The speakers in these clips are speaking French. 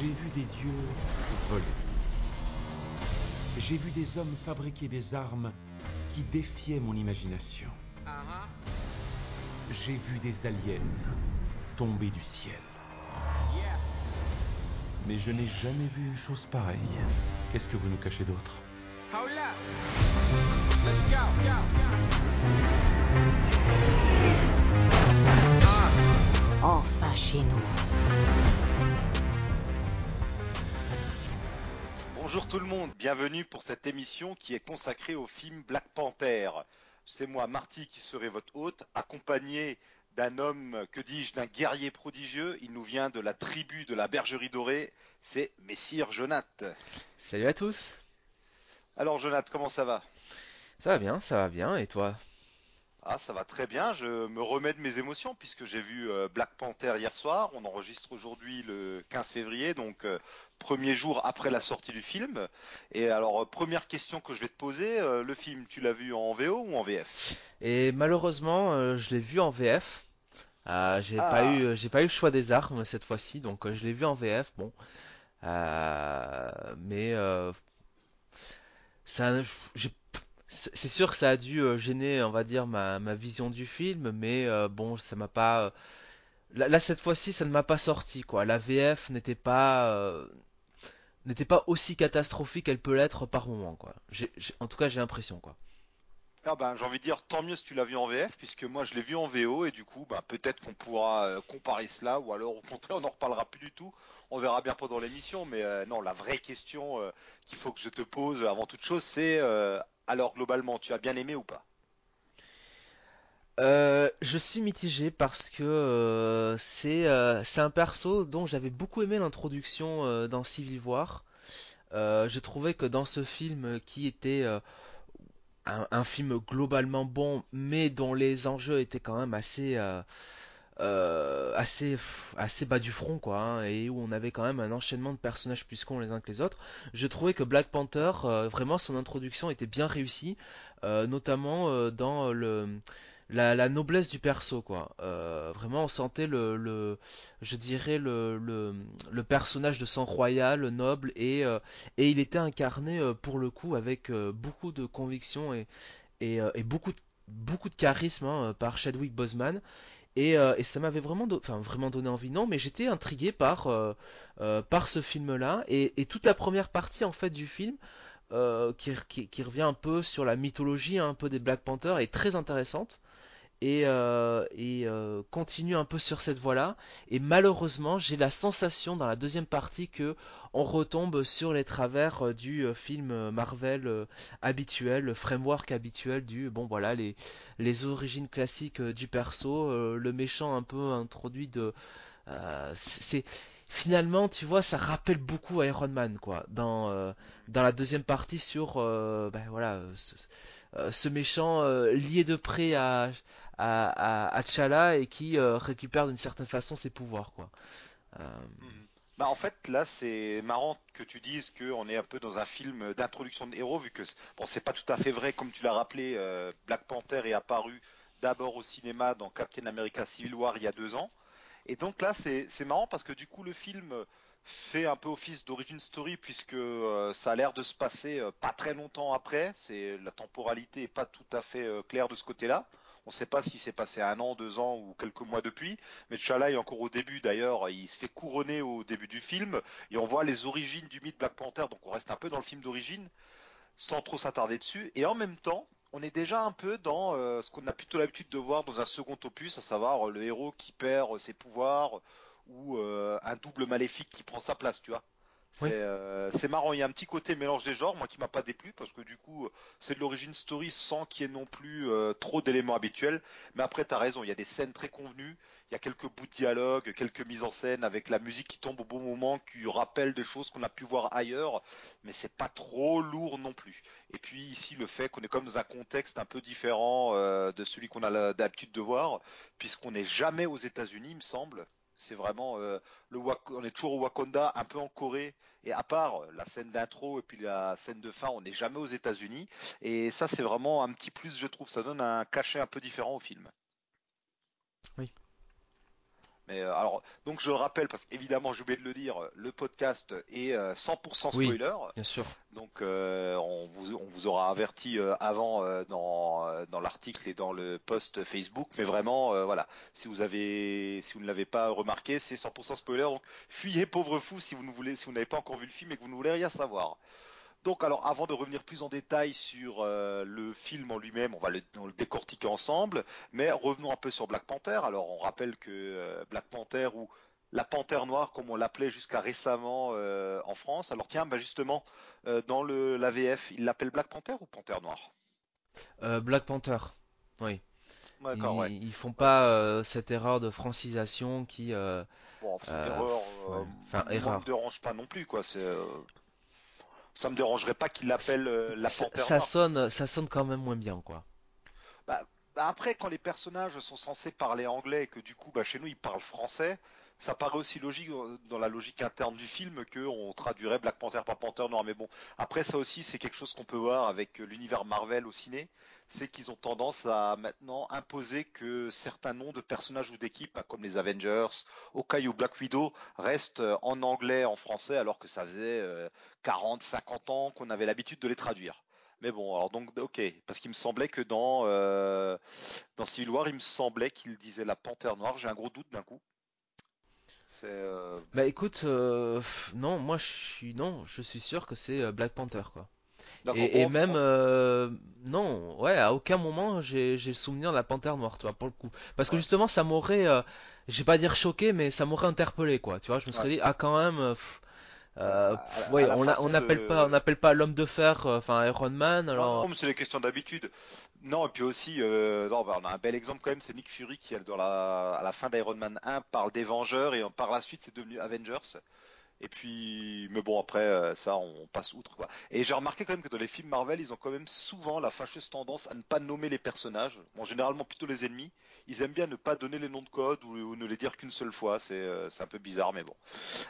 J'ai vu des dieux voler. J'ai vu des hommes fabriquer des armes qui défiaient mon imagination. J'ai vu des aliens tomber du ciel. Mais je n'ai jamais vu une chose pareille. Qu'est-ce que vous nous cachez d'autre? Enfin chez nous. Bonjour tout le monde, bienvenue pour cette émission qui est consacrée au film Black Panther. C'est moi, Marty, qui serai votre hôte, accompagné d'un homme, que dis-je, d'un guerrier prodigieux. Il nous vient de la tribu de la Bergerie Dorée, c'est Messire Jonath. Salut à tous. Alors Jonath, comment ça va? Ça va bien, ça va bien. Et toi? Ah, ça va très bien, je me remets de mes émotions puisque j'ai vu euh, Black Panther hier soir. On enregistre aujourd'hui le 15 février, donc euh, premier jour après la sortie du film. Et alors, euh, première question que je vais te poser, euh, le film, tu l'as vu en VO ou en VF Et malheureusement, euh, je l'ai vu en VF. Euh, j'ai Ah. pas eu, j'ai pas eu le choix des armes cette fois-ci, donc euh, je l'ai vu en VF. Bon, Euh, mais ça, c'est sûr que ça a dû gêner, on va dire, ma, ma vision du film, mais bon, ça m'a pas. Là, là, cette fois-ci, ça ne m'a pas sorti, quoi. La VF n'était pas, n'était pas aussi catastrophique qu'elle peut l'être par moment, quoi. En tout cas, j'ai l'impression, quoi. Ah ben, j'ai envie de dire tant mieux si tu l'as vu en VF, puisque moi je l'ai vu en VO et du coup, ben, peut-être qu'on pourra euh, comparer cela, ou alors au contraire on n'en reparlera plus du tout. On verra bien pendant l'émission, mais euh, non, la vraie question euh, qu'il faut que je te pose avant toute chose, c'est alors globalement, tu as bien aimé ou pas? Euh, je suis mitigé parce que euh, c'est euh, c'est un perso dont j'avais beaucoup aimé l'introduction dans Civil War. Je trouvais que dans ce film qui était un, film globalement bon, mais dont les enjeux étaient quand même assez assez assez bas du front quoi, hein, et où on avait quand même un enchaînement de personnages plus cons les uns que les autres. Je trouvais que Black Panther, vraiment son introduction était bien réussie, notamment dans le la, noblesse du perso quoi. Euh, vraiment on sentait le, le je dirais le, le, personnage de sang royal, noble et euh, et il était incarné euh, pour le coup avec beaucoup de conviction et et, beaucoup de, beaucoup de charisme hein, par Chadwick Boseman. Et, ça m'avait vraiment, enfin, vraiment donné envie, non, mais j'étais intrigué par, par ce film-là. Et, toute la première partie en fait du film, qui, qui, revient un peu sur la mythologie hein, un peu des Black Panthers, est très intéressante et, euh, euh, continue un peu sur cette voie-là. Et malheureusement, j'ai la sensation dans la deuxième partie que on retombe sur les travers euh, du film Marvel habituel, le framework habituel du bon voilà les les origines classiques du perso, le méchant un peu introduit de c'est finalement tu vois ça rappelle beaucoup Iron Man quoi dans dans la deuxième partie sur ben voilà ce, méchant lié de près à à, à, T'Challa et qui euh, récupère d'une certaine façon ses pouvoirs quoi. Euh, Mhm. Bah en fait là c'est marrant que tu dises qu'on est un peu dans un film d'introduction de héros vu que bon c'est pas tout à fait vrai comme tu l'as rappelé euh, Black Panther est apparu d'abord au cinéma dans Captain America Civil War il y a deux ans et donc là c'est marrant parce que du coup le film fait un peu office d'origin story puisque ça a l'air de se passer pas très longtemps après c'est la temporalité est pas tout à fait claire de ce côté-là on ne sait pas si c'est passé un an, deux ans ou quelques mois depuis. Mais T'Challa est encore au début d'ailleurs, il se fait couronner au début du film et on voit les origines du mythe Black Panther, donc on reste un peu dans le film d'origine sans trop s'attarder dessus. Et en même temps, on est déjà un peu dans euh, ce qu'on a plutôt l'habitude de voir dans un second opus, à savoir le héros qui perd ses pouvoirs ou euh, un double maléfique qui prend sa place, tu vois. Euh, c'est marrant, il y a un petit côté mélange des genres, moi qui m'a pas déplu, parce que du coup, c'est de l'origine story sans qu'il y ait non plus euh, trop d'éléments habituels. Mais après, t'as raison, il y a des scènes très convenues, il y a quelques bouts de dialogue, quelques mises en scène avec la musique qui tombe au bon moment, qui rappelle des choses qu'on a pu voir ailleurs, mais c'est pas trop lourd non plus. Et puis ici, le fait qu'on est comme dans un contexte un peu différent euh, de celui qu'on a l'habitude de voir, puisqu'on n'est jamais aux États-Unis, il me semble. C'est vraiment euh, le Wak- on est toujours au Wakanda, un peu en Corée, et à part la scène d'intro et puis la scène de fin, on n'est jamais aux États-Unis. Et ça, c'est vraiment un petit plus, je trouve. Ça donne un cachet un peu différent au film. Oui. Mais euh, alors, donc je le rappelle parce qu'évidemment, j'ai oublié de le dire, le podcast est euh, 100% Oui. spoiler. Bien sûr. Donc euh, on, vous, on vous aura averti euh, avant euh, dans, euh, dans l'article et dans le post Facebook, mais vraiment euh, voilà, si vous avez si vous ne l'avez pas remarqué, c'est 100% spoiler. Donc fuyez pauvre fou si vous ne voulez si vous n'avez pas encore vu le film et que vous ne voulez rien savoir. Donc alors avant de revenir plus en détail sur euh, le film en lui-même, on va le, on le décortiquer ensemble, mais revenons un peu sur Black Panther. Alors on rappelle que euh, Black Panther ou la Panthère Noire comme on l'appelait jusqu'à récemment euh, en France. Alors tiens, bah justement dans le la VF, il l'appelle Black Panther ou Panthère Noire? Euh, Black Panther. Oui. Ils, ouais. ils font pas euh, cette erreur de francisation qui. euh, Bon, cette Euh, erreur, ouais. Enfin, moi, erreur. me dérange pas non plus quoi. C'est ça me dérangerait pas qu'il l'appelle euh, la Panthère ça sonne, ça sonne quand même moins bien, quoi. Bah, bah après, quand les personnages sont censés parler anglais et que du coup, bah, chez nous, ils parlent français, ça paraît aussi logique euh, dans la logique interne du film que on traduirait Black Panther par Panther Noir. Mais bon, après ça aussi, c'est quelque chose qu'on peut voir avec euh, l'univers Marvel au ciné, c'est qu'ils ont tendance à maintenant imposer que certains noms de personnages ou d'équipes, bah, comme les Avengers, Hawkeye ou Black Widow, restent euh, en anglais, en français, alors que ça faisait euh, 40, 50 ans qu'on avait l'habitude de les traduire. Mais bon, alors donc, ok, parce qu'il me semblait que dans euh, dans Civil War, il me semblait qu'il disait la panthère noire. J'ai un gros doute d'un coup. C'est euh, Bah écoute, euh, non, moi je suis non, je suis sûr que c'est euh, Black Panther, quoi. Et, même, euh, non, ouais, à aucun moment j'ai j'ai le souvenir de la Panthère Noire, tu vois, pour le coup. Parce que ouais, justement, ça m'aurait, euh, je vais pas dire choqué, mais ça m'aurait interpellé, quoi. Tu vois, je me ouais. serais dit, ah, quand même, pff, euh, à, à on n'appelle pas, on de. n'appelle pas l'homme de fer, euh, enfin Iron Man, Non, alors, non, mais c'est des questions d'habitude. Non, et puis aussi, euh, non, bah, on a un bel exemple quand même, c'est Nick Fury qui, dans la, à la fin d'Iron Man 1, parle des Vengeurs et par la suite, c'est devenu Avengers. Et puis, mais bon, après, ça, on passe outre, quoi. Et j'ai remarqué quand même que dans les films Marvel, ils ont quand même souvent la fâcheuse tendance à ne pas nommer les personnages. Bon, généralement plutôt les ennemis. Ils aiment bien ne pas donner les noms de code ou, ou ne les dire qu'une seule fois. C'est c'est un peu bizarre, mais bon.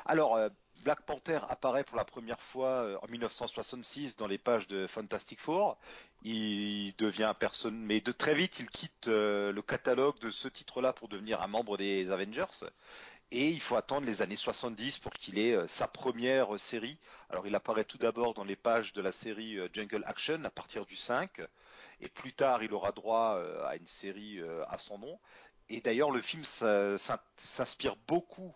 Alors, euh, Black Panther apparaît pour la première fois euh, en 1966 dans les pages de Fantastic Four. Il devient personne, mais de très vite, il quitte euh, le catalogue de ce titre-là pour devenir un membre des Avengers. Et il faut attendre les années 70 pour qu'il ait euh, sa première série. Alors il apparaît tout d'abord dans les pages de la série Jungle Action à partir du 5. Et plus tard, il aura droit à une série à son nom. Et d'ailleurs, le film s'inspire beaucoup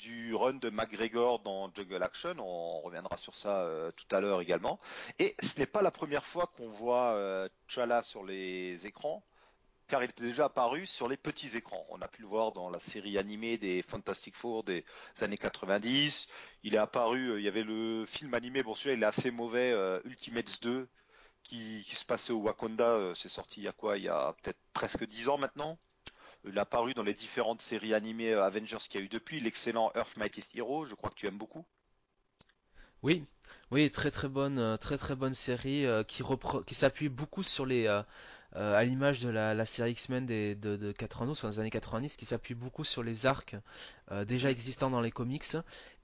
du run de McGregor dans Jungle Action. On reviendra sur ça euh, tout à l'heure également. Et ce n'est pas la première fois qu'on voit euh, sur les écrans car il était déjà apparu sur les petits écrans. On a pu le voir dans la série animée des Fantastic Four des années 90. Il est apparu, euh, il y avait le film animé, bon celui-là il est assez mauvais, euh, Ultimates 2, qui, qui se passait au Wakanda, c'est sorti il y a quoi? Il y a peut-être presque 10 ans maintenant. Il est apparu dans les différentes séries animées euh, Avengers qu'il y a eu depuis, l'excellent Earth Mightiest Hero, je crois que tu aimes beaucoup. oui, oui, très très bonne, euh, très très bonne série euh, qui s'appuie beaucoup sur les, euh, euh, à l'image de la, la série X-Men des, de, de 92, enfin, des années 90, qui s'appuie beaucoup sur les arcs euh, déjà Mm. existants dans les comics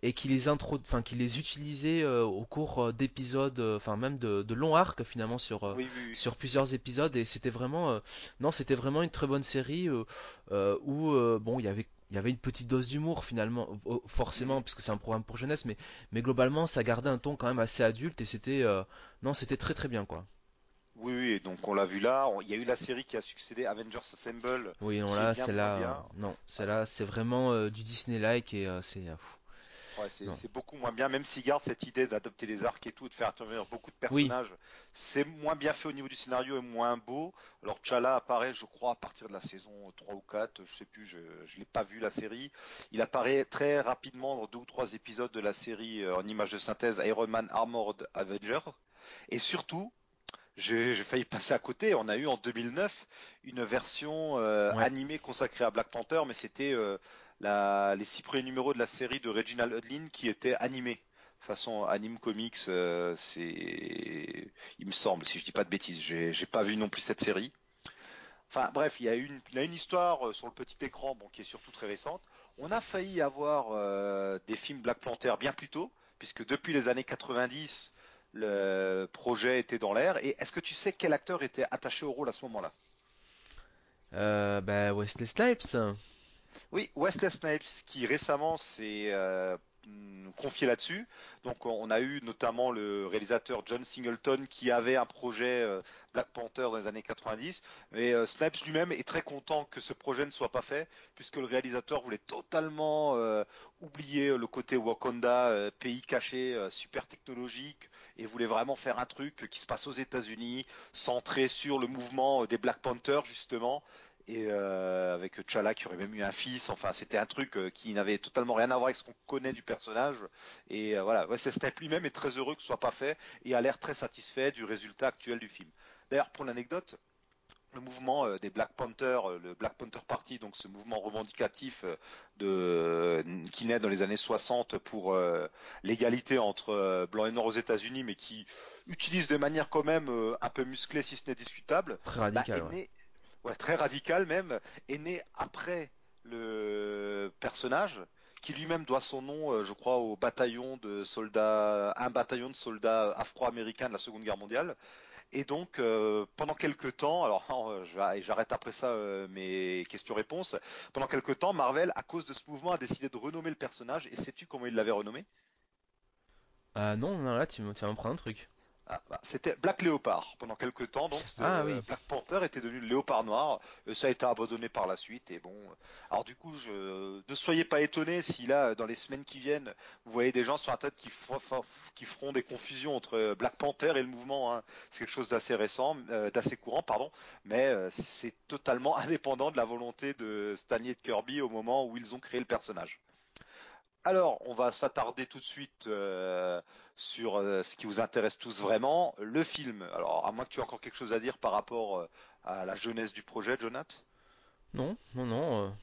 et qui les intro, enfin, qui les utilisait euh, au cours d'épisodes, enfin même de, de longs arcs finalement sur Oui, oui, oui. sur plusieurs épisodes et c'était vraiment, non, c'était vraiment une très bonne série où bon, il y avait il y avait une petite dose d'humour finalement, forcément, Mhm. puisque c'est un programme pour jeunesse, mais, mais globalement ça gardait un ton quand même assez adulte et c'était, euh, non, c'était très très bien quoi. Oui, oui, donc on l'a vu là. Il y a eu la série qui a succédé, Avengers Assemble, Oui, non, là, moins celle-là, euh, non, Ouais. celle-là, c'est vraiment euh, du Disney-like et euh, c'est, Ouais, c'est c'est beaucoup moins bien, même s'il garde cette idée d'adopter les arcs et tout, de faire intervenir beaucoup de Oui, personnages. C'est moins bien fait au niveau du scénario et moins beau. Alors T'Challa apparaît, je crois, à partir de la saison 3 ou 4, je sais plus, je, je l'ai pas vu la série. Il apparaît très rapidement dans deux ou trois épisodes de la série euh, en image de synthèse Iron Man Armored Avenger. Et surtout, j'ai failli passer à côté, on a eu en 2009 une version euh, ouais, animée consacrée à Black Panther, mais c'était euh, la, les six premiers numéros de la série de Reginald Hudlin qui étaient animés. Façon anime comics, euh, c'est, il me semble, si je dis pas de bêtises, j'ai j'ai pas vu non plus cette série. Enfin bref, il y a une, il y a une histoire sur le petit écran, bon, qui est surtout très récente. On a failli avoir des films Black Panther bien plus tôt, puisque depuis les années 90, le projet était dans l'air. Et est-ce que tu sais quel acteur était attaché au rôle à ce moment-là? Euh, bah, Wesley Snipes, Oui, Wesley Snipes qui récemment s'est euh, hum, confié là-dessus. Donc on a eu notamment le réalisateur John Singleton qui avait un projet euh, Black Panther dans les années 90. Mais euh, Snipes lui-même est très content que ce projet ne soit pas fait puisque le réalisateur voulait totalement oublier le côté Wakanda, pays caché, super technologique, et voulait vraiment faire un truc qui se passe aux États-Unis, centré sur le mouvement euh, des Black Panthers justement et euh, avec T'Challa qui aurait même eu un fils. Enfin, c'était un truc euh, qui n'avait totalement rien à voir avec ce qu'on connaît du personnage. Et voilà, Snipes lui-même est très heureux que ce soit pas fait et a l'air très satisfait du résultat actuel du film. D'ailleurs, pour l'anecdote, le mouvement euh, des Black Panthers, euh, le Black Panther Party, donc ce mouvement revendicatif euh, de, qui naît dans les années 60 pour euh, l'égalité entre euh, blancs et noirs aux États-Unis, mais qui utilise de manière quand même euh, un peu musclée, si ce n'est discutable, Très bah, radical. est ouais. né, ouais, très radical même, est né après le personnage, qui lui-même doit son nom, je crois, au bataillon de soldats, un bataillon de soldats afro-américains de la Seconde Guerre mondiale. Et donc, euh, pendant quelques temps, alors euh, j'arrête après ça euh, mes questions-réponses. Pendant quelques temps, Marvel, à cause de ce mouvement, a décidé de renommer le personnage. Et sais-tu comment il l'avait renommé? Ah non, là tu, tu vas me prendre un truc. Ah, bah, c'était Black Léopard pendant quelques temps, donc Ah euh, oui. Black Panther était devenu le Léopard noir. Euh, ça a été abandonné par la suite et bon. euh, Alors du coup, je... ne soyez pas étonnés si là, dans les semaines qui viennent, vous voyez des gens sur la tête qui, f- f- qui feront des confusions entre Black Panther et le mouvement. hein. C'est quelque chose d'assez récent, euh, d'assez courant, pardon, mais euh, c'est totalement indépendant de la volonté de Stanley et de Kirby au moment où ils ont créé le personnage. Alors, on va s'attarder tout de suite euh, sur euh, ce qui vous intéresse tous vraiment, le film. Alors, à moins que tu aies encore quelque chose à dire par rapport euh, à la jeunesse du projet, Jonathan? Non, non, non.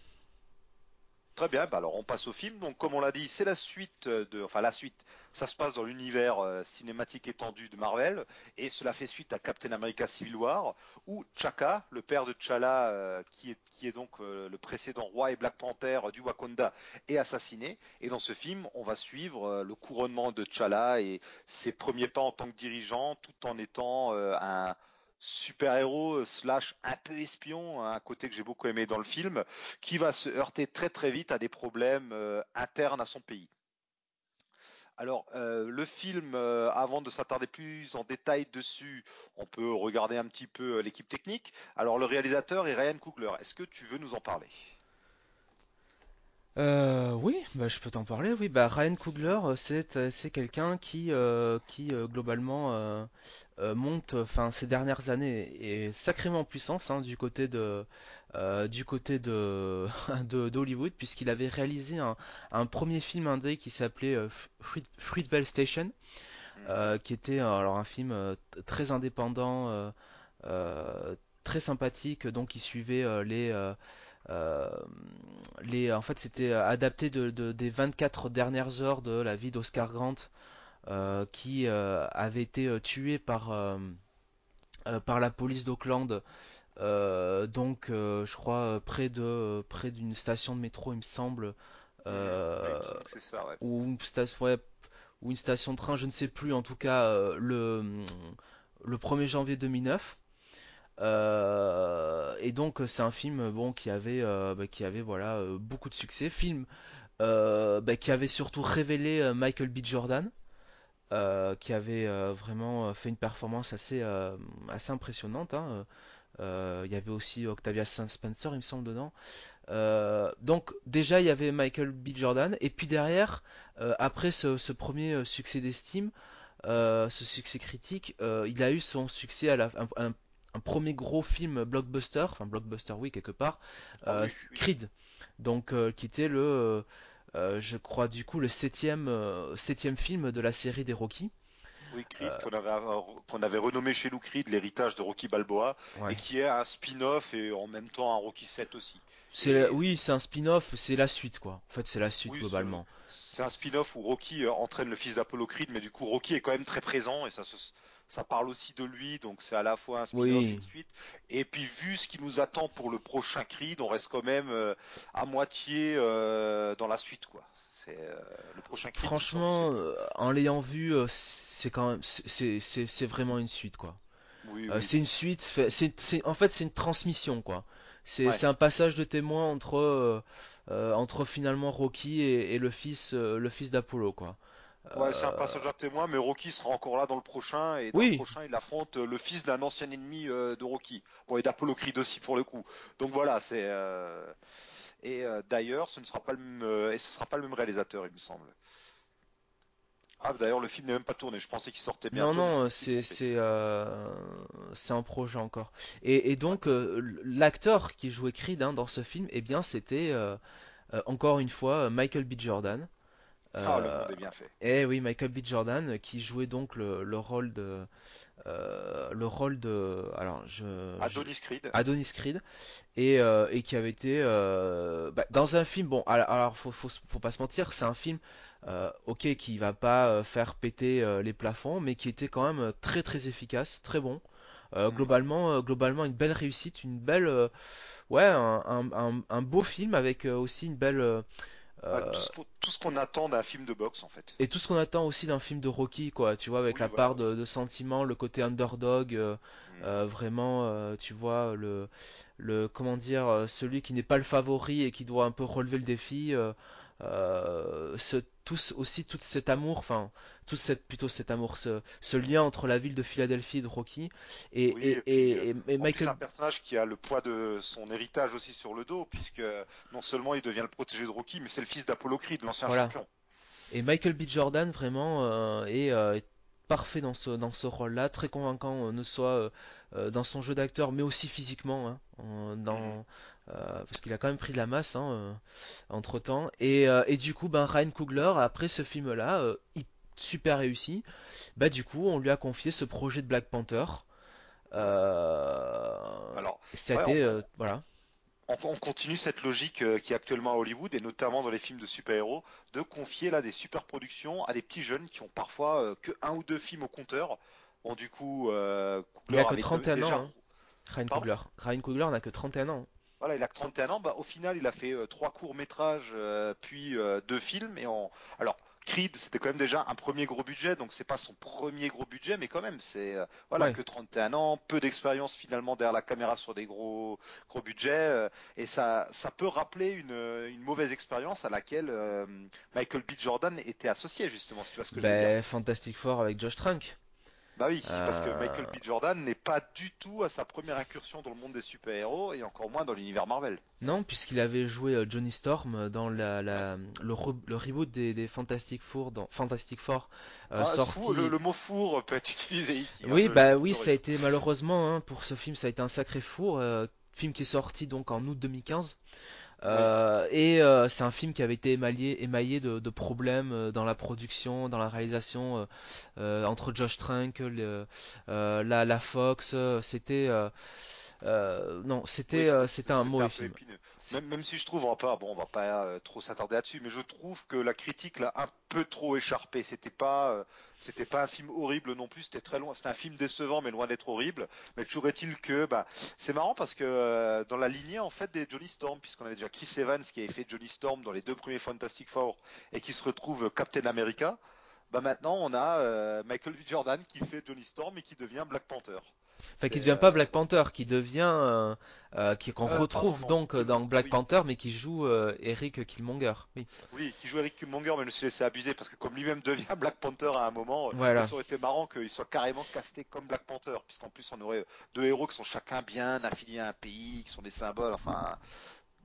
Euh, Très bien, bah alors on passe au film. Donc, comme on l'a dit, c'est la suite de, enfin la suite. Ça se passe dans l'univers euh, cinématique étendu de Marvel, et cela fait suite à Captain America Civil War, où T'Chaka, le père de T'Challa, euh, qui est qui est donc euh, le précédent roi et Black Panther du Wakanda, est assassiné. Et dans ce film, on va suivre euh, le couronnement de T'Challa et ses premiers pas en tant que dirigeant, tout en étant euh, un super-héros euh, slash un peu espion, un côté que j'ai beaucoup aimé dans le film qui va se heurter très très vite à des problèmes euh, internes à son pays. Alors, euh, le film, avant de s'attarder plus en détail dessus, on peut regarder un petit peu l'équipe technique. Alors, le réalisateur est Ryan Coogler. Est-ce que tu veux nous en parler? Euh, oui, bah, je peux t'en parler. Oui, bah, Ryan Coogler, euh, c'est euh, c'est quelqu'un qui, euh, qui euh, globalement euh, euh, monte, enfin ces dernières années, est sacrément en puissance hein, du côté de, euh, du côté de, de- d'Hollywood, puisqu'il avait réalisé un, un premier film indé qui s'appelait euh, Fruit- Fruitvale Station, euh, qui était euh, alors un film euh, t- très indépendant, euh, euh, très sympathique, donc qui suivait euh, les euh, les, en fait, c'était adapté de, de- des 24 dernières heures de la vie d'Oscar Grant, euh, qui euh, avait été euh, tué par, euh, euh, par la police d'Auckland, euh, donc euh, je crois euh, près de près d'une station de métro, il me semble, euh, ça, ouais. ou une station, ouais, ou une station de train, je ne sais plus. En tout cas, euh, le le 1er janvier 2009. Euh, et donc c'est un film bon qui avait euh, bah, qui avait voilà euh, beaucoup de succès film euh, bah, qui avait surtout révélé euh, Michael B. Jordan euh, qui avait euh, vraiment euh, fait une performance assez euh, assez impressionnante hein. Euh, il y avait aussi Octavia Spencer il me semble dedans Euh, donc déjà il y avait Michael B. Jordan et puis derrière euh, après ce, premier euh, succès d'estime euh, ce succès critique, euh, il a eu son succès à la, un- un premier gros film blockbuster, enfin blockbuster oui quelque part, Ah euh, oui. Creed, donc euh, qui était le, euh, euh, je crois du coup le septième, septième film de la série des Rocky. Oui, Creed, qu'on avait, renommé chez nous Creed, l'héritage de Rocky Balboa, et qui est un spin-off et en même temps un Rocky 7 aussi. C'est oui, c'est un spin-off, c'est la suite quoi. En fait, c'est la suite Oui, globalement. c'est un spin-off où Rocky entraîne le fils d'Apollo Creed, mais du coup Rocky est quand même très présent et ça, se- ça parle aussi de lui, donc c'est à la fois un spin-off et une suite. Et puis vu ce qui nous attend pour le prochain Creed, on reste quand même euh, à moitié euh, dans la suite, quoi. C'est euh, le prochain Creed franchement, en l'ayant vu, c'est quand même, c'est vraiment une suite quoi. Oui, oui, c'est une suite, c'est, en fait c'est une transmission quoi. C'est, Ouais. un passage de témoin entre, entre finalement Rocky et, et le fils, le fils d'Apollo, quoi. Ouais, c'est un Euh, passage à témoin, mais Rocky sera encore là dans le prochain, et dans le prochain, il affronte euh, le fils d'un ancien ennemi euh, de Rocky. Bon, et d'Apollo Creed aussi pour le coup. Donc voilà, c'est et d'ailleurs, ce ne sera pas le même, et ce sera pas le même réalisateur, il me semble. Ah, d'ailleurs, le film n'est même pas tourné. Je pensais qu'il sortait non, je non, suis c'est, c'est, euh, c'est un projet encore. Et, donc, euh, l'acteur qui jouait Creed hein, dans ce film, eh bien, c'était euh, encore une fois Michael B. Jordan. Ah, le Euh, monde est bien fait. et oui, Michael B. Jordan euh, qui jouait donc le, le rôle de, euh, le rôle de, alors je, Adonis Creed. Adonis Creed et, et qui avait été bah, dans un film. Bon, alors, alors, faut, faut, faut pas se mentir, c'est un film, euh, ok, qui va pas euh, faire péter euh, les plafonds, mais qui était quand même très très efficace, très bon. Hmm. globalement, globalement, une belle réussite, une belle, ouais, un, un, beau film avec aussi une belle, Bah, tout euh, ce qu'on tout ce qu'on attend d'un film de boxe, en fait. et tout ce qu'on attend aussi d'un film de Rocky, quoi, tu vois, avec Oui, la voilà, part de, de sentiment, le côté underdog, euh, Hmm. euh, vraiment, euh, tu vois, le, le, comment dire, celui qui n'est pas le favori et qui doit un peu relever le défi, euh, ce, tous aussi tout cet amour, enfin, tout cette, plutôt cet amour, ce, ce lien entre la ville de Philadelphie et de Rocky, et, Oui, et, plus c'est Michael, un personnage qui a le poids de son héritage aussi sur le dos, puisque non seulement il devient le protégé de Rocky, mais c'est le fils d'Apollo Creed, l'ancien voilà, champion. Et Michael B. Jordan vraiment euh, est, euh, est parfait dans ce, dans ce rôle-là, très convaincant, euh, ne soit euh, dans son jeu d'acteur, mais aussi physiquement, hein, Mhm. dans, euh, parce qu'il a quand même pris de la masse hein, euh, entre-temps. Et, euh, et du coup, ben, Ryan Coogler, après ce film-là, euh, il- super réussi, bah du coup, on lui a confié ce projet de Black Panther. Euh, Alors, ouais, on, euh, voilà. on- on continue cette logique euh, qui est actuellement à Hollywood, et notamment dans les films de super-héros, de confier là des super productions à des petits jeunes qui ont parfois euh, que un ou deux films au compteur. Bon, du coup, euh, Il a Coogler que avait de- 31 ans, déjà... hein, Ryan? Coogler. Ryan Coogler n'a que 31 ans. Voilà, il a que 31 ans. Bah, au final, il a fait euh, trois courts-métrages, euh, puis euh, deux films. Et on... Alors, Creed, c'était quand même déjà un premier gros budget, donc c'est pas son premier gros budget, mais quand même, c'est voilà Ouais, que 31 ans, peu d'expérience finalement derrière la caméra sur des gros gros budgets, et ça ça peut rappeler une, une mauvaise expérience à laquelle Michael B. Jordan était associé justement, si tu vois ce que je veux dire. ben, Fantastic Four avec Josh Trank. Bah oui, parce que Michael Euh, B. Jordan n'est pas du tout à sa première incursion dans le monde des super-héros, et encore moins dans l'univers Marvel. Non, puisqu'il avait joué euh, Johnny Storm dans la, la- le, re- le reboot des, des Fantastic Four, dans Fantastic Four, euh, Ah, le, sorti. le mot four peut être utilisé ici, hein, Oui, bah oui, ça a été malheureusement hein, pour ce film, ça a été un sacré four. euh, film qui est sorti donc en août 2015. Euh, et euh, c'est un film qui avait été émaillé, de, problèmes euh, dans la production, dans la réalisation, euh, euh, entre Josh Trank, euh, la, la Fox. c'était euh, non, c'était oui, euh, c'était un mauvais un film. Même, même si je trouve, on va pas, bon, on va pas euh, trop s'attarder là-dessus, mais je trouve que la critique l'a un peu trop écharpé. C'était pas, c'était pas un film horrible non plus. C'était très loin. C'était un film décevant, mais loin d'être horrible. Mais toujours est-il que, bah, c'est marrant parce que dans la lignée en fait des Johnny Storm, puisqu'on avait déjà Chris Evans qui avait fait Johnny Storm dans les deux premiers Fantastic Four et qui se retrouve Captain America, bah maintenant on a Michael B. Jordan qui fait Johnny Storm et qui devient Black Panther. Enfin, qui devient pas euh, Black Panther, qui devient euh, euh, qui qu'on euh, retrouve donc euh, dans Black oui, Panther, mais qui joue Eric Killmonger. Oui, Oui, qui joue Eric Killmonger, mais je me suis laissé abuser parce que comme lui-même devient Black Panther à un moment, euh, bah, voilà. ça aurait été marrant qu'il soit carrément casté comme Black Panther, puisqu'en plus on aurait deux héros qui sont chacun bien affiliés à un pays, qui sont des symboles. Enfin,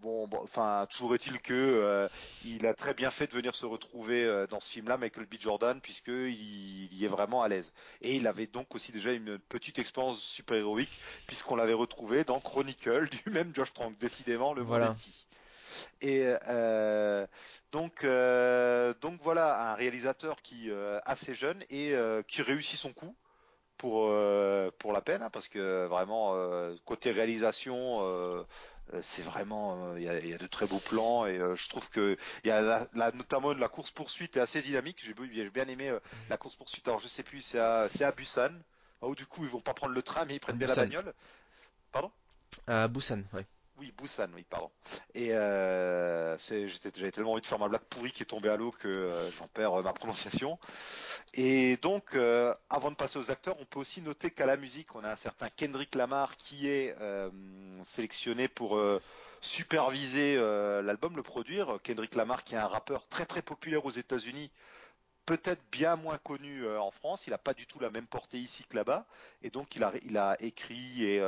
bon, bon, enfin, toujours est-il que euh, il a très bien fait de venir se retrouver euh, dans ce film-là, Michael B. Jordan, puisque il, il y est vraiment à l'aise. Et il avait donc aussi déjà une petite expérience super-héroïque, puisqu'on l'avait retrouvé dans Chronicle du même Josh Trank. Décidément, le Voilà. petit. Et euh, donc, donc voilà, un réalisateur qui assez jeune et qui réussit son coup pour pour la peine, hein, parce que vraiment côté réalisation, c'est vraiment euh, il y, a, il y a de très beaux plans et euh, je trouve que il y a la, la- notamment la course poursuite est assez dynamique. J'ai bien aimé euh, la course poursuite. Alors je sais plus, c'est à c'est à Busan. Où du coup ils vont pas prendre le train mais ils prennent bien la bagnole. Pardon? À Busan, ouais. Oui, Busan, oui, pardon. Et euh, j'avais tellement envie de faire ma blague pourrie qui est tombée à l'eau que euh, j'en perds euh, ma prononciation. Et donc, avant de passer aux acteurs, on peut aussi noter qu'à la musique, on a un certain Kendrick Lamar qui est sélectionné pour superviser l'album, le produire. Kendrick Lamar, qui est un rappeur très très populaire aux États-Unis, peut-être bien moins connu en France. Il n'a pas du tout la même portée ici que là-bas, et donc il a, a écrit et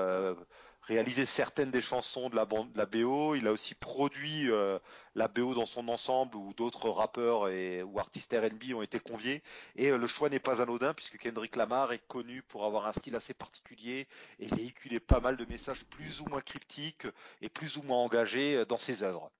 réalisé certaines des chansons de la, bande, de la BO. Il a aussi produit euh, la BO dans son ensemble, où d'autres rappeurs et, ou artistes R&B ont été conviés. Et euh, le choix n'est pas anodin, puisque Kendrick Lamar est connu pour avoir un style assez particulier et véhiculer pas mal de messages plus ou moins cryptiques et plus ou moins engagés euh, dans ses œuvres.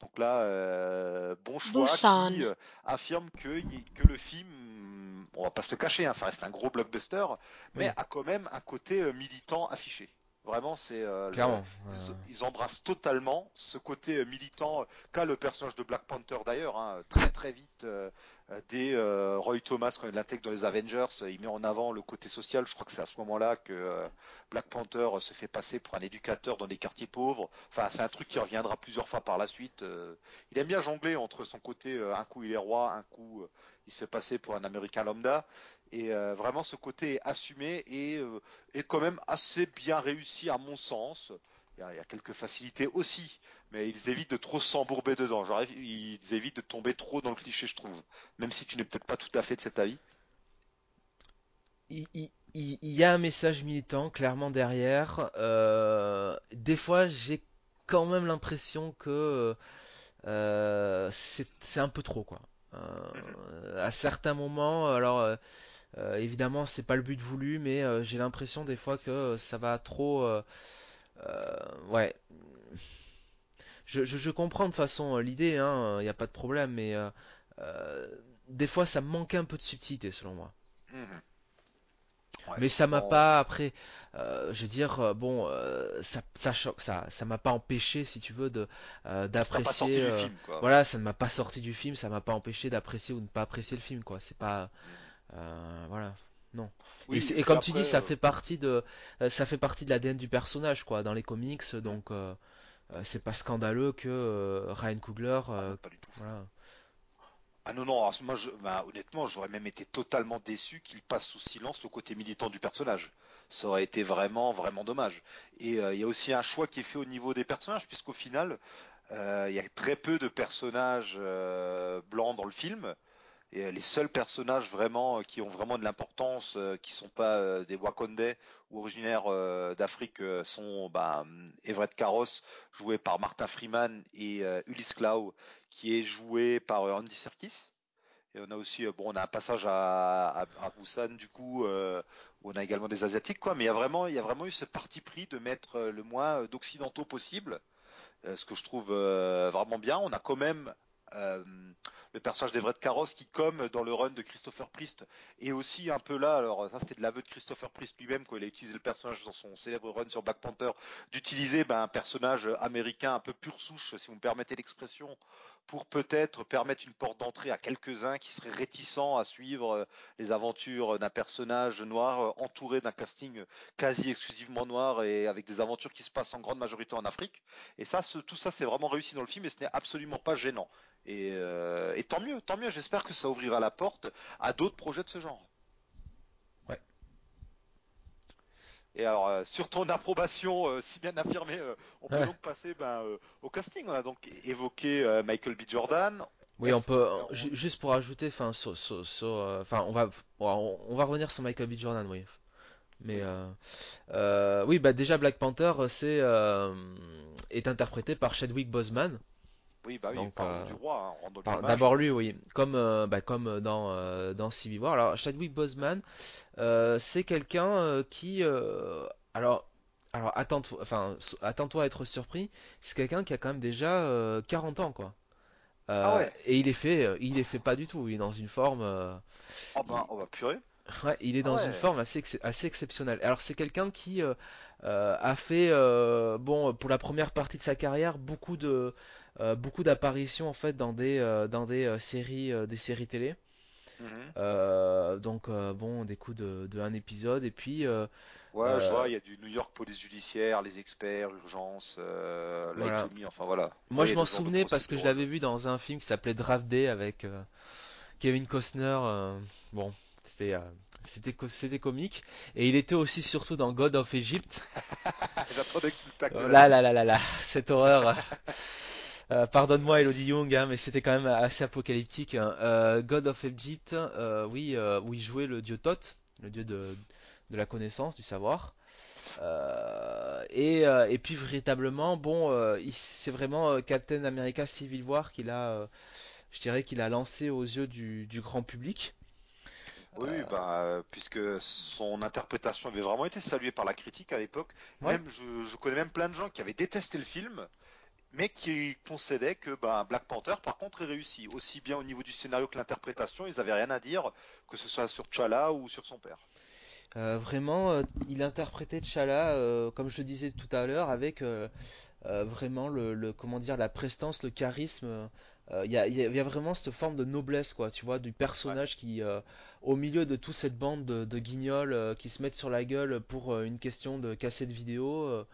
Donc là, euh, bon choix Busan. qui euh, affirme que, que le film, on va pas se le cacher, hein, ça reste un gros blockbuster, mais Oui. a quand même un côté euh, militant affiché. Vraiment, c'est euh, Clairement. ils, euh, ils embrassent totalement ce côté euh, militant euh, qu'a le personnage de Black Panther d'ailleurs. hein, très très vite, euh, euh, dès euh, Roy Thomas quand il l'intègre dans les Avengers, euh, il met en avant le côté social. Je crois que c'est à ce moment-là que euh, Black Panther euh, se fait passer pour un éducateur dans les quartiers pauvres. Enfin, c'est un truc qui reviendra plusieurs fois par la suite. euh. il aime bien jongler entre son côté euh, un coup il est roi, un coup euh, il se fait passer pour un Américain lambda. Et euh, vraiment, ce côté est assumé et euh, est quand même assez bien réussi à mon sens. Il y a, quelques facilités aussi, mais ils évitent de trop s'embourber dedans. Ils évitent de tomber trop dans le cliché, je trouve. Même si tu n'es peut-être pas tout à fait de cet avis. il, y a un message militant clairement derrière. Euh, des fois, j'ai quand même l'impression que c'est un peu trop quoi. À certains moments, alors euh, évidemment, c'est pas le but voulu, mais euh, j'ai l'impression des fois que ça va trop. euh, ouais, je, je- je comprends de façon l'idée, hein, il n'y a pas de problème, mais des fois ça me manquait un peu de subtilité selon moi. Mhm. Ouais. Mais ça m'a pas après, euh, je veux dire, bon, euh, ça, ça choque, ça, ça m'a pas empêché, si tu veux, de euh, d'apprécier. voilà, ça ne m'a pas sorti du film, ça m'a pas empêché d'apprécier ou de ne pas apprécier le film, quoi. C'est pas, Mhm. Euh, voilà, non. Et, Oui, c'est- et et puis comme tu dis, ça euh, fait partie de, euh, ça fait partie de l'ADN du personnage, quoi, dans les comics. Donc, euh, euh, c'est pas scandaleux que euh, Ryan Coogler, ah euh, non, pas du tout. voilà. Ah non, moi, je, bah, honnêtement, j'aurais même été totalement déçu qu'il passe sous silence le côté militant du personnage. Ça aurait été vraiment, vraiment dommage. Et euh, il y a aussi un choix qui est fait au niveau des personnages, puisqu'au final, euh, il y a très peu de personnages euh, blancs dans le film. Et euh, les seuls personnages vraiment euh, qui ont vraiment de l'importance, euh, qui sont pas des Wakandais ou originaires d'Afrique, sont bah, Everett Carros, joué par Martha Freeman, et Ulysse Clow, qui est joué par Andy Serkis. Et on a aussi, bon, on a un passage à, à, Busan du coup, où on a également des asiatiques, quoi. Mais il y a vraiment, eu ce parti pris de mettre le moins d'occidentaux possible ce que je trouve vraiment bien. On a quand même le personnage d'Everett Carros qui, comme dans le run de Christopher Priest, est aussi un peu là. Alors ça, c'était de l'aveu de Christopher Priest lui-même quand il a utilisé le personnage dans son célèbre run sur Black Panther, d'utiliser ben, un personnage américain un peu pur souche, si vous me permettez l'expression, pour peut-être permettre une porte d'entrée à quelques-uns qui seraient réticents à suivre euh, les aventures d'un personnage noir euh, entouré d'un casting quasi exclusivement noir et avec des aventures qui se passent en grande majorité en Afrique. Et ça, tout ça, c'est vraiment réussi dans le film et ce n'est absolument pas gênant. Et, euh, et tant mieux, tant mieux. J'espère que ça ouvrira la porte à d'autres projets de ce genre. Ouais. Et alors, euh, sur ton approbation euh, si bien affirmée, euh, on peut Ouais. donc passer ben, au casting. On a donc évoqué Michael B. Jordan. Oui, on peut on- juste pour ajouter, enfin, sur, sur- sur, enfin, on va, on on va revenir sur Michael B. Jordan, oui. Mais Oui. euh, euh, oui, bah déjà Black Panther, c'est euh, est interprété par Chadwick Boseman. Oui, bah oui, Donc, parlons euh, du roi, hein. D'abord lui, oui, comme euh, bah, comme dans euh, dans Civil War. Alors Chadwick Boseman, c'est quelqu'un qui, alors, alors attends-toi, enfin, s- attends-toi à être surpris. C'est quelqu'un qui a quand même déjà euh, 40 ans, quoi. Ah ouais, et il est fait, euh, il est fait pas du tout. Il est dans une forme. oh il- bah, oh bah purée. Ouais, il est Ah dans une forme assez, ex- assez exceptionnelle. Alors c'est quelqu'un qui a fait, bon, pour la première partie de sa carrière, beaucoup de, beaucoup d'apparitions en fait dans des, euh, dans des euh, séries, euh, des séries télé. Mhm. Euh, donc euh, bon, des coups de, de un épisode et puis euh, Ouais, je euh, vois, il y a du New York Police Judiciaire, les experts, urgence, euh, Light voilà. to Me, enfin voilà. Moi Ouais, je m'en souvenais parce que je l'avais vu dans un film qui s'appelait Draft Day avec euh, Kevin Costner. euh, bon, c'était, euh, C'était c'était comique. Et il était aussi surtout dans God of Egypt. J'attendais que tu le là là là là là, cette horreur. Euh, pardonne-moi Elodie Young, hein, mais c'était quand même assez apocalyptique. hein. Euh, God of Egypt, euh, oui, où il jouait le dieu Thoth, le dieu de, de la connaissance, du savoir. Euh, et, euh, et puis véritablement, bon, euh, c'est vraiment Captain America Civil War qu'il a, je dirais qu'il a lancé aux yeux du, du grand public. Oui, bah, puisque son interprétation avait vraiment été saluée par la critique à l'époque. Ouais. Même, je, je connais même plein de gens qui avaient détesté le film, mais qui concédaient que bah, Black Panther, par contre, est réussi. Aussi bien au niveau du scénario que l'interprétation, ils avaient rien à dire, que ce soit sur T'Challa ou sur son père. Euh, vraiment, euh, il interprétait T'Challa, euh, comme je disais tout à l'heure, avec vraiment le, comment dire, la prestance, le charisme. Il y a, vraiment cette forme de noblesse, quoi, tu vois, du personnage qui, au milieu de toute cette bande de, de guignols qui se mettent sur la gueule pour une question de cassette vidéo,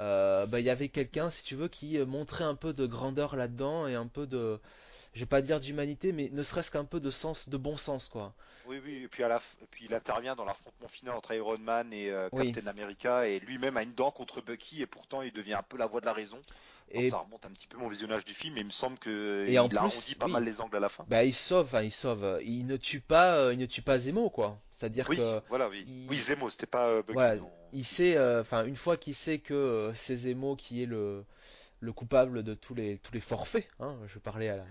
euh, bah, il y avait quelqu'un, si tu veux, qui euh, montrait un peu de grandeur là-dedans et un peu de, je vais pas dire d'humanité, mais ne serait-ce qu'un peu de sens, de bon sens, quoi. Oui, oui, et puis, à la f- et puis il intervient dans l'affrontement final entre Iron Man et euh, Oui. Captain America, et lui-même a une dent contre Bucky, et pourtant il devient un peu la voix de la raison. Et ça remonte un petit peu mon visionnage du film, et il me semble que Et il en plus, arrondi pas oui. mal les angles à la fin. Bah il sauve, enfin il sauve. Il ne tue pas, euh, il ne tue pas Zemo quoi. C'est-à-dire Oui, que voilà, oui. il- Oui, Zemo, c'était pas euh, Bucky. voilà, non. il sait, euh, enfin une fois qu'il sait que euh, c'est Zemo qui est le le coupable de tous les tous les forfaits, hein, je parlais à la-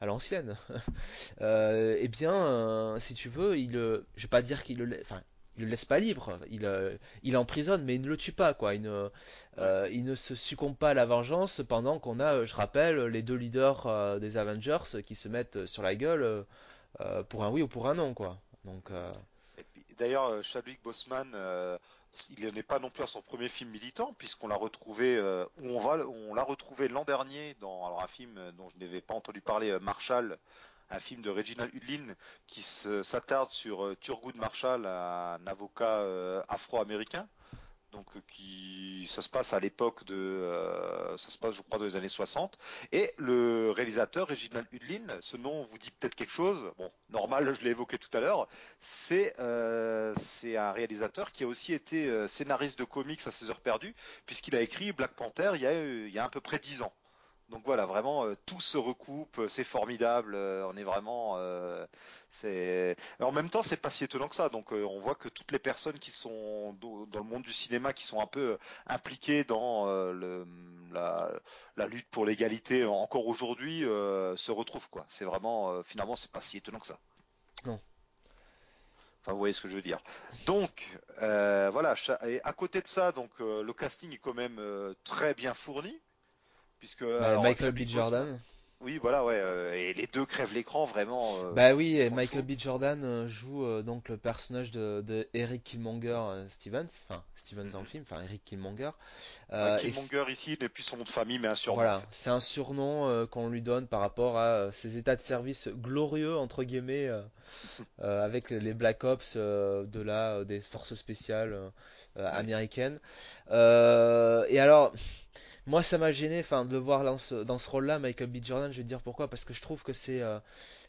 à l'ancienne. Euh, eh bien, si tu veux, il, je vais pas dire qu'il le, enfin il le laisse pas libre, il euh, il l'emprisonne, mais il ne le tue pas quoi. Il ne euh, il ne se succombe pas à la vengeance pendant qu'on a, euh, je rappelle, les deux leaders euh, des Avengers qui se mettent sur la gueule. pour un oui ou pour un non, quoi. Donc, D'ailleurs, Chadwick Boseman, il n'est pas non plus à son premier film militant, puisqu'on l'a retrouvé, on va, on l'a retrouvé l'an dernier dans alors un film dont je n'avais pas entendu parler, Marshall, un film de Reginald Hudlin qui s'attarde sur euh, Thurgood Marshall, un avocat euh, afro-américain. Donc euh, qui ça se passe à l'époque de ça se passe je crois dans les années 60 et le réalisateur Reginald Hudlin ce nom vous dit peut-être quelque chose. Bon normal je l'ai évoqué tout à l'heure. C'est un réalisateur qui a aussi été scénariste de comics à ses heures perdues puisqu'il a écrit Black Panther il y a il y a à peu près 10 ans donc voilà vraiment euh, tout se recoupe c'est formidable euh, on est vraiment euh, c'est en même temps, c'est pas si étonnant que ça. Donc, euh, on voit que toutes les personnes qui sont dans le monde du cinéma, qui sont un peu euh, impliquées dans euh, le, la, la lutte pour l'égalité encore aujourd'hui, euh, se retrouvent quoi. C'est vraiment, euh, finalement, c'est pas si étonnant que ça. Non. Enfin, vous voyez ce que je veux dire. Donc, euh, voilà. Et à côté de ça, donc euh, le casting est quand même euh, très bien fourni, puisque bah, alors, Michael B. Jordan. Oui, voilà, ouais. euh, et les deux crèvent l'écran vraiment. euh, Bah oui, et Michael. B. Jordan euh, joue euh, donc le personnage de, de Eric Killmonger Stevens, enfin Stevens dans le Mhm. film, enfin Eric Killmonger. Ouais, Euh, et Killmonger ici plus son nom de famille, mais un surnom. voilà, en fait. c'est un surnom qu'on lui donne par rapport à ses états de service glorieux entre guillemets avec les Black Ops de euh, des forces spéciales américaines. Et alors. Moi, ça m'a gêné, enfin, de le voir dans ce, dans ce rôle-là, Michael B. Jordan. Je vais te dire pourquoi, parce que je trouve que c'est euh,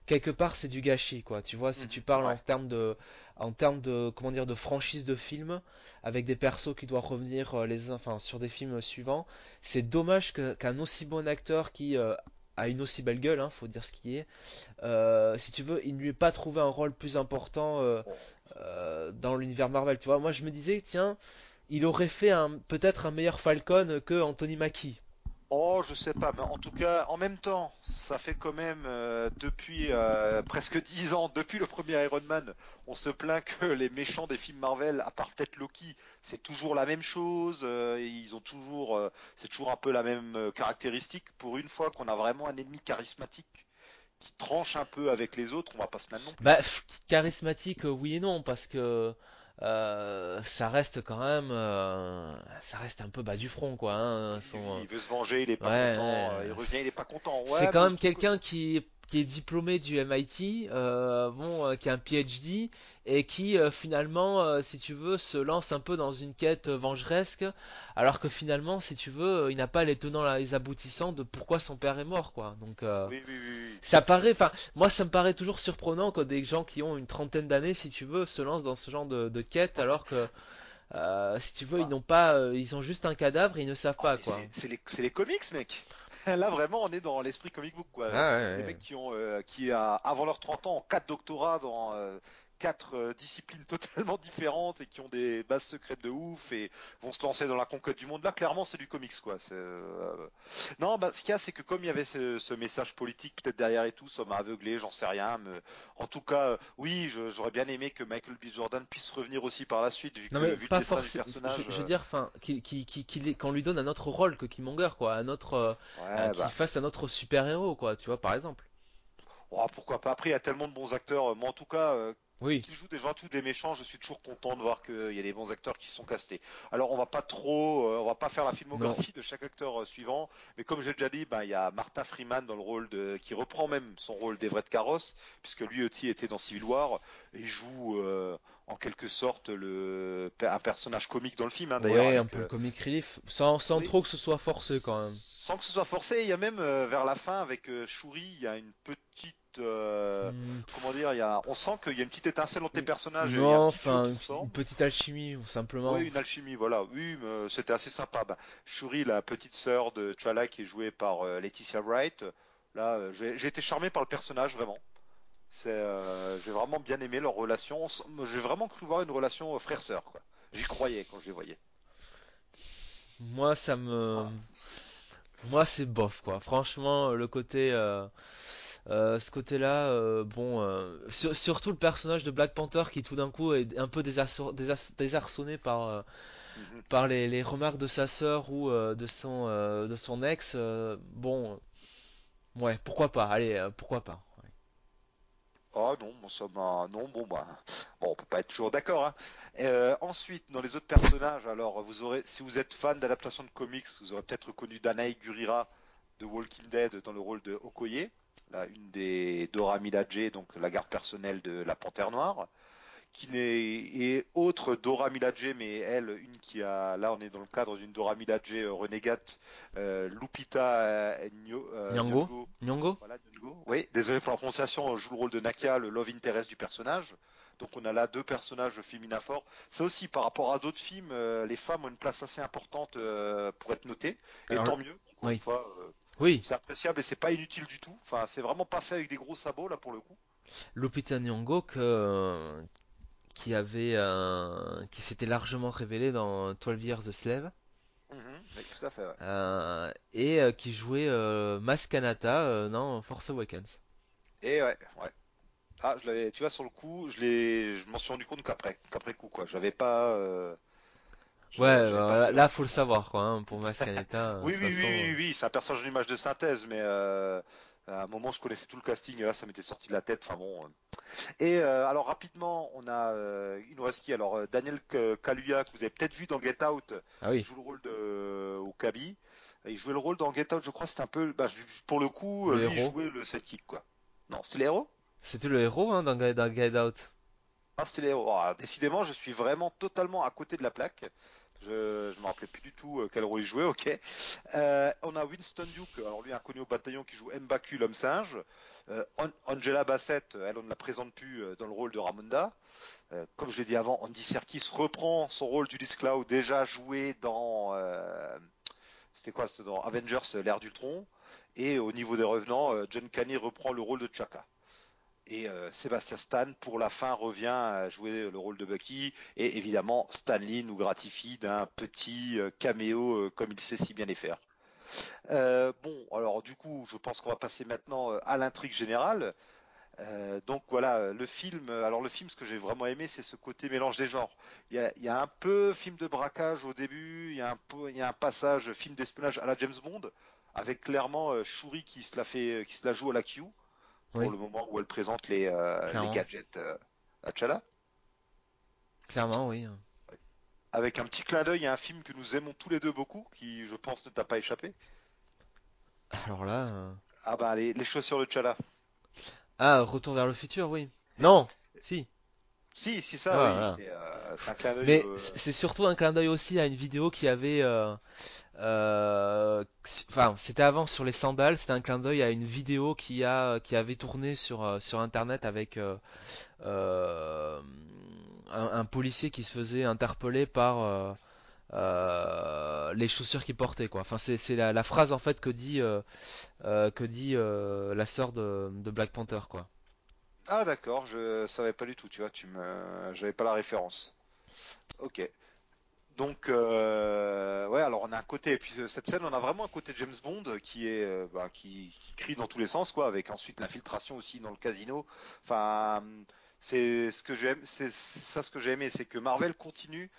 quelque part c'est du gâchis, quoi. Tu vois, si Mhm, tu parles en termes de, en termes de, comment dire, de franchise de film, avec des persos qui doivent revenir euh, les enfin, sur des films suivants, c'est dommage qu'un aussi bon acteur qui euh, a une aussi belle gueule, hein, faut dire ce qui est, euh, si tu veux, il ne lui ait pas trouvé un rôle plus important euh, euh, dans l'univers Marvel. Tu vois, moi je me disais, tiens, il aurait fait un, peut-être un meilleur Falcon que Anthony Mackie. Oh, je sais pas, mais en tout cas, en même temps, ça fait quand même euh, depuis euh, presque 10 ans, depuis le premier Iron Man, on se plaint que les méchants des films Marvel, à part peut-être Loki, c'est toujours la même chose. euh, ils ont toujours, c'est toujours un peu la même caractéristique. Pour une fois qu'on a vraiment un ennemi charismatique qui tranche un peu avec les autres, on va pas se non plus. Bah, charismatique, oui et non, parce que euh, ça reste quand même, euh, ça reste un peu bas du front, quoi. hein, son, il veut se venger, il est pas ouais, content, ouais. euh, il revient, il est pas content. Ouais, c'est quand même que- quelqu'un qui, qui est diplômé du MIT, euh, bon, qui a un PhD et qui euh, finalement, euh, si tu veux, se lance un peu dans une quête euh, vengeresque, alors que finalement, si tu veux, il n'a pas les tenants les aboutissants de pourquoi son père est mort, quoi. Donc euh, Oui, oui, oui, oui. ça paraît, enfin, moi ça me paraît toujours surprenant que des gens qui ont une trentaine d'années, si tu veux, se lancent dans ce genre de, de quête, alors que euh, si tu veux, ils n'ont pas, euh, ils ont juste un cadavre, et ils ne savent Ah, pas, quoi. c'est- les, c'est les comics, mec. Là, vraiment, on est dans l'esprit comic book, quoi. Ah, ouais, Des ouais. mecs qui ont, euh, qui a, avant leurs 30 ans, ont quatre doctorats dans euh, quatre euh, disciplines totalement différentes et qui ont des bases secrètes de ouf et vont se lancer dans la conquête du monde. Là, clairement, c'est du comics, quoi. Euh, Non, bah, ce qu'il y a, c'est que comme il y avait ce, ce message politique peut-être derrière et tout, ça m'a aveuglé, j'en sais rien. Mais en tout cas, euh, oui, j'aurais bien aimé que Michael B. Jordan puisse revenir aussi par la suite, vu Non que mais vu pas le destin du forcément. personnage. Je, je veux dire, enfin, qu'il ait- qu'on lui donne un autre rôle que Killmonger, quoi, un autre, euh, euh, Ouais, qu'il bah. fasse un autre super héros, quoi, tu vois, par exemple. Oh, pourquoi pas. Après, il y a tellement de bons acteurs. Moi, en tout cas, Oui. qu'ils jouent des gentils ou des méchants, je suis toujours content de voir qu'il y a des bons acteurs qui sont castés. Alors, on va pas trop, euh, on va pas faire la filmographie de chaque acteur euh, suivant, mais comme j'ai déjà dit, ben, il y a Martin Freeman dans le rôle de, qui reprend même son rôle d'Everett Carross, puisque lui aussi était dans Civil War, et il joue euh, en quelque sorte le, un personnage comique dans le film, hein, d'ailleurs. Ouais, un peu le comic relief, sans, sans oui. trop que ce soit forcé quand même. Sans que ce soit forcé, il y a même euh, vers la fin avec euh, Shuri, il y a une petite, euh, Hmm, comment dire, il y a, on sent qu'il y a une petite étincelle entre les personnages. non, un enfin, une, petite- alchimie, simplement. Oui, une alchimie, voilà. Oui, euh, c'était assez sympa. Bah, Shuri, la petite sœur de T'Challa, qui est jouée par euh, Laetitia Wright. Là, euh, j'ai été charmé par le personnage, vraiment. C'est, euh, j'ai vraiment bien aimé leur relation. J'ai vraiment cru voir une relation frère-sœur, quoi. J'y croyais quand je les voyais. Moi, ça me, Voilà. moi, c'est bof, quoi. Franchement, le côté, euh, ce côté-là, euh, bon, euh, sur- surtout le personnage de Black Panther qui tout d'un coup est un peu désarço- désar- désarçonné par, Mhm. par les, les remarques de sa sœur ou euh, de son, euh, de son ex. euh, bon, ouais, pourquoi pas, allez, pourquoi pas. ouais. Ah non, bon, ça m'a... Non, bon, bah... Bon, on peut pas être toujours d'accord, hein. Ensuite, dans les autres personnages, alors, vous aurez... Si vous êtes fan d'adaptation de comics, vous aurez peut-être reconnu Danae Gurira de Walking Dead dans le rôle de Okoye, là, une des Dora Milaje, donc la garde personnelle de la Panthère Noire, qui n'est... Et autre Dora Milaje, mais elle, une qui a... Là, on est dans le cadre d'une Dora Milaje euh, renégate, euh, Lupita euh, Nyo- euh, Nyong'o Nyong'o, Nyong'o voilà, Nyong'o. Oui, désolé pour la prononciation, joue le rôle de Nakia, le love interest du personnage. Donc on a là deux personnages féminins forts. Ça aussi, par rapport à d'autres films, les femmes ont une place assez importante pour être notées. Et Alors, tant mieux. Oui. une fois, Oui, c'est appréciable et c'est pas inutile du tout. Enfin, c'est vraiment pas fait avec des gros sabots là pour le coup. Lupita Nyong'o que, euh, qui avait, euh, qui s'était largement révélé dans 12 Years a Slave. Mhm, oui, tout à fait. ouais. euh, et euh, qui jouait Mas Kanata euh, dans Force Awakens. Et ouais, ouais. Ah, je l'avais, tu vois, sur le coup, je l'ai, je m'en suis rendu compte qu'après, qu'après coup, quoi. J'avais pas, je- Ouais, pas là, la- faut le savoir quoi, hein, pour Mas Kanata. euh, Oui, oui, oui, oui, euh, oui, c'est un personnage d'une image de synthèse, mais euh, à un moment je connaissais tout le casting et là ça m'était sorti de la tête. Enfin bon. euh. Et euh, alors rapidement, on a, euh, il nous reste qui Alors Daniel Kaluuya que vous avez peut-être vu dans Get Out, Ah il joue le rôle de euh, Okabi. Il jouait le rôle dans Get Out, je crois, c'était un peu, bah, pour le coup, Le lui il héros. jouait le sidekick quoi. Non, c'était les héros? C'était le héros hein, dans, Guide Out. Ah, c'était les héros. Ah, décidément, je suis vraiment totalement à côté de la plaque. Je, je me rappelais plus du tout euh, quel rôle il jouait, ok. Euh, on a Winston Duke, alors lui inconnu au bataillon qui joue Mbaku l'homme singe. Euh, An- Angela Bassett, elle on ne la présente plus dans le rôle de Ramonda. Comme je l'ai dit avant, Andy Serkis reprend son rôle d'Ulysse Cloud déjà joué dans c'était quoi dans Avengers l'ère d'Ultron et au niveau des revenants John Caney reprend le rôle de Chaka. Et euh, Sébastien Stan, pour la fin, revient à jouer le rôle de Bucky. Et évidemment, Stanley nous gratifie d'un petit euh, caméo euh, comme il sait si bien les faire. Bon, alors du coup, je pense qu'on va passer maintenant à l'intrigue générale. Donc voilà, le film. Alors le film, ce que j'ai vraiment aimé, c'est ce côté mélange des genres. Il y a, un peu film de braquage au début, il y a un, passage film d'espionnage à la James Bond, avec clairement Shuri qui se qui se la joue à la Q pour Oui, le moment où elle présente les, euh, les gadgets euh, à T'Challa. Clairement, oui. Avec un petit clin d'œil à un film que nous aimons tous les deux beaucoup, qui je pense ne t'a pas échappé. Alors là. euh, Ah bah les, les chaussures de T'Challa. Ah, Retour vers le futur, oui. Non, si. Si, si ça, Ouais, oui, voilà. c'est euh, c'est un clin d'œil. Mais euh, c'est surtout un clin d'œil aussi à une vidéo qui avait, euh, euh, enfin, c'était avant sur les sandales. C'était un clin d'œil à une vidéo qui a, qui avait tourné sur sur Internet avec un, un policier qui se faisait interpeller par euh, les chaussures qu'il portait, quoi. Enfin, c'est c'est la, la phrase en fait que dit euh, euh, que dit la sœur de, de Black Panther, quoi. Ah d'accord, je savais pas du tout, tu vois, tu me, j'avais pas la référence. Ok. Donc, euh, ouais, alors on a un côté, et puis euh, cette scène, on a vraiment un côté James Bond qui est, euh, bah, qui, qui crie dans tous les sens, quoi, avec ensuite l'infiltration aussi dans le casino. Enfin, c'est ce que j'aime, c'est ça ce que j'ai aimé, c'est que Marvel continue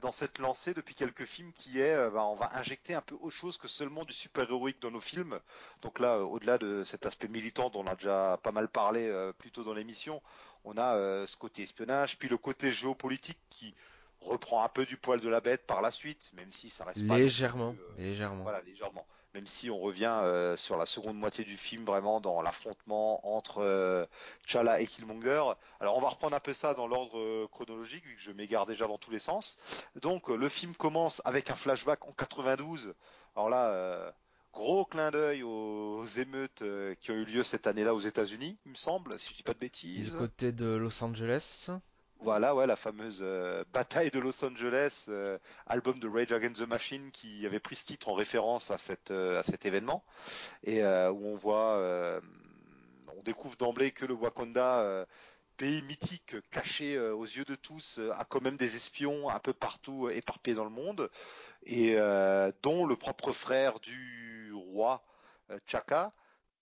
dans cette lancée depuis quelques films qui est, euh, bah, on va injecter un peu autre chose que seulement du super-héroïque dans nos films. Donc là, euh, au-delà de cet aspect militant dont on a déjà pas mal parlé euh, plus tôt dans l'émission, on a euh, ce côté espionnage, puis le côté géopolitique qui reprend un peu du poil de la bête par la suite, même si ça reste pas plus, euh, légèrement. voilà, légèrement. Même si on revient euh, sur la seconde moitié du film, vraiment dans l'affrontement entre euh, T'Challa et Killmonger. Alors on va reprendre un peu ça dans l'ordre euh, chronologique, vu que je m'égare déjà dans tous les sens. Donc euh, le film commence avec un flashback en 92. Alors là, gros clin d'œil aux émeutes qui ont eu lieu cette année-là aux États-Unis, il me semble, si je dis pas de Du bêtises. côté de Los Angeles. Voilà, ouais, la fameuse euh, bataille de Los Angeles, euh, album de Rage Against the Machine qui avait pris ce titre en référence à, euh, cet événement et où on voit, on découvre d'emblée que le Wakanda, pays mythique caché aux yeux de tous, a quand même des espions un peu partout éparpillés dans le monde et dont le propre frère du roi T'Chaka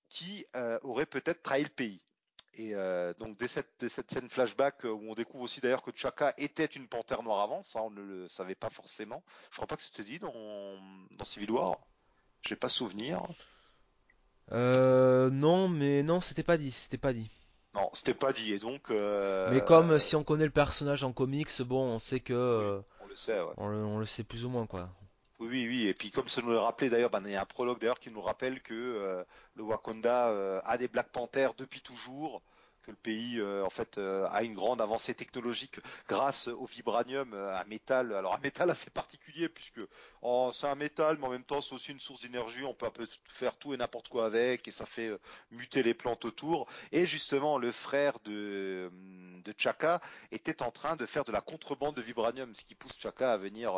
qui aurait peut-être trahi le pays. Et euh, donc dès cette, dès cette scène flashback euh, où on découvre aussi d'ailleurs que T'Chaka était une panthère noire avant, ça on ne le savait pas forcément. Je crois pas que c'était dit dans, dans Civil War. J'ai pas souvenir. Euh, non, mais non, c'était pas dit, c'était pas dit. Non, c'était pas dit. Et donc, Mais comme euh, euh, si on connaît le personnage en comics, bon, on sait que oui, euh, on le sait. Ouais. on le, on le sait plus ou moins quoi. Oui, oui. Et puis comme ça nous le rappelait d'ailleurs, ben, il y a un prologue d'ailleurs qui nous rappelle que euh, le Wakanda euh, a des Black Panthers depuis toujours, que le pays euh, en fait a une grande avancée technologique grâce au vibranium, un métal, alors un métal assez particulier puisque c'est un métal, mais en même temps c'est aussi une source d'énergie. On peut un peu faire tout et n'importe quoi avec, et ça fait muter les plantes autour. Et justement, le frère de de Chaka était en train de faire de la contrebande de vibranium, ce qui pousse Chaka à venir.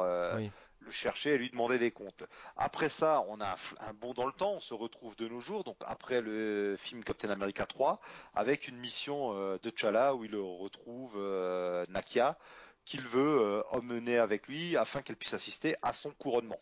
Le chercher et lui demander des comptes. Après ça, on a un, bond dans le temps, on se retrouve de nos jours, donc après le film Captain America 3, avec une mission euh, de T'Challa où il retrouve euh, Nakia, qu'il veut euh, emmener avec lui afin qu'elle puisse assister à son couronnement,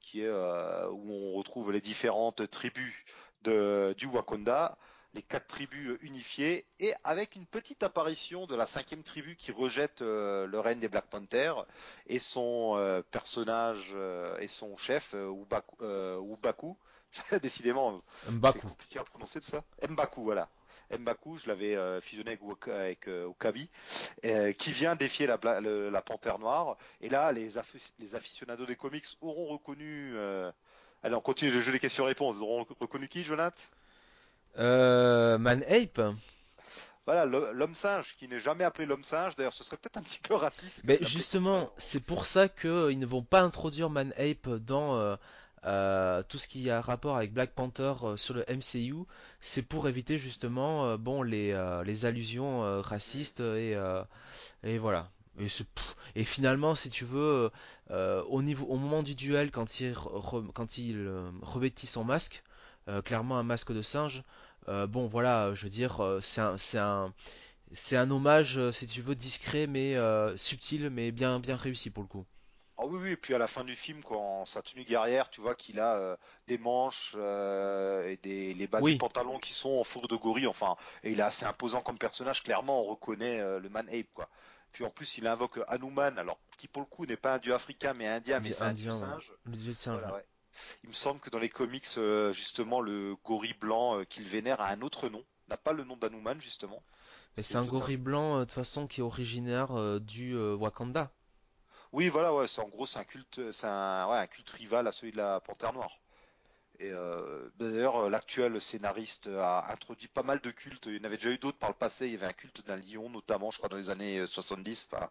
qui est euh, où on retrouve les différentes tribus du Wakanda, les quatre tribus unifiées, et avec une petite apparition de la cinquième tribu qui rejette euh, le règne des Black Panthers et son euh, personnage euh, et son chef Ubaku, Ubaku. décidément c'est M'Baku. compliqué à prononcer tout ça. Mbaku voilà. Mbaku je l'avais fusionné avec, Waka- avec Okabi qui vient défier la, bla- le- la panthère noire. Et là les, les aficionados des comics auront reconnu allez on continue le jeu des questions-réponses. Ils auront reconnu qui Jonathan? Euh, Man Ape. voilà l'homme singe qui n'est jamais appelé l'homme singe d'ailleurs ce serait peut-être un petit peu raciste Mais justement, c'est pour ça que euh, ne vont pas introduire Man Ape dans euh, euh, tout ce qui a rapport avec Black Panther euh, sur le MCU. C'est pour éviter justement, bon, les les allusions racistes et Et voilà. Et, c'est- pff, et finalement, si tu veux, au niveau, au moment du duel, quand il, re- quand il revêtit son masque, clairement un masque de singe, euh, bon voilà, je veux dire, euh, c'est un, c'est un, c'est un hommage, euh, si tu veux, discret mais euh, subtil, mais bien, bien réussi pour le coup. Ah oui, oui, et puis à la fin du film, quand sa tenue guerrière, tu vois qu'il a euh, des manches euh, et des, les bas du Oui, pantalon qui sont en fourrure de gorille, enfin, et il est assez imposant comme personnage, clairement on reconnaît euh, le man ape, quoi. Puis en plus il invoque Hanuman, alors qui pour le coup n'est pas un dieu africain mais indien, mais c'est un dieu singe. Le dieu de singe. Voilà, ouais. Il me semble que dans les comics, euh, justement, le gorille blanc euh, qu'il vénère a un autre nom, n'a pas le nom d'Hanuman, justement. Mais C'est un gorille blanc, euh, de toute façon, qui est originaire du Wakanda. Oui, voilà, ouais, c'est en gros c'est un culte, c'est un, ouais, un culte rival à celui de la Panthère Noire. Et euh, d'ailleurs, euh, l'actuel scénariste a introduit pas mal de cultes. Il y en avait déjà eu d'autres par le passé. Il y avait un culte d'un lion, notamment, je crois, dans les années 70. Enfin,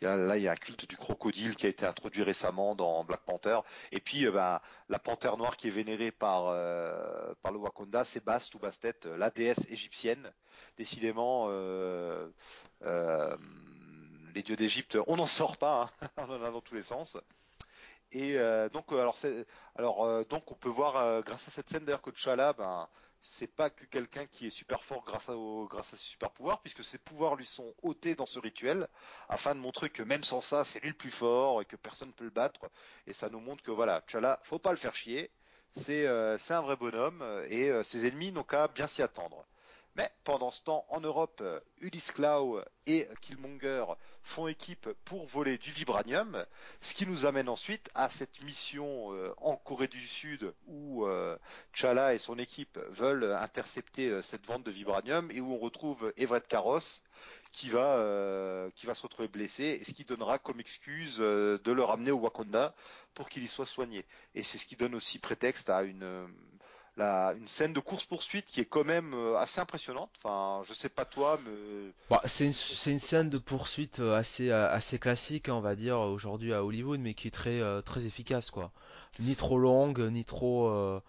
il y a- là, il y a un culte du crocodile qui a été introduit récemment dans Black Panther. Et puis, euh, ben, la panthère noire qui est vénérée par, euh, le Wakanda, c'est Bast ou Bastet, euh, la déesse égyptienne. Décidément, euh, euh, les dieux d'Égypte, on n'en sort pas. hein. on en a dans tous les sens. Et euh, donc, euh, euh, donc, on peut voir grâce à cette scène d'ailleurs que T'Challa, ben, c'est pas que quelqu'un qui est super fort grâce à, au- ses super pouvoirs, puisque ses pouvoirs lui sont ôtés dans ce rituel, afin de montrer que même sans ça, c'est lui le plus fort et que personne ne peut le battre. Et ça nous montre que voilà, T'Challa, faut pas le faire chier. C'est c'est un vrai bonhomme et ses ennemis n'ont qu'à bien s'y attendre. Mais pendant ce temps, en Europe, Ulysse Clow et Killmonger font équipe pour voler du vibranium, ce qui nous amène ensuite à cette mission euh, en Corée du Sud où euh, et son équipe veulent intercepter euh, cette vente de vibranium et où on retrouve Everett Carros qui va euh, qui va se retrouver blessé et ce qui donnera comme excuse de le ramener au Wakanda pour qu'il y soit soigné. Et c'est ce qui donne aussi prétexte à une la, une scène de course poursuite qui est quand même euh, assez impressionnante. Enfin, je sais pas toi, mais Bah, c'est une, scène de poursuite euh, assez, euh, assez classique, on va dire, aujourd'hui à Hollywood, mais qui est très, très efficace, quoi. Ni trop longue, ni trop,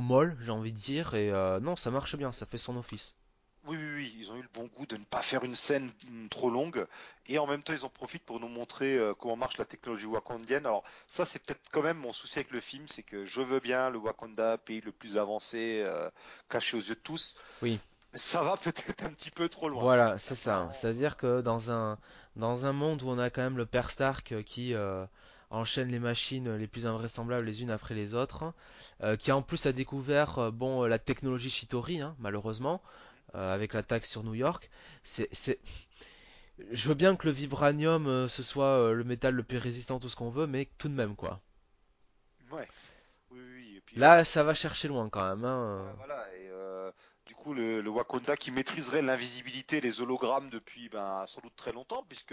molle, j'ai envie de dire, et non, ça marche bien, ça fait son office. Oui, oui, oui, ils ont eu le bon goût de ne pas faire une scène mm, trop longue et en même temps ils en profitent pour nous montrer euh, comment marche la technologie wakandienne. Alors ça c'est peut-être quand même mon souci avec le film, c'est que je veux bien le Wakanda, pays le plus avancé, euh, caché aux yeux de tous, Oui, ça va peut-être un petit peu trop loin. voilà, c'est ça. C'est-à-dire que dans un, dans un monde où on a quand même le père Stark qui euh, enchaîne les machines les plus invraisemblables les unes après les autres, euh, qui en plus a découvert, bon, la technologie Shitori, hein, malheureusement, euh, avec l'attaque sur New York, c'est, Je veux bien que le vibranium euh, ce soit euh, le métal le plus résistant, tout ce qu'on veut, mais tout de même quoi. ouais, oui, oui, et puis euh, Là, ça va chercher loin quand même. Hein. Ouais, voilà. Et du coup, le, le Wakanda qui maîtriserait l'invisibilité, les hologrammes depuis ben, sans doute très longtemps, puisque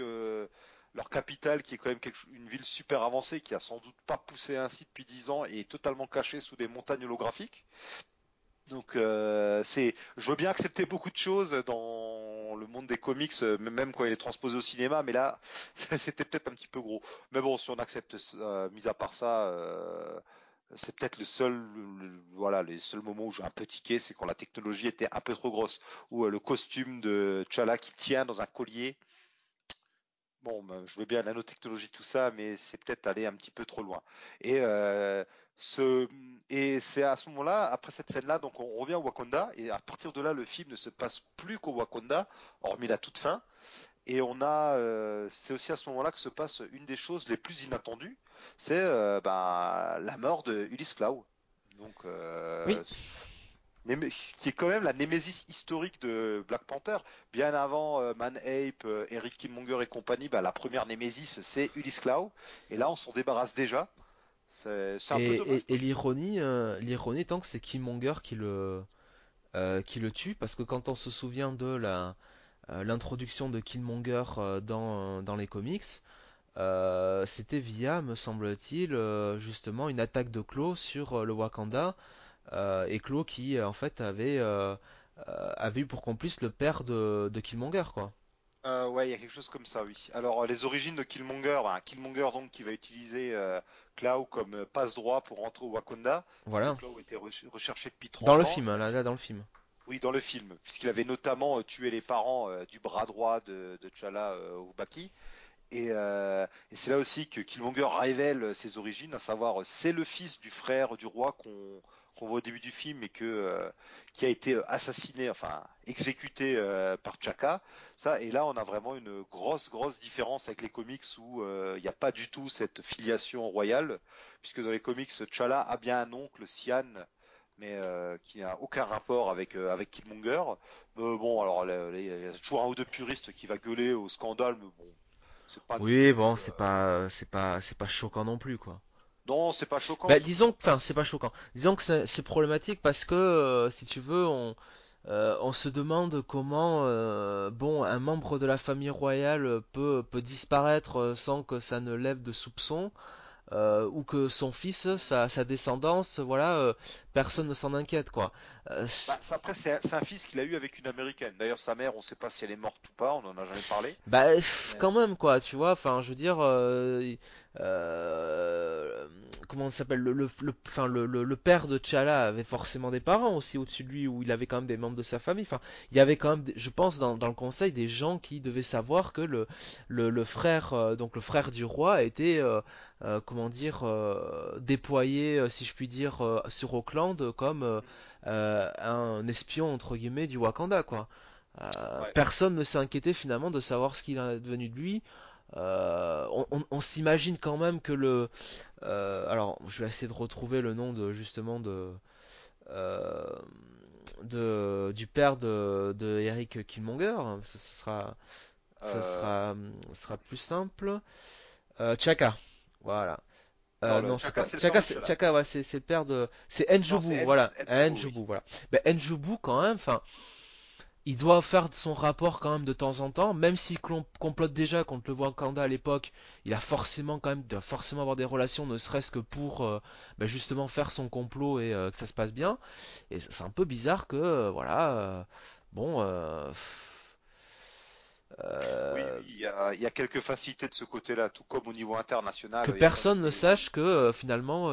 leur capitale, qui est quand même quelque- une ville super avancée, qui a sans doute pas poussé ainsi depuis 10 ans, est totalement cachée sous des montagnes holographiques. Donc, euh, c'est, je veux bien accepter beaucoup de choses dans le monde des comics, euh, même quand il est transposé au cinéma, mais là, c'était peut-être un petit peu gros. Mais bon, si on accepte, mis à part ça. euh, c'est peut-être le seul, le- voilà, les seuls moments où j'ai un peu tiqué, c'est quand la technologie était un peu trop grosse, ou le costume de T'Challa qui tient dans un collier. Bon, ben, je veux bien la nanotechnologie, tout ça, mais c'est peut-être aller un petit peu trop loin. Et ce, et c'est à ce moment-là, après cette scène-là, donc on revient au Wakanda, et à partir de là, le film ne se passe plus qu'au Wakanda, hormis la toute fin. Et on a, euh, c'est aussi à ce moment-là que se passe une des choses les plus inattendues, c'est euh, bah, la mort de Ulysse Clow. Donc, Oui. euh, Némé- qui est quand même la némésis historique de Black Panther. Bien avant euh, Man Ape, euh, Eric Killmonger et compagnie, bah, la première némésis c'est Ulysse Clow. Et là, on s'en débarrasse déjà. C'est c'est un peu Et, dommage. et, et l'ironie, euh, l'ironie tant que c'est Killmonger qui le, euh, qui le tue, parce que quand on se souvient de la, euh, l'introduction de Killmonger euh, dans, dans les comics, c'était via, me semble-t-il, justement une attaque de Klaue sur le Wakanda, et Klaue qui en fait avait, avait eu pour complice le père de, de Killmonger, quoi. Euh, ouais, il y a quelque chose comme ça, oui. Alors, euh, les origines de Killmonger, bah, Killmonger donc qui va utiliser euh, Clow comme euh, passe-droit pour rentrer au Wakanda, Voilà. Clow était re- recherché depuis Dans 30 le ans. film, hein, là, là, dans le film. Oui, dans le film, puisqu'il avait notamment euh, tué les parents du bras droit de, de T'Challa au Baki. Et, et c'est là aussi que Killmonger révèle ses origines, à savoir c'est le fils du frère du roi qu'on qu'on voit au début du film et que euh, qui a été assassiné, enfin exécuté euh, par T'Chaka. Ça et là on a vraiment une grosse grosse différence avec les comics où euh, il n'y a pas du tout cette filiation royale, puisque dans les comics T'Challa a bien un oncle Sian. Mais euh, qui n'a aucun rapport avec euh, avec Killmonger. Euh, bon, alors il y a toujours un ou deux puristes qui va gueuler au scandale, mais bon, c'est pas non Oui, bon, c'est euh, pas, c'est pas, c'est pas choquant non plus, quoi. Non, c'est pas choquant, Bah, disons enfin, c'est pas choquant. Disons que c'est problématique parce que, euh, si tu veux, on, euh, on se demande comment, euh, bon, un membre de la famille royale peut, peut disparaître sans que ça ne lève de soupçons. euh, ou que son fils, sa, sa descendance, voilà, euh, personne ne s'en inquiète, quoi. Euh, Bah, après, c'est un fils qu'il a eu avec une américaine. D'ailleurs, sa mère, on sait pas si elle est morte ou pas, on en a jamais parlé. bah, Mais- quand même, quoi, tu vois. Enfin, je veux dire, euh, comment ça s'appelle, le, le, le, enfin, le, le, le père de T'Challa avait forcément des parents aussi au-dessus de lui, où il avait quand même des membres de sa famille. Enfin, il y avait quand même, je pense, dans, dans le conseil, des gens qui devaient savoir que le, le, le frère, euh, donc le frère du roi, était, euh, comment dire, déployé, si je puis dire, sur Auckland comme un espion entre guillemets du Wakanda, quoi. Ouais. Personne ne s'est inquiété finalement de savoir ce qu'il en est devenu de lui. Euh, on on- on s'imagine quand même que le, euh, alors je vais essayer de retrouver le nom de justement de, euh, de du père de, de Eric Killmonger. Ce sera, ça sera, sera plus simple. Chaka, voilà. Euh, Non, Chaka, pas- c'est le Chaka, c'est. Chaka, ouais, c'est le père de, c'est En- voilà, oui. voilà. Ben quand même, enfin, il doit faire son rapport quand même de temps en temps, même s'il complote déjà contre le Wakanda à l'époque, il a forcément quand même, doit forcément avoir des relations, ne serait-ce que pour euh, ben justement faire son complot et euh, que ça se passe bien. Et c'est un peu bizarre que, euh, voilà, bon, Oui, oui, il y a, il y a quelques facilités de ce côté-là, tout comme au niveau international. que personne ne sache que finalement,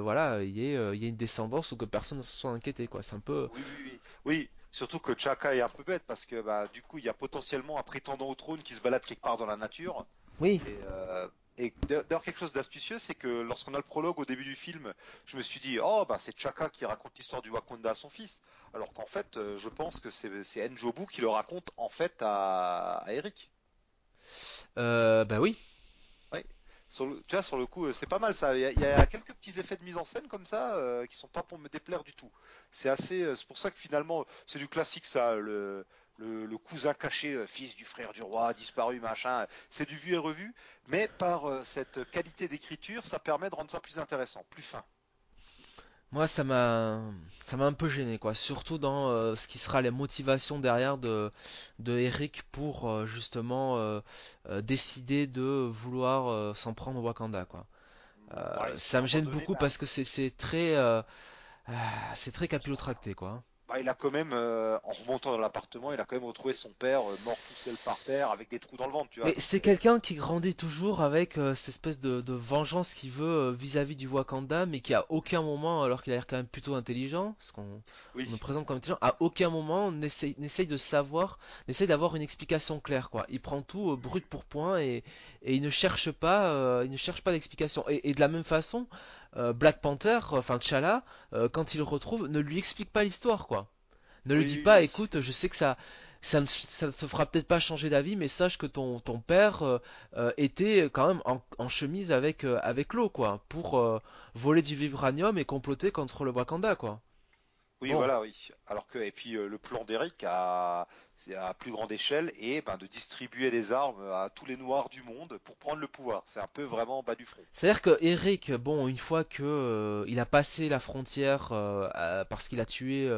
voilà, il y ait, il y ait une descendance ou que personne ne se soit inquiété, quoi. C'est un peu, Oui, oui, oui. Oui, surtout que Chaka est un peu bête parce que bah, du coup, il y a potentiellement un prétendant au trône qui se balade quelque part dans la nature. oui. Et, euh, et d'ailleurs, quelque chose d'astucieux, c'est que lorsqu'on a le prologue au début du film, je me suis dit, oh, bah, c'est Chaka qui raconte l'histoire du Wakanda à son fils. Alors qu'en fait, euh, je pense que c'est c'est Njobu qui le raconte en fait à, à Eric. Euh, bah oui. Sur le- tu vois, sur le coup, euh, c'est pas mal ça. Il y, a, quelques petits effets de mise en scène comme ça euh, qui sont pas pour me déplaire du tout. C'est assez, euh, c'est pour ça que finalement, c'est du classique ça, le, le, cousin caché, euh, fils du frère du roi, disparu, machin. C'est du vu et revu, mais par cette qualité d'écriture, ça permet de rendre ça plus intéressant, plus fin. Moi, ça m'a, ça m'a un peu gêné, quoi. Surtout dans euh, ce qui sera les motivations derrière de, de Eric pour euh, justement euh, euh, décider de vouloir euh, s'en prendre au Wakanda, quoi. Euh, Ouais, ça me à un gêne moment donné, beaucoup bah, parce que c'est, c'est très, euh, ah, c'est très capillotracté, quoi. Bah, il a quand même, euh, en remontant dans l'appartement, il a quand même retrouvé son père euh, mort tout seul par terre avec des trous dans le ventre, tu vois. Mais c'est quelqu'un qui grandit toujours avec euh, cette espèce de, de vengeance qu'il veut vis-à-vis du Wakanda, mais qui à aucun moment, alors qu'il a l'air quand même plutôt intelligent, parce qu'on Oui. le présente comme intelligent, à aucun moment n'essaye de savoir, n'essaye d'avoir une explication claire, quoi. Il prend tout brut pour point et, et il ne cherche pas, il ne cherche pas d'explication. Et, et de la même façon, euh, Black Panther, enfin T'Challa, euh, quand il le retrouve, ne lui explique pas l'histoire, quoi. Ne lui Oui, dit oui, pas, oui. écoute, je sais que ça, ça ne, ça te fera peut-être pas changer d'avis, mais sache que ton, ton père euh, était quand même en, en chemise avec, avec l'eau, quoi, pour voler du vibranium et comploter contre le Wakanda, quoi. Oui, Bon. voilà, oui. Alors que, et puis euh, le plan d'Eric à, à plus grande échelle et ben, de distribuer des armes à tous les noirs du monde pour prendre le pouvoir. C'est un peu vraiment bas du front. C'est-à-dire que Eric, bon, une fois que euh, il a passé la frontière euh, à- parce qu'il a tué,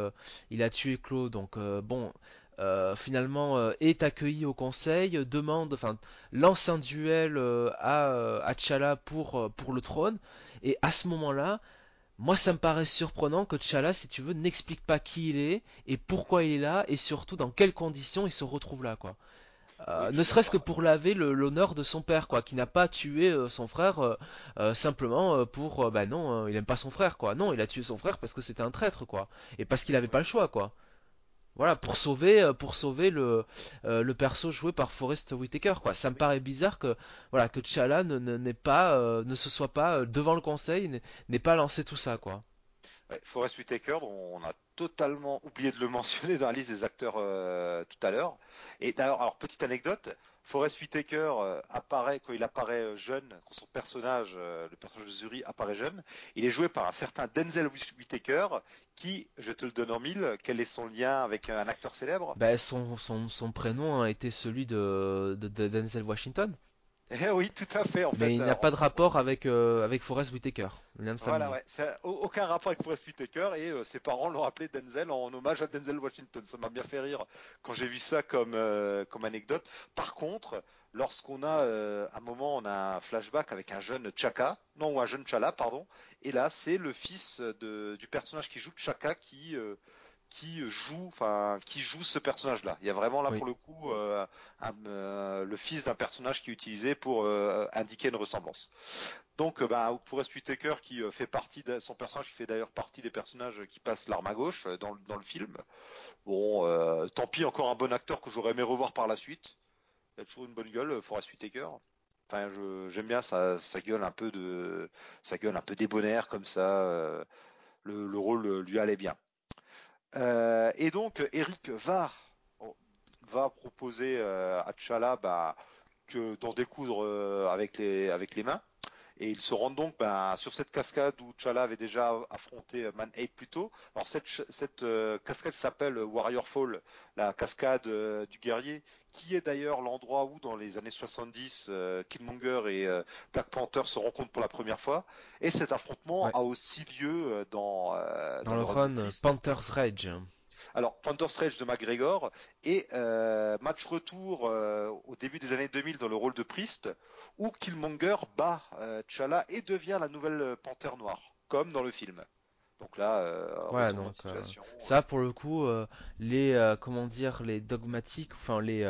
il a tué Claude, donc bon, euh, finalement euh, est accueilli au conseil, demande, enfin, lance un duel à, à T'Challa pour pour le trône, et à ce moment-là, moi ça me paraît surprenant que T'Challa, si tu veux, n'explique pas qui il est et pourquoi il est là, et surtout dans quelles conditions il se retrouve là, quoi. Euh, Oui, ne serait-ce que pour laver le- l'honneur de son père, quoi, qui n'a pas tué euh, son frère euh, euh, simplement euh, pour, euh, bah non, euh, il aime pas son frère, quoi. Non, il a tué son frère parce que c'était un traître, quoi, et parce qu'il avait pas le choix, quoi. Voilà, pour sauver, euh, pour sauver le, euh, le perso joué par Forrest Whitaker, quoi. Ça me paraît bizarre que, voilà, que T'Challa ne, pas, euh, ne se soit pas devant le conseil, n'ait pas lancé tout ça, quoi. Ouais, Forest Whitaker, on a totalement oublié de le mentionner dans la liste des acteurs tout à l'heure. Et d'ailleurs, alors petite anecdote, Forest Whitaker euh, apparaît quand il apparaît euh, jeune, quand son personnage, euh, le personnage de Zuri apparaît jeune, il est joué par un certain Denzel Whitaker, qui, je te le donne en mille, quel est son lien avec un acteur célèbre? Bah, son, prénom a été celui de, de Denzel Washington. Eh oui, tout à fait. En Mais fait, il n'a pas de rapport avec, euh, avec Forrest Whitaker. Voilà, ouais, ça aucun rapport avec Forest Whitaker et euh, ses parents l'ont appelé Denzel en hommage à Denzel Washington. Ça m'a bien fait rire quand j'ai vu ça comme euh, comme anecdote. Par contre, lorsqu'on a euh, un moment, on a un flashback avec un jeune Chaka, non ou un jeune Chala, pardon, et là c'est le fils de, du personnage qui joue Chaka qui qui joue, enfin qui joue ce personnage-là. Il y a vraiment là Oui. pour le coup euh, un- euh, le fils d'un personnage qui est utilisé pour euh, indiquer une ressemblance. Donc, euh, bah, pour Whitaker, qui euh, fait partie de son personnage, qui fait d'ailleurs partie des personnages qui passent l'arme à gauche euh, dans, le- dans le film. Bon, euh, tant pis, encore un bon acteur que j'aurais aimé revoir par la suite. Il a toujours une bonne gueule, euh, Forest Whitaker. Enfin, j'aime bien sa, sa gueule un peu de, sa gueule un peu débonnaire comme ça. euh, le, le rôle euh, lui allait bien. Euh, et donc, Eric va proposer euh, à T'Challa bah, que d'en découdre euh, avec les mains. Et ils se rendent donc bah, sur cette cascade où T'Challa avait déjà affronté Man Ape plus tôt. Alors cette, euh, cascade s'appelle Warrior Fall, la cascade euh, du guerrier, qui est d'ailleurs l'endroit où dans les années 70 euh, Killmonger et euh, Black Panther se rencontrent pour la première fois. Et cet affrontement Ouais. a aussi lieu euh, dans, euh, Dans le Run. Panther's Rage. Alors, Panther Stretch de McGregor et euh, match retour euh, au début des années 2000 dans le rôle de Priest, où Killmonger bat euh, T'Challa et devient la nouvelle Panthère Noire, comme dans le film. Donc là, Ouais, retournement donc, de situation. Ça, pour le coup, les comment dire, les dogmatiques, enfin les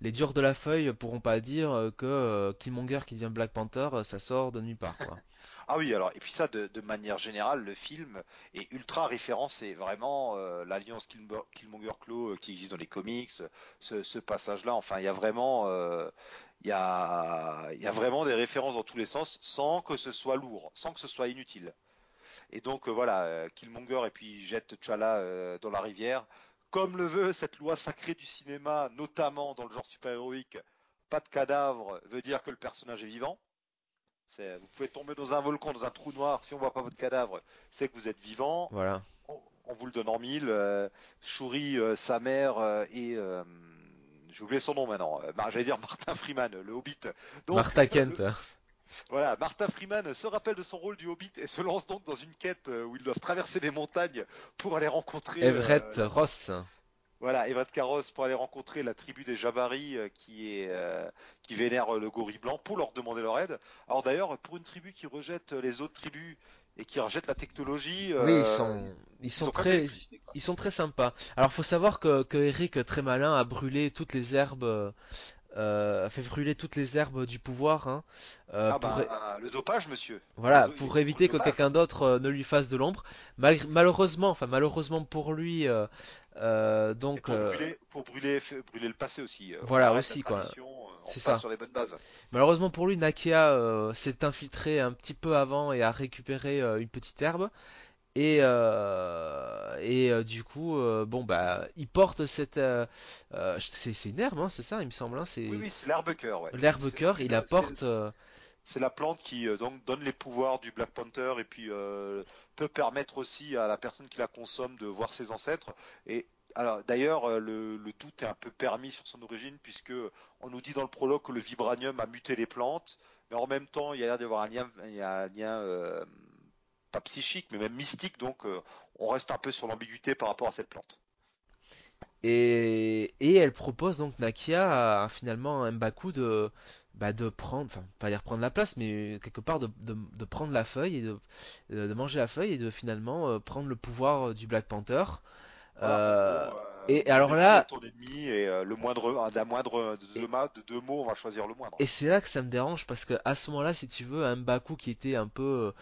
les durs de la feuille pourront pas dire que Killmonger qui devient Black Panther, ça sort de nulle part, quoi. Ah oui, alors, et puis ça, de, manière générale, le film est ultra référencé. Vraiment, euh, l'alliance Killmo- Killmonger-Claw euh, qui existe dans les comics, ce, passage-là, enfin, il y a vraiment, euh, y a, y a vraiment des références dans tous les sens, sans que ce soit lourd, sans que ce soit inutile. Et donc, voilà, Killmonger et puis jette T'Challa dans la rivière, comme le veut cette loi sacrée du cinéma, notamment dans le genre super-héroïque. Pas de cadavre veut dire que le personnage est vivant. Vous pouvez tomber dans un volcan, dans un trou noir, si on voit pas votre cadavre, c'est que vous êtes vivant. Voilà. On, on vous le donne en mille. Euh, Shuri, euh, sa mère euh, et euh, j'ai oublié son nom maintenant. Mar- J'allais dire Martin Freeman, le Hobbit. Donc, Martha le- Kent. voilà, Martin Freeman se rappelle de son rôle du Hobbit et se lance donc dans une quête où ils doivent traverser des montagnes pour aller rencontrer Everett Ross. Voilà, Everett Carros pour aller rencontrer la tribu des Jabari euh, qui est euh, qui vénère euh, le gorille blanc pour leur demander leur aide. Alors d'ailleurs, pour une tribu qui rejette les autres tribus et qui rejette la technologie, Oui, euh, ils sont ils très ils sont très sympas. Alors, faut savoir que que Eric très malin a brûlé toutes les herbes. Euh, a fait brûler toutes les herbes du pouvoir hein, euh, Ah pour, bah, le dopage, monsieur. Voilà, do- pour éviter que quelqu'un d'autre euh, ne lui fasse de l'ombre. Malheureusement, enfin malheureusement pour lui, euh, Et donc pour brûler, pour brûler, f- brûler le passé aussi. Voilà, aussi, quoi. C'est ça. sur les bonnes bases. malheureusement pour lui, Nakia s'est infiltré un petit peu avant et a récupéré une petite herbe. Et, euh, et euh, du coup, euh, bon bah, il porte cette, c'est c'est une herbe, hein, c'est ça, il me semble, hein, c'est Oui, oui, c'est l'herbe cœur. Ouais. l'herbe cœur. Il le- apporte. c'est- la plante qui donc donne les pouvoirs du Black Panther et puis peut permettre aussi à la personne qui la consomme de voir ses ancêtres. Et alors d'ailleurs le, le doute est un peu permis sur son origine puisque on nous dit dans le prologue que le vibranium a muté les plantes, mais en même temps il y a l'air d'y avoir un lien, il y a un lien pas psychique mais même mystique donc euh, on reste un peu sur l'ambiguïté par rapport à cette plante. Et, et elle propose donc Nakia à, finalement à M'Baku de, bah, de prendre, enfin pas dire prendre la place, mais quelque part de, de, de prendre la feuille et de, de manger la feuille et de finalement euh, prendre le pouvoir euh, du Black Panther. Voilà, Euh, euh, et mon alors là- ton ennemi et euh, le moindre d'un moindre de deux, ma- de deux mots on va choisir le moindre. Et c'est là que ça me dérange parce que à ce moment-là, si tu veux, un M'Baku qui était un peu, euh,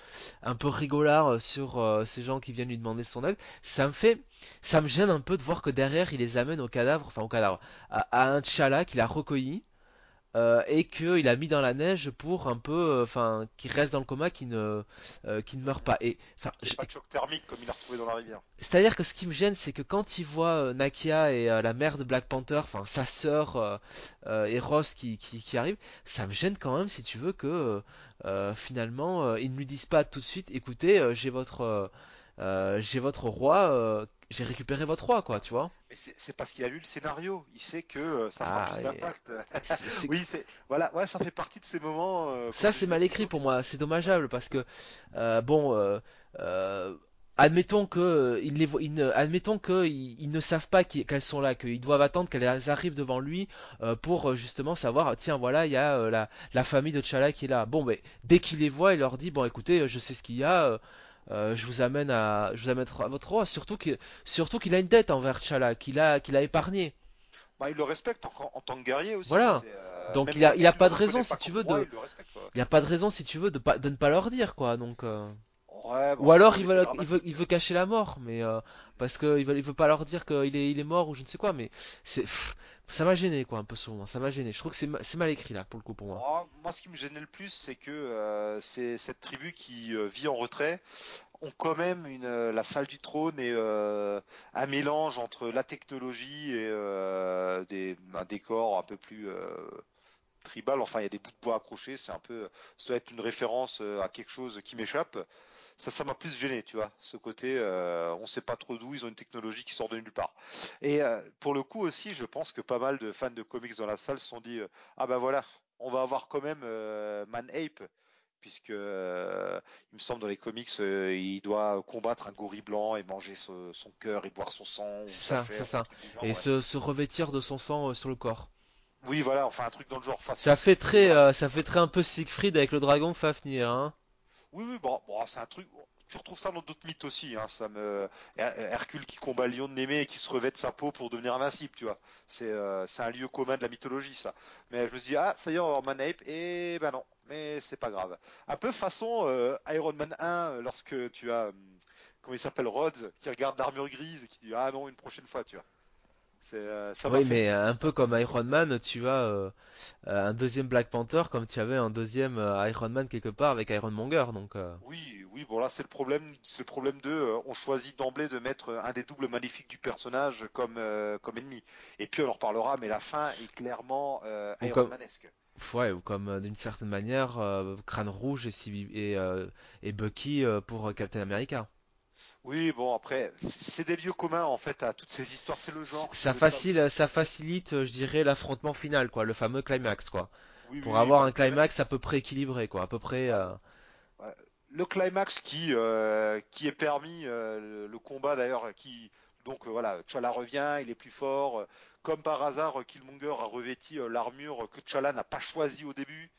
un peu rigolard euh, sur euh, ces gens qui viennent lui demander son aide, ça me fait, ça me gêne un peu de voir que derrière il les amène au cadavre, enfin au cadavre, à, à un T'Challa qu'il a recueilli euh, et qu'il a mis dans la neige pour un peu, euh, enfin, qui reste dans le coma, qui ne, euh, ne meurt pas. Et enfin, pas de choc thermique comme il a retrouvé dans la rivière. c'est-à-dire que ce qui me gêne, c'est que quand il voit euh, Nakia et euh, la mère de Black Panther, enfin sa sœur euh, euh, et Ross qui, qui, qui arrivent, ça me gêne quand même, si tu veux, que euh, euh, finalement euh, ils ne lui disent pas tout de suite, écoutez, euh, j'ai votre, euh, euh, j'ai votre roi, euh, j'ai récupéré votre roi, quoi, tu vois. Mais c'est parce qu'il a lu le scénario. Il sait que euh, ça fera Ah, plus d'impact. Oui, c'est voilà, ouais, ça fait partie de ces moments. euh, Ça, c'est mal écrit pour moi, c'est dommageable parce que, euh, bon, admettons que, ils les vo- ils ne, admettons que ils, ils ne savent pas qu'elles sont là, qu'ils doivent attendre qu'elles arrivent devant lui pour justement savoir, tiens, voilà, il y a la, la famille de T'Challa qui est là. Bon, mais dès qu'il les voit, il leur dit, bon, écoutez, je sais ce qu'il y a, euh, je vous amène à, je vous amène à votre roi. Surtout qu'il a une dette envers T'Challa, qu'il a, qu'il a épargné. Bah, il le respecte en, en tant que guerrier aussi. Voilà. euh, Donc il a- il a pas de raison, si tu veux, de- il a pas de raison, si tu veux, de pas, de ne pas leur dire, quoi. Donc. euh, Ouais, bon, Ou alors il veut, effet il dramatique. veut, il veut cacher la mort, mais euh, parce que il veut, il veut pas leur dire qu'il est, il est mort ou je ne sais quoi, mais c'est, ça m'a gêné quoi un peu ce moment, ça m'a gêné. Je trouve que c'est, ma- c'est mal écrit là pour le coup pour moi. Oh, moi, ce qui me gênait le plus, c'est que euh, c'est cette tribu qui euh, vit en retrait ont quand même une, la salle du trône et un mélange entre la technologie et des, un décor un peu plus tribal. Enfin, il y a des bouts de bois accrochés. C'est un peu, ça doit être une référence à quelque chose qui m'échappe. Ça, ça m'a plus gêné, tu vois. Ce côté, euh, on sait pas trop d'où ils ont une technologie qui sort de nulle part. Et euh, pour le coup aussi, je pense que pas mal de fans de comics dans la salle se sont dit, euh, ah ben voilà, on va avoir quand même euh, Man Ape, puisque euh, il me semble dans les comics, euh, il doit combattre un gorille blanc et manger ce- son cœur et boire son sang C'est ça, c'est ça. genre, Et ouais. se, se revêtir de son sang euh, sur le corps. Oui, voilà, enfin un truc dans le genre. Enfin, Ça fait très, ça fait très un peu Siegfried avec le dragon Fafnir, hein. Oui, oui, bon, c'est un truc. Tu retrouves ça dans d'autres mythes aussi. Hein, ça me Her- Hercule qui combat lion de Némée et qui se revêt de sa peau pour devenir invincible, tu vois. C'est euh, c'est un lieu commun de la mythologie, ça. Mais je me dit ah ça y est, on va avoir Man Ape et ben non, mais c'est pas grave. Un peu façon euh, Iron Man 1 euh, lorsque tu as hum, comment il s'appelle Rhodes qui regarde l'armure grise et qui dit ah non une prochaine fois, tu vois. Euh, ça Oui, mais ça un peu comme. Iron Man, tu as euh, euh, un deuxième Black Panther comme tu avais un deuxième euh, Iron Man quelque part avec Iron Monger, donc. euh, Oui, oui, bon là c'est le problème, c'est le problème de, euh, on choisit d'emblée de mettre un des doubles maléfiques du personnage comme euh, comme ennemi. Et puis on en reparlera, mais la fin est clairement euh, Iron comme- Manesque. Ouais, ou comme euh, d'une certaine manière, euh, Crâne Rouge et, Civi- et, euh, et Bucky euh, pour euh, Captain America. Oui, bon après, c'est des lieux communs en fait à toutes ces histoires, c'est le genre. Ça, facile, ça facilite, euh, je dirais, l'affrontement final, quoi, le fameux climax, quoi. Oui, Pour oui, avoir un climax- à peu près équilibré, quoi, à peu près. euh, le climax qui euh, qui est permis, euh, le, combat d'ailleurs, qui donc voilà, T'Challa revient, il est plus fort. Comme par hasard, Killmonger a revêti l'armure que T'Challa n'a pas choisie au début.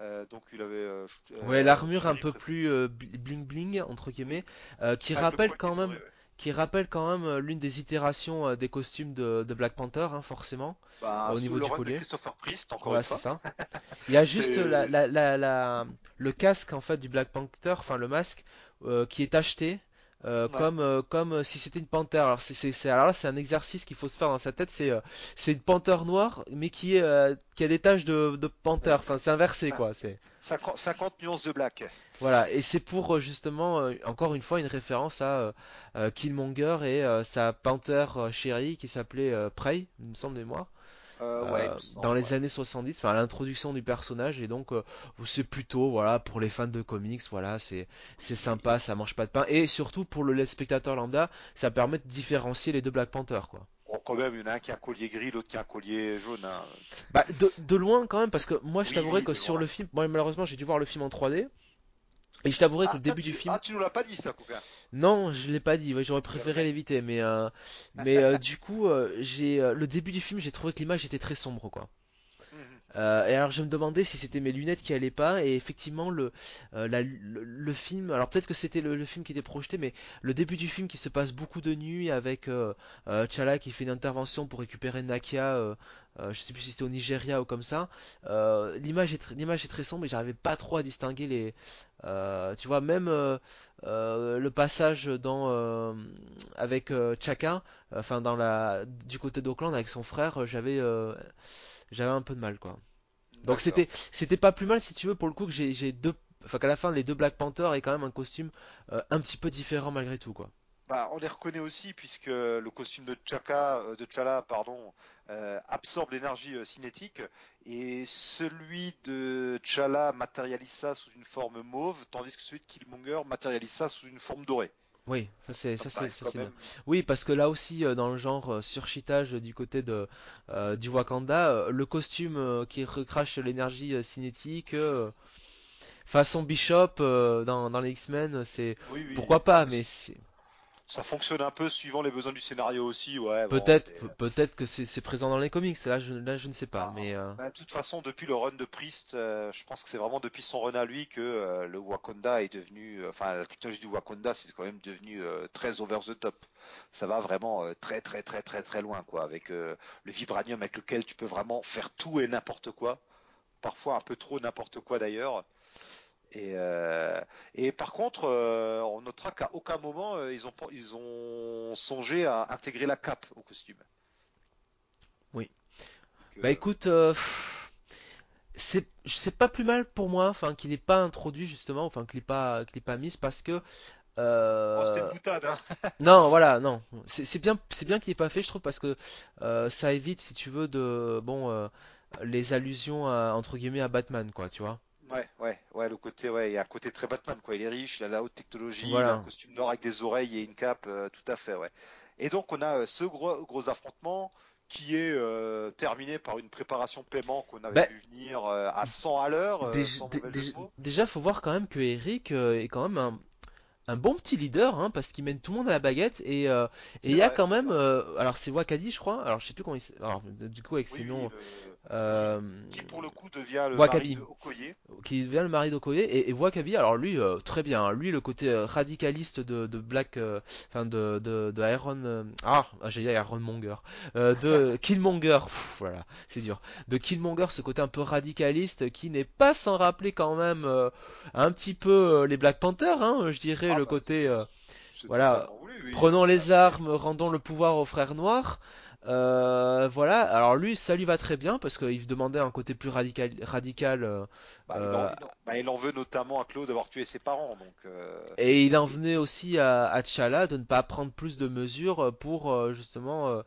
Euh, donc il avait. euh, ch- Ouais, euh, l'armure un peu plus euh, bling bling entre guillemets, euh, qui rappelle quand même, ouais. qui rappelle quand même euh, l'une des itérations euh, des costumes de, de Black Panther, hein, forcément, Bah, au niveau le du run de collier. Christopher Priest, encore une c'est fois. ça. Il y a juste C'est- la, la, la, la- le casque en fait du Black Panther, enfin le masque, euh, qui est acheté euh, Ouais. comme euh, comme euh, si c'était une panthère. Alors c'est c'est c'est- alors là c'est un exercice qu'il faut se faire dans sa tête. C'est c'est une panthère noire, mais qui est qui a des taches de de panthère. Enfin c'est inversé quoi. C'est 50, 50 nuances de black. voilà. Et c'est pour justement encore une fois une référence à Killmonger et sa panthère chérie qui s'appelait Prey, il me semble de mémoire Euh, ouais, euh, dans les ouais. années 70, enfin l'introduction du personnage et donc euh, c'est plutôt voilà pour les fans de comics, voilà c'est c'est sympa, ça mange pas de pain et surtout pour le spectateur lambda, ça permet de différencier les deux Black Panther quoi. Bon, quand même, il y en a un qui a un collier gris, l'autre qui a un collier jaune. hein. Bah de, de loin quand même parce que moi je Oui, t'avouerai oui, que sur loin. le film, moi malheureusement j'ai dû voir le film en 3D et je t'avouerai que Ah, le début tu, du film, ah, tu nous l'as pas dit ça. Non je l'ai pas dit, ouais, j'aurais préféré l'éviter mais euh, mais euh, du coup euh, j'ai euh, le début du film j'ai trouvé que l'image était très sombre quoi. Euh, et alors je me demandais si c'était mes lunettes qui allaient pas et effectivement le euh, la- le, film alors peut-être que c'était le, film qui était projeté mais le début du film qui se passe beaucoup de nuit avec euh, euh, T'Challa qui fait une intervention pour récupérer Nakia je sais plus si c'était au Nigeria ou comme ça. L'image est l'image est très sombre et j'arrivais pas trop à distinguer les tu vois même le passage dans avec Chaka enfin dans la du côté d'Auckland avec son frère j'avais j'avais un peu de mal quoi. Donc c'était c'était pas plus mal si tu veux pour le coup que j'ai deux enfin qu'à la fin les deux Black Panther aient quand même un costume euh, un petit peu différent malgré tout quoi. Bah, on les reconnaît aussi puisque le costume de Chaka, euh, de T'Challa, pardon, euh, absorbe l'énergie cinétique et celui de T'Challa matérialise ça sous une forme mauve, tandis que celui de Killmonger matérialise ça sous une forme dorée. Oui, ça c'est Ça c'est paraît ça quand c'est bien. même. Oui, parce que là aussi euh, dans le genre euh, surchitage du côté de euh, du Wakanda, euh, le costume euh, qui recrache l'énergie euh, cinétique euh, façon Bishop euh, dans dans les X-Men, c'est Oui, oui. pourquoi pas, Mais c'est ça fonctionne un peu suivant les besoins du scénario aussi. Ouais, peut-être que c'est présent dans les comics. Là je là je ne sais pas, Ah, mais euh, bah, de toute façon, depuis le run de Priest, euh, je pense que c'est vraiment depuis son run à lui que euh, le Wakanda est devenu, enfin la technologie du Wakanda, c'est quand même devenu très over the top. Ça va vraiment très très très très très loin, quoi, avec le vibranium avec lequel tu peux vraiment faire tout et n'importe quoi, parfois un peu trop n'importe quoi d'ailleurs. Et, euh, et par contre, euh, on notera qu'à aucun moment euh, ils ont ils ont songé à intégrer la cape au costume. oui. Bah écoute, c'est c'est pas plus mal pour moi, enfin qu'il ait pas introduit justement, enfin qu'il ait pas qu'il pas mis parce que oh, c'était une boutade, hein. Non, voilà, non. C'est bien, c'est bien qu'il ait pas fait, je trouve, parce que euh, ça évite, si tu veux, de bon euh, les allusions à, entre guillemets à Batman, quoi, tu vois. Ouais, ouais, ouais, le côté, ouais, il y a un côté très Batman, quoi. Il est riche, il a la haute technologie, il a un costume noir avec des oreilles et une cape, euh, tout à fait, ouais. Et donc, on a euh, ce gros, gros affrontement qui est euh, terminé par une préparation paiement qu'on avait vu venir euh, à 100 à l'heure, euh, déj- sans dé- mauvais jeu de dé- mots. déjà, faut voir quand même que Eric est quand même un, un bon petit leader, hein, parce qu'il mène tout le monde à la baguette et euh, il y a vrai, quand même, euh, alors c'est Wakadi, je crois. Alors je sais plus comment il, alors du coup avec Oui, ses oui, noms, le... qui, euh, qui pour le coup devient le mari de Okoye. qui devient le mari d'Okoye et, et Wakabi alors lui très bien hein. lui le côté radicaliste de, de Black enfin de, de, de Iron euh, ah j'ai dit Ironmonger euh, de Killmonger Pff, voilà c'est dur de Killmonger ce côté un peu radicaliste qui n'est pas sans rappeler quand même un petit peu les Black Panthers hein, je dirais Ah le bah, côté euh, voilà totalement voulu, oui, prenons les armes rendons le pouvoir aux frères noirs euh, voilà, alors lui, ça lui va très bien parce qu'il demandait un côté plus radical, radical euh, Bah, il en, bah, il en veut notamment à Claude d'avoir tué ses parents, donc... euh, Et il en venait aussi à, à T'Challa de ne pas prendre plus de mesures pour justement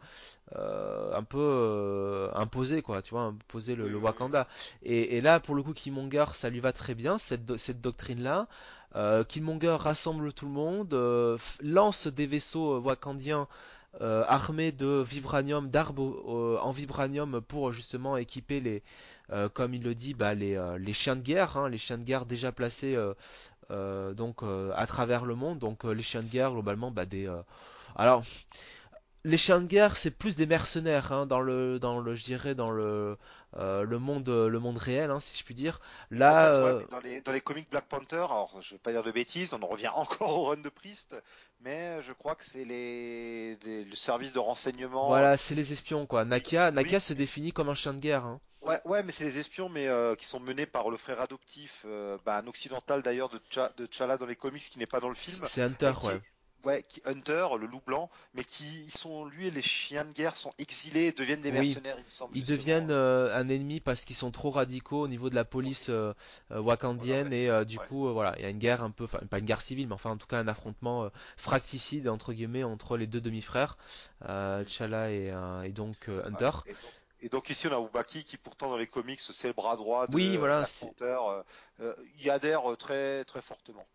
euh, un peu euh, imposer quoi, tu vois, imposer le. Wakanda. Et, et là pour le coup Killmonger ça lui va très bien cette, cette doctrine-là. Euh, Killmonger rassemble tout le monde, euh, lance des vaisseaux wakandiens armés de vibranium, d'arbres en vibranium pour justement équiper les, comme il le dit, bah, les, les chiens de guerre, hein, les chiens de guerre déjà placés donc à travers le monde. Donc les chiens de guerre globalement, bah des. Alors les chiens de guerre, c'est plus des mercenaires hein, dans le dans le je dirais dans le euh, le monde le monde réel, hein, si je puis dire. En Là, fait, ouais, euh, dans les, dans les comics Black Panther, alors je vais pas dire de bêtises, on en revient encore au run de Priest, mais je crois que c'est les, les- le service de renseignement. voilà, c'est les espions quoi. Nakia, oui, Nakia se définit comme un chien de guerre. hein. ouais, ouais, mais c'est les espions, mais euh, qui sont menés par le frère adoptif, euh, bah, un occidental d'ailleurs de, T'Cha- de T'Challa dans les comics, qui n'est pas dans le film, c'est Hunter, qui ouais. Ouais, qui Hunter, le loup blanc, mais qui ils sont, lui et les chiens de guerre sont exilés, et deviennent des Oui, mercenaires, il me semble ils justement. deviennent euh, un ennemi parce qu'ils sont trop radicaux au niveau de la police euh, euh, Voilà, wakandienne ouais, et du ouais. coup voilà, il y a une guerre un peu, enfin pas une guerre civile, mais enfin en tout cas un affrontement fracticide entre guillemets entre les deux demi-frères, T'Challa et, et donc. Hunter. Et donc, et donc ici on a Ubaki qui pourtant dans les comics c'est le bras droit Oui, de voilà, Panther. euh, y adhère très très fortement.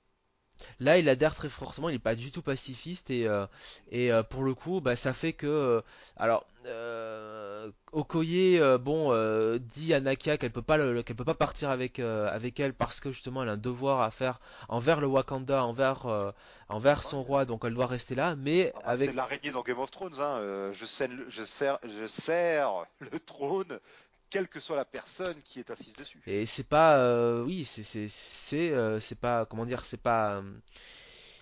Là, il adhère très fortement, il n'est pas du tout pacifiste et, euh, et euh, pour le coup, bah, ça fait que, euh, alors, euh, Okoye, euh, bon, euh, dit à Nakia qu'elle peut pas, le- qu'elle peut pas partir avec euh, avec elle parce que justement, elle a un devoir à faire envers le Wakanda, envers euh, son roi, donc elle doit rester là. Mais Ah bah, c'est avec l'araignée dans Game of Thrones. Hein. euh, je, sers le trône, quelle que soit la personne qui est assise dessus. et c'est pas, euh, oui, c'est c'est c'est euh, c'est pas, comment dire, c'est pas euh,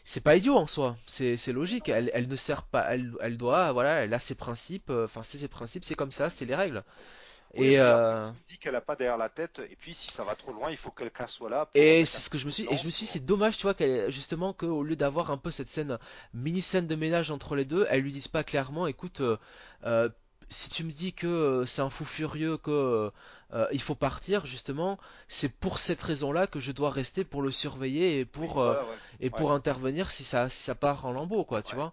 C'est pas idiot en soi, c'est logique. Elle, elle ne sert pas, elle, elle doit, voilà, elle a ses principes. euh, Enfin, c'est ses principes, c'est comme ça, c'est les règles. Oui, Et euh, dis qu'elle a pas derrière la tête. Et puis si ça va trop loin, il faut que quelqu'un soit là et c'est ce que je me suis, et je me suis, dit, c'est dommage, tu vois, qu'elle, justement, qu'au lieu d'avoir un peu cette scène, mini scène de ménage entre les deux, elle lui dise pas clairement, écoute, euh, si tu me dis que euh, c'est un fou furieux, que euh, il faut partir, justement, c'est pour cette raison-là que je dois rester pour le surveiller et pour euh, voilà, ouais. et Ouais. pour intervenir si ça si ça part en lambeaux, quoi, tu vois.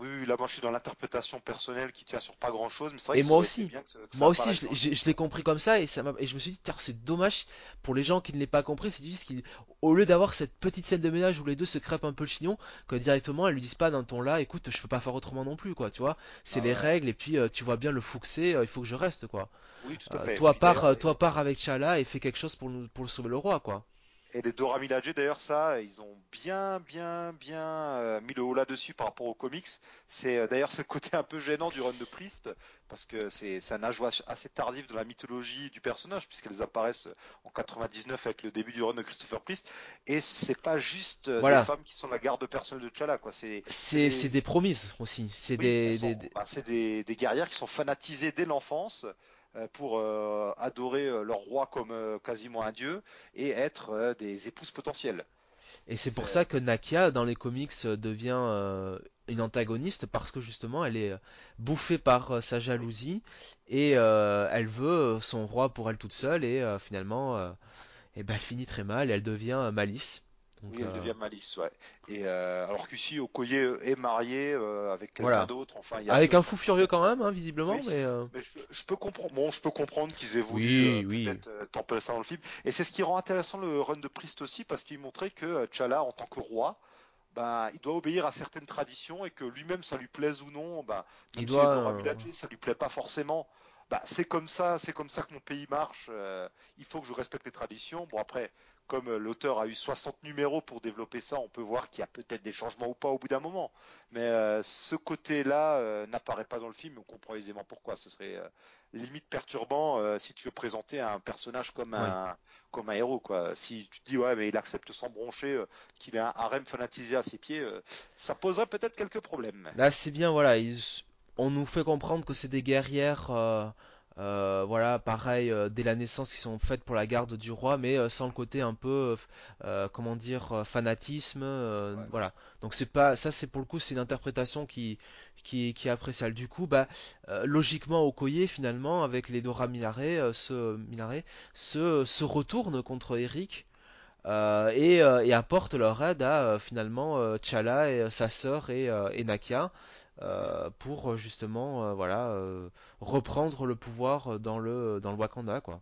oui, oui, là moi je suis dans l'interprétation personnelle qui tient sur pas grand chose, mais c'est vrai Et que moi aussi. bien que- que ça Moi aussi, je, l'ai compris comme ça et ça et je me suis dit, Tiens, c'est dommage pour les gens qui ne l'aient pas compris. C'est juste qu'au lieu d'avoir cette petite scène de ménage où les deux se crêpent un peu le chignon, que directement elles lui disent pas d'un ton là, écoute, je peux pas faire autrement non plus, quoi, tu vois. C'est Ah les ouais. règles et puis euh, tu vois bien le fou que c'est, euh, il faut que je reste, quoi. Oui, tout à Euh, fait. toi pars, euh, toi pars avec Chala et fais quelque chose pour nous, pour sauver le roi, quoi. Et les Dora Milaje, d'ailleurs, ça, ils ont bien, bien, bien euh, mis le haut là-dessus par rapport aux comics. C'est euh, d'ailleurs le côté un peu gênant du run de Priest, parce que c'est un âge assez tardif dans la mythologie du personnage, puisqu'elles apparaissent en 99 avec le début du run de Christopher Priest. Et c'est pas juste euh, Voilà. des femmes qui sont la garde personnelle de T'Challa, quoi. C'est des- des promises aussi. C'est oui, des, bah, des, des guerrières qui sont fanatisées dès l'enfance pour euh, adorer euh, leur roi comme euh, quasiment un dieu et être euh, des épouses potentielles. Et c'est pour ça que Nakia, dans les comics, euh, devient euh, une antagoniste parce que justement elle est euh, bouffée par euh, sa jalousie et euh, elle veut euh, son roi pour elle toute seule et euh, finalement euh, eh ben, elle finit très mal et elle devient euh, Malice. Donc, Oui, elle euh, devient Malice, ouais. Et euh, alors qu'ici, Okoye euh, est marié avec quelqu'un Voilà. d'autre. Enfin, y a avec un fou furieux quand même, hein, visiblement, Oui. mais Mais je, je peux comprendre. Bon, je peux comprendre qu'ils aient voulu Oui, peut-être ça dans le film. Et c'est ce qui rend intéressant le run de Priest aussi, parce qu'il montrait que T'Challa, en tant que roi, ben, il doit obéir à certaines traditions et que lui-même, ça lui plaise ou non, ben, même Il si doit, euh, ça lui plaît pas forcément. Ben, c'est comme ça, c'est comme ça que mon pays marche. euh, il faut que je respecte les traditions. Bon après, comme euh, l'auteur a eu 60 numéros pour développer ça, on peut voir qu'il y a peut-être des changements ou pas au bout d'un moment. Mais euh, ce côté-là euh, n'apparaît pas dans le film, on comprend aisément pourquoi. Ce serait euh, limite perturbant si tu veux présenter un personnage comme un comme un héros quoi. Si tu te dis ouais mais il accepte sans broncher qu'il a un harem fanatisé à ses pieds, ça poserait peut-être quelques problèmes. Là, c'est bien, voilà, ils- on nous fait comprendre que c'est des guerrières, euh, voilà, pareil, euh, dès la naissance, qui sont faites pour la garde du roi, mais euh, sans le côté un peu, comment dire, fanatisme, Ouais. voilà. Donc c'est pas, ça c'est pour le coup, c'est une interprétation qui, qui, qui est appréciable. Du coup, bah, logiquement, Okoye, finalement, avec les Dora euh, se, Milaje, se, se retourne contre Eric. euh, et, euh, et apporte leur aide à euh, finalement T'Challa et sa sœur et, et Nakia euh, pour euh, justement euh, voilà reprendre le pouvoir dans le dans le Wakanda quoi.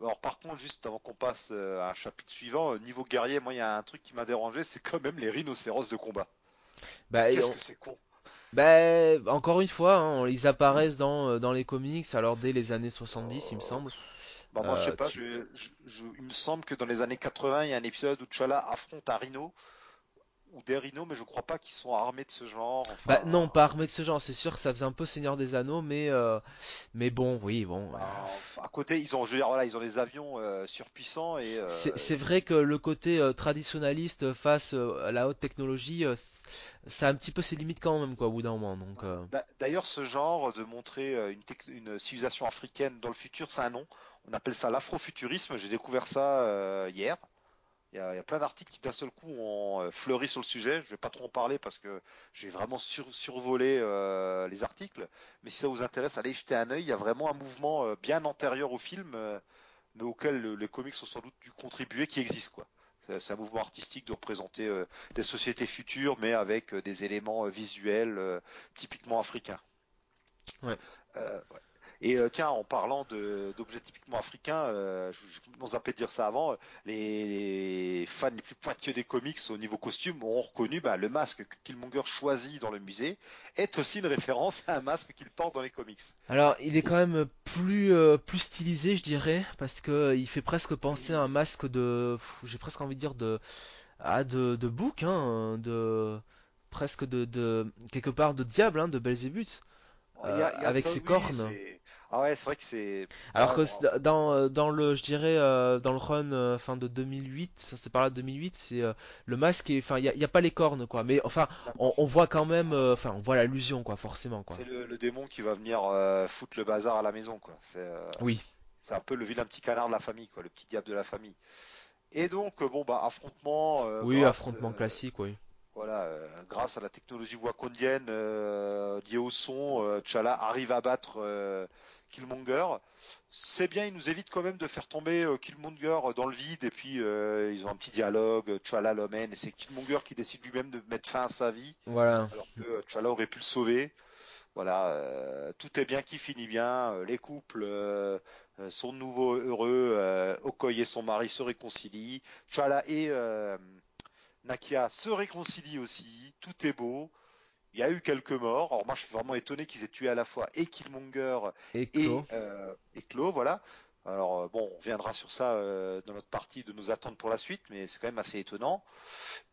Alors par contre juste avant qu'on passe à un chapitre suivant, niveau guerrier, moi il y a un truc qui m'a dérangé, c'est quand même les rhinocéros de combat. Bah, Qu'est-ce on- que c'est con. bah, encore une fois, hein, ils apparaissent dans, dans les comics alors dès les années 70 il me semble. Bah moi je sais pas, tu- je, je- je- il me semble que dans les années 80 il y a un épisode où T'Challa affronte un rhino ou des rhinos, mais je crois pas qu'ils sont armés de ce genre. Enfin, Bah non, pas armé de ce genre, c'est sûr que ça faisait un peu Seigneur des Anneaux, mais euh, mais bon, oui, bon. bah, euh, à côté ils ont, je veux dire voilà, ils ont des avions euh, surpuissants et euh, C'est vrai que le côté traditionnaliste face à la haute technologie, ça a un petit peu ses limites quand même, quoi, au bout d'un moment. Donc, D'a- D'ailleurs, ce genre de montrer une, civilisation africaine dans le futur, c'est un nom. On appelle ça l'afrofuturisme. J'ai découvert ça hier. Il y, a, il y a plein d'articles qui d'un seul coup ont euh, fleuri sur le sujet. Je vais pas trop en parler parce que j'ai vraiment sur- survolé euh, les articles. Mais si ça vous intéresse, allez jeter un œil. Il y a vraiment un mouvement euh, bien antérieur au film, euh, mais auquel le- les comics ont sans doute dû contribuer, qui existe quoi. C'est un mouvement artistique de représenter des sociétés futures, mais avec des éléments visuels typiquement africains. Ouais. Euh, ouais. Et euh, tiens, en parlant d'objets typiquement africains, euh, je, m'en zappais de dire ça avant, les, les fans les plus pointilleux des comics au niveau costume ont reconnu bah, le masque que Killmonger choisit dans le musée est aussi une référence à un masque qu'il porte dans les comics. alors, il est quand même plus euh, plus stylisé, je dirais, parce que euh, il fait presque penser à un masque de, j'ai presque envie de dire de, ah, de de bouc, hein, de presque de, de quelque part de diable, hein, de Belzébuth, avec ses oui, cornes. Ah ouais, c'est vrai que c'est. Alors que c'est- dans, euh, dans le, je dirais, euh, dans le run euh, fin de 2008, enfin c'est par là de 2008, c'est le masque et enfin il y a, pas les cornes quoi, mais enfin on, on voit quand même, enfin on voit l'allusion quoi, forcément quoi. C'est le, le démon qui va venir euh, foutre le bazar à la maison, quoi. C'est euh, Oui. c'est un peu le vilain petit canard de la famille, quoi, le petit diable de la famille. Et donc, bon, bah, affrontement. euh, Oui, grâce, affrontement classique, oui. Voilà, grâce à la technologie wakondienne liée au son, T'Challa arrive à battre Killmonger. C'est bien, il nous évite quand même de faire tomber euh, Killmonger dans le vide et puis euh, ils ont un petit dialogue, T'Challa l'emmène et c'est Killmonger qui décide lui-même de mettre fin à sa vie Voilà. alors que euh, T'Challa aurait pu le sauver. Voilà, euh, tout est bien qui finit bien, euh, les couples euh, euh, sont de nouveau heureux, euh, Okoye et son mari se réconcilient, T'Challa et euh, Nakia se réconcilient aussi, tout est beau. Il y a eu quelques morts. Alors moi je suis vraiment étonné qu'ils aient tué à la fois et Killmonger Et et, Clo. euh, et Clo, voilà. Alors euh, bon, on reviendra sur ça euh, dans notre partie de nos attentes pour la suite, mais c'est quand même assez étonnant.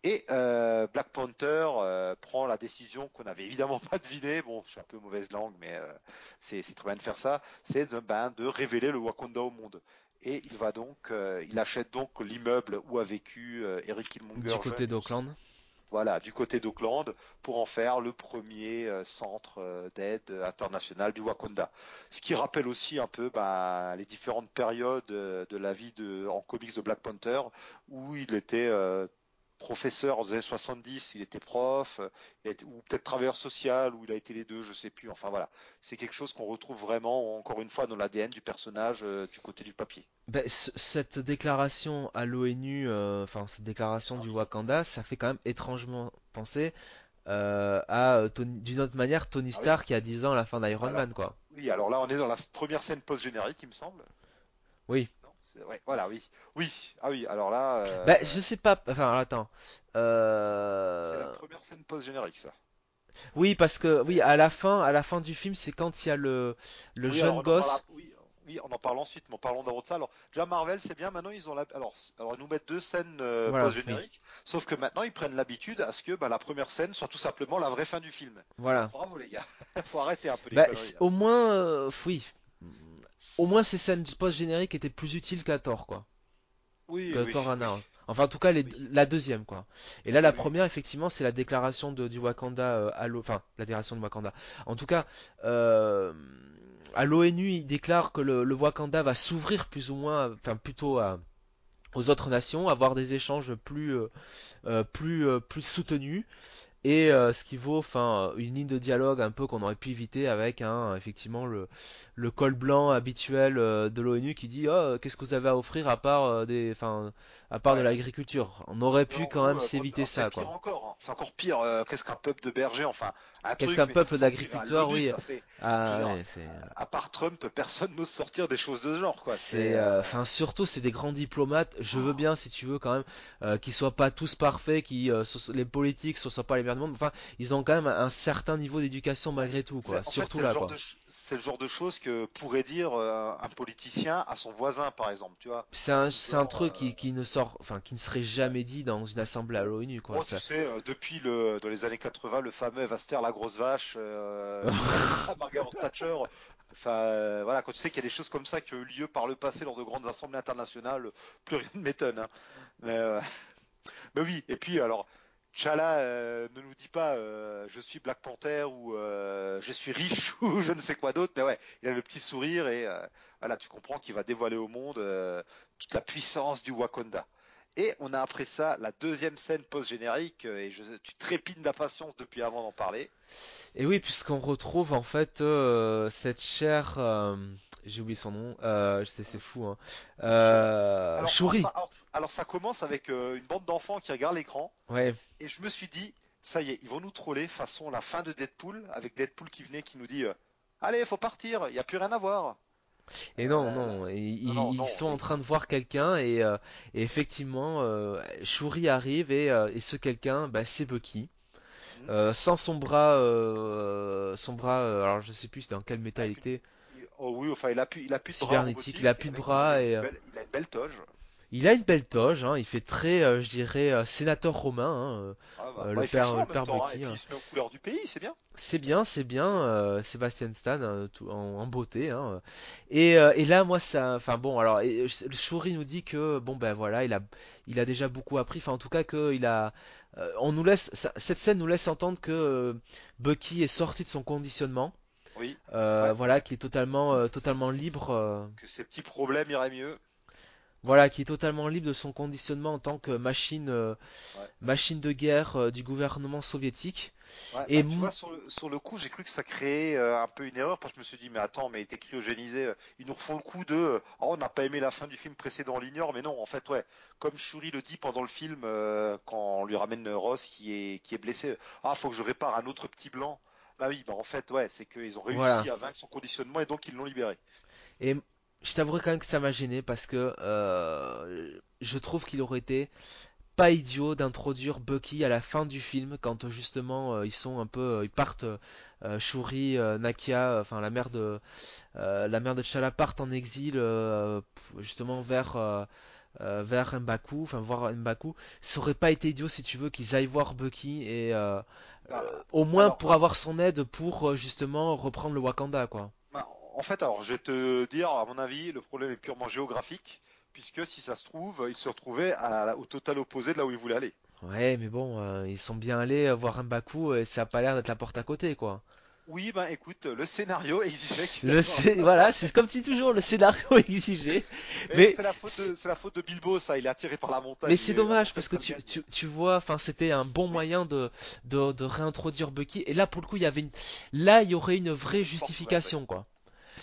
Et euh, Black Panther euh, prend la décision qu'on n'avait évidemment pas deviné. Bon, je suis un peu mauvaise langue, mais c'est très bien de faire ça. C'est de, ben, de révéler le Wakanda au monde. Et il va donc, il achète donc l'immeuble où a vécu Eric Killmonger. Du côté d'Auckland. Voilà, du côté d'Auckland, pour en faire le premier euh, centre euh, d'aide international du Wakanda. Ce qui rappelle aussi un peu bah, les différentes périodes euh, de la vie de, en comics de Black Panther, où il était euh, professeur aux années 70, il était prof, euh, il a été- ou peut-être travailleur social, où il a été les deux, je sais plus. Enfin voilà, c'est quelque chose qu'on retrouve vraiment, encore une fois, dans l'ADN du personnage euh, du côté du papier. Ben, cette déclaration à l'ONU, euh, enfin cette déclaration du Wakanda, ça fait quand même étrangement penser euh, à Tony- d'une autre manière Tony Ah oui. Stark y a 10 ans à la fin d'Iron. Man quoi. Oui, alors là, on est dans la première scène post-générique, il me semble. Oui. Ouais, voilà, oui. Oui, ah oui, alors là, euh, Ben je sais pas, enfin attends. c'est la Euh... première scène post-générique, ça. Oui parce que oui à la fin, à la fin du film c'est quand il y a le le Oui, jeune gosse. oui, oui, on en parle ensuite, mais en parlant d'abord de ça. Alors, déjà Marvel, c'est bien. Maintenant, ils ont la... alors, alors ils nous mettent deux scènes euh, Voilà, post-génériques. Sauf que maintenant, ils prennent l'habitude à ce que bah, la première scène soit tout simplement la vraie fin du film. Voilà. Bravo les gars. Faut arrêter un peu les Bah, conneries. là. au moins euh, oui. Au moins ces scènes post-génériques étaient plus utiles qu'à Thor quoi. Oui, que oui, Thor oui. Ragnarok. Enfin, en tout cas, les- Oui. la deuxième, quoi. Et là, la première, effectivement, c'est la déclaration de, du Wakanda euh, à l'O... Enfin, la déclaration de Wakanda. En tout cas, euh, à l'ONU, il déclare que le, le Wakanda va s'ouvrir plus ou moins, enfin, plutôt à, aux autres nations, avoir des échanges plus, euh, euh, plus, euh, plus soutenus. Et euh, ce qui vaut, enfin, une ligne de dialogue un peu qu'on aurait pu éviter avec, hein, effectivement, le, le col blanc habituel euh, de l'ONU qui dit, oh, qu'est-ce que vous avez à offrir à part euh, des, enfin, à part de l'agriculture? On aurait pu Non, quand même euh, s'éviter ça, C'est pire quoi. encore. hein. C'est encore pire. euh, Qu'est-ce qu'un peuple de bergers Enfin, Qu'est-ce qu'un peuple d'agriculteurs, oui. fait- Ah, ouais, c'est, À part Trump, personne n'ose sortir des choses de ce genre, quoi. c'est, euh, euh, enfin, surtout, c'est des grands diplomates. Je veux Oh. bien, si tu veux, quand même, euh, qu'ils soient pas tous parfaits, qui, euh, les politiques, ce soient pas les Enfin, ils ont quand même un certain niveau d'éducation malgré tout, C'est- quoi. fait, Surtout là, le genre quoi. c'est le genre de choses que pourrait dire euh, un politicien à son voisin, par exemple, tu vois. C'est un, truc euh, qui, qui ne sort, enfin, qui ne serait jamais dit dans une assemblée à l'ONU, quoi. Oh, tu sais, euh, depuis le, dans les années 80, le fameux Vaster, la grosse vache, euh, Margaret Thatcher. Enfin, euh, voilà, quand tu sais qu'il y a des choses comme ça qui ont eu lieu par le passé lors de grandes assemblées internationales, plus rien ne m'étonne. hein. Mais, euh, mais oui, et puis alors, T'Challa euh, ne nous dit pas euh, je suis Black Panther ou euh, je suis riche ou je ne sais quoi d'autre, mais ouais, il a le petit sourire et euh, voilà, tu comprends qu'il va dévoiler au monde toute la puissance du Wakanda. Et on a après ça la deuxième scène post-générique, et tu trépines d'impatience depuis avant d'en parler. Et oui, puisqu'on retrouve en fait cette chère, j'ai oublié son nom, euh, c'est c'est fou, hein. Euh, Alors, Shuri. ça, alors- alors ça commence avec euh, une bande d'enfants qui regardent l'écran, Ouais, et je me suis dit, ça y est, ils vont nous troller façon la fin de Deadpool, avec Deadpool qui venait qui nous dit, allez, faut partir, il n'y a plus rien à voir. Et non, non, ils, non, non, ils non, sont en train de voir quelqu'un et, et effectivement, Shuri arrive et, et ce quelqu'un, bah, c'est Bucky. Euh, sans son bras, euh, son bras, euh, alors je sais plus dans quel métal il était. Oh oui, enfin, il a plus, il a plus de bras il a plus de bras et, une euh, belle- il a une belle toge. Il a une belle toge, hein, il fait très, euh, je dirais, euh, sénateur romain. hein, Ah, bah, Euh, bah, le il fait père- en le père temps, hein, Bucky, et hein. il se met aux couleurs du pays, c'est bien. C'est bien, c'est bien, euh, Sébastien Stan hein, tout- en, en beauté. hein. Et, euh, et là, moi, ça, enfin bon, alors, et, le Shuri nous dit que bon ben voilà, il a, il a déjà beaucoup appris. Enfin, en tout cas, que il a, euh, on nous laisse, ça- cette scène nous laisse entendre que euh, Bucky est sorti de son conditionnement. Oui, Euh, Ouais. Voilà, qu'il est totalement, euh, totalement libre. euh. que ses petits problèmes iraient mieux. Voilà, qui est totalement libre de son conditionnement en tant que machine, euh, Ouais. machine de guerre euh, du gouvernement soviétique. Ouais, Et bah, tu mou- vois, sur le, sur le coup, j'ai cru que ça créait euh, un peu une erreur parce que je me suis dit, mais attends, mais il était cryogénisé. Ils nous refont le coup de, oh, on n'a pas aimé la fin du film précédent, on l'ignore, mais non, en fait, ouais, comme Shuri le dit pendant le film, quand on lui ramène Ross qui est, qui est blessé, ah, faut que je répare un autre petit blanc. Bah oui, bah en fait, ouais, c'est qu'ils ont réussi Voilà. à vaincre son conditionnement et donc ils l'ont libéré. Et je t'avouerai quand même que ça m'a gêné parce que euh, je trouve qu'il aurait été pas idiot d'introduire Bucky à la fin du film quand justement euh, ils sont un peu euh, ils partent euh, Shuri, Nakia, enfin la mère de la mère de T'Challa partent en exil justement vers vers M'Baku, enfin voir M'Baku. Ça aurait pas été idiot si tu veux qu'ils aillent voir Bucky et euh, au moins alors, pour avoir son aide pour euh, justement reprendre le Wakanda quoi. bah, en fait, alors, je vais te dire, à mon avis, le problème est purement géographique, puisque si ça se trouve, ils se retrouvaient à, au total opposé de là où ils voulaient aller. Ouais, mais bon, euh, ils sont bien allés voir M'Baku et ça a pas l'air d'être la porte à côté, quoi. Oui, ben écoute, le scénario exigeait qu'ils Le voir- voilà, c'est comme si toujours le scénario exigeait. Mais, mais- c'est la faute de c'est la faute de Bilbo, ça. Il est attiré par la montagne. Mais c'est dommage la parce que tu, tu, tu vois, enfin c'était un bon moyen de, de, de réintroduire Bucky et là pour le coup il y avait une, là il y aurait une vraie justification quoi.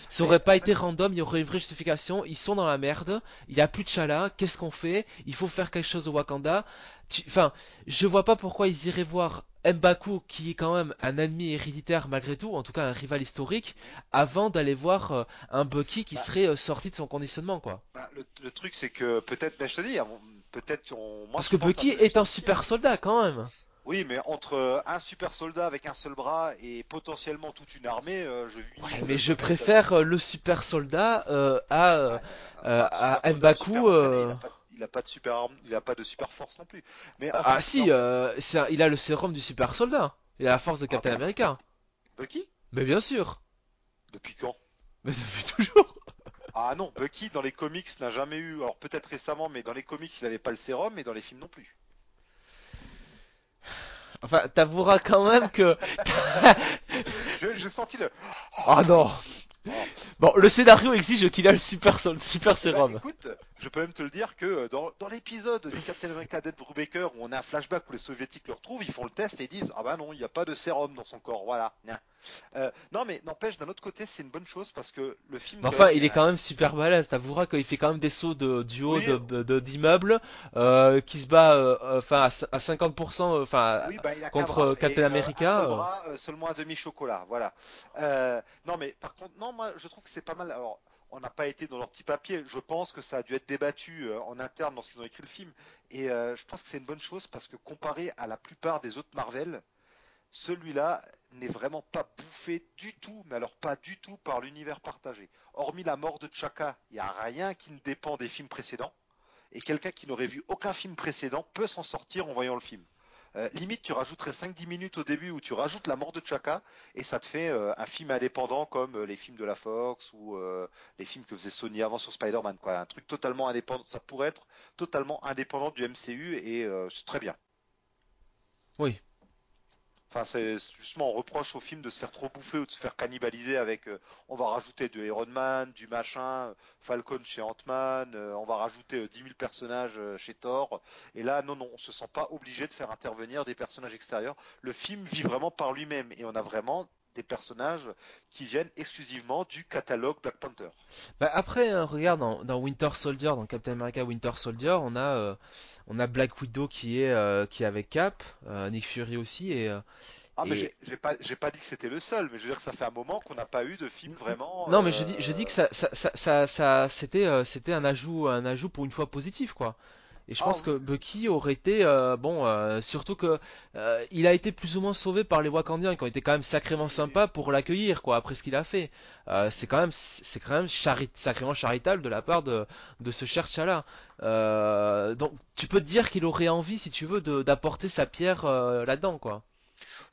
Ça aurait pas été random, il y aurait une vraie justification. Ils sont dans la merde, il y a plus de Chala, qu'est-ce qu'on fait? Il faut faire quelque chose au Wakanda. Tu- Enfin, je vois pas pourquoi ils iraient voir M'Baku qui est quand même un ennemi héréditaire malgré tout, en tout cas un rival historique, avant d'aller voir euh, un Bucky qui Bah. serait euh, sorti de son conditionnement quoi. Bah, le, le truc, c'est que peut-être, ben, je te dis, peut-être on. moi, Parce que Bucky est un super soldat quand même. Oui, mais entre euh, un super soldat avec un seul bras et potentiellement toute une armée, euh, je vis. Ouais, mais je préfère euh, le super soldat euh, à euh, à M'Baku, euh, Il a pas de super arme, il a pas de super force non plus. Mais Ah si, non, euh, c'est un- il a le sérum du super soldat. Il a la force de Captain bon America. Bucky Mais bien sûr. Depuis quand? Mais depuis toujours. Ah non, Bucky dans les comics n'a jamais eu. Alors peut-être récemment, mais dans les comics il avait pas le sérum, et dans les films non plus. Enfin, t'avoueras quand même que. Je- J'ai senti le. oh non. Bon, le scénario exige qu'il a le super sol, super Bah, sérum. écoute, je peux même te le dire que euh, dans, dans l'épisode du Captain America Dead Brubaker où on a un flashback où les soviétiques le retrouvent, ils font le test et ils disent ah bah non, il n'y a pas de sérum dans son corps, voilà. Euh, non mais n'empêche, d'un autre côté, c'est une bonne chose parce que le film. Mais enfin, il est quand même super balèze. T'avoueras qu'il fait quand même des sauts de, du haut Oui. de- de- de- d'immeubles, euh, qui se bat, euh, euh, enfin, à, c- à 50%, euh, enfin, Oui, bah, contre, Captain Et, euh, America, un seul bras, seulement un demi chocolat, voilà. Euh, non, mais par contre, non, je trouve que c'est pas mal. Alors, on n'a pas été dans leur petit papier. Je pense que ça a dû être débattu euh, en interne lorsqu'ils ont écrit le film. Et euh, je pense que c'est une bonne chose parce que comparé à la plupart des autres Marvel, celui-là n'est vraiment pas bouffé du tout, mais alors pas du tout par l'univers partagé. Hormis la mort de T'Chaka, il n'y a rien qui ne dépend des films précédents. Et quelqu'un qui n'aurait vu aucun film précédent peut s'en sortir en voyant le film. Euh, limite, tu rajouterais 5-10 minutes au début où tu rajoutes la mort de Chaka et ça te fait euh, un film indépendant comme euh, les films de la Fox ou les films que faisait Sony avant sur Spider-Man. Quoi. Un truc totalement indépendant. Ça pourrait être totalement indépendant du MCU et c'est très bien. Oui. Enfin, c'est justement, on reproche au film de se faire trop bouffer ou de se faire cannibaliser avec. euh, on va rajouter du Iron Man, du machin, euh, Falcon chez Ant-Man, euh, on va rajouter euh, 10 000 personnages chez Thor. Et là, non, non, on se sent pas obligé de faire intervenir des personnages extérieurs. Le film vit vraiment par lui-même et on a vraiment des personnages qui viennent exclusivement du catalogue Black Panther. Bah après, hein, regarde dans, dans Winter Soldier, dans Captain America Winter Soldier, on a euh, on a Black Widow qui est euh, qui est avec Cap, euh, Nick Fury aussi et Ah, mais Et- j'ai- pas, dit que c'était le seul, mais je veux dire que ça fait un moment qu'on n'a pas eu de film vraiment. non mais je dis je dis que ça ça ça ça, ça- c'était c'était un ajout un ajout pour une fois positif quoi. Et je Ah, pense oui. que Bucky aurait été euh, bon euh, surtout que euh, il a été plus ou moins sauvé par les Wakandiens qui ont été quand même sacrément sympas pour l'accueillir quoi après ce qu'il a fait. Euh, c'est quand même c'est quand même chari- sacrément charitable de la part de de ce cher T'Challa. Euh, donc tu peux te dire qu'il aurait envie si tu veux d'apporter sa pierre euh, là-dedans quoi.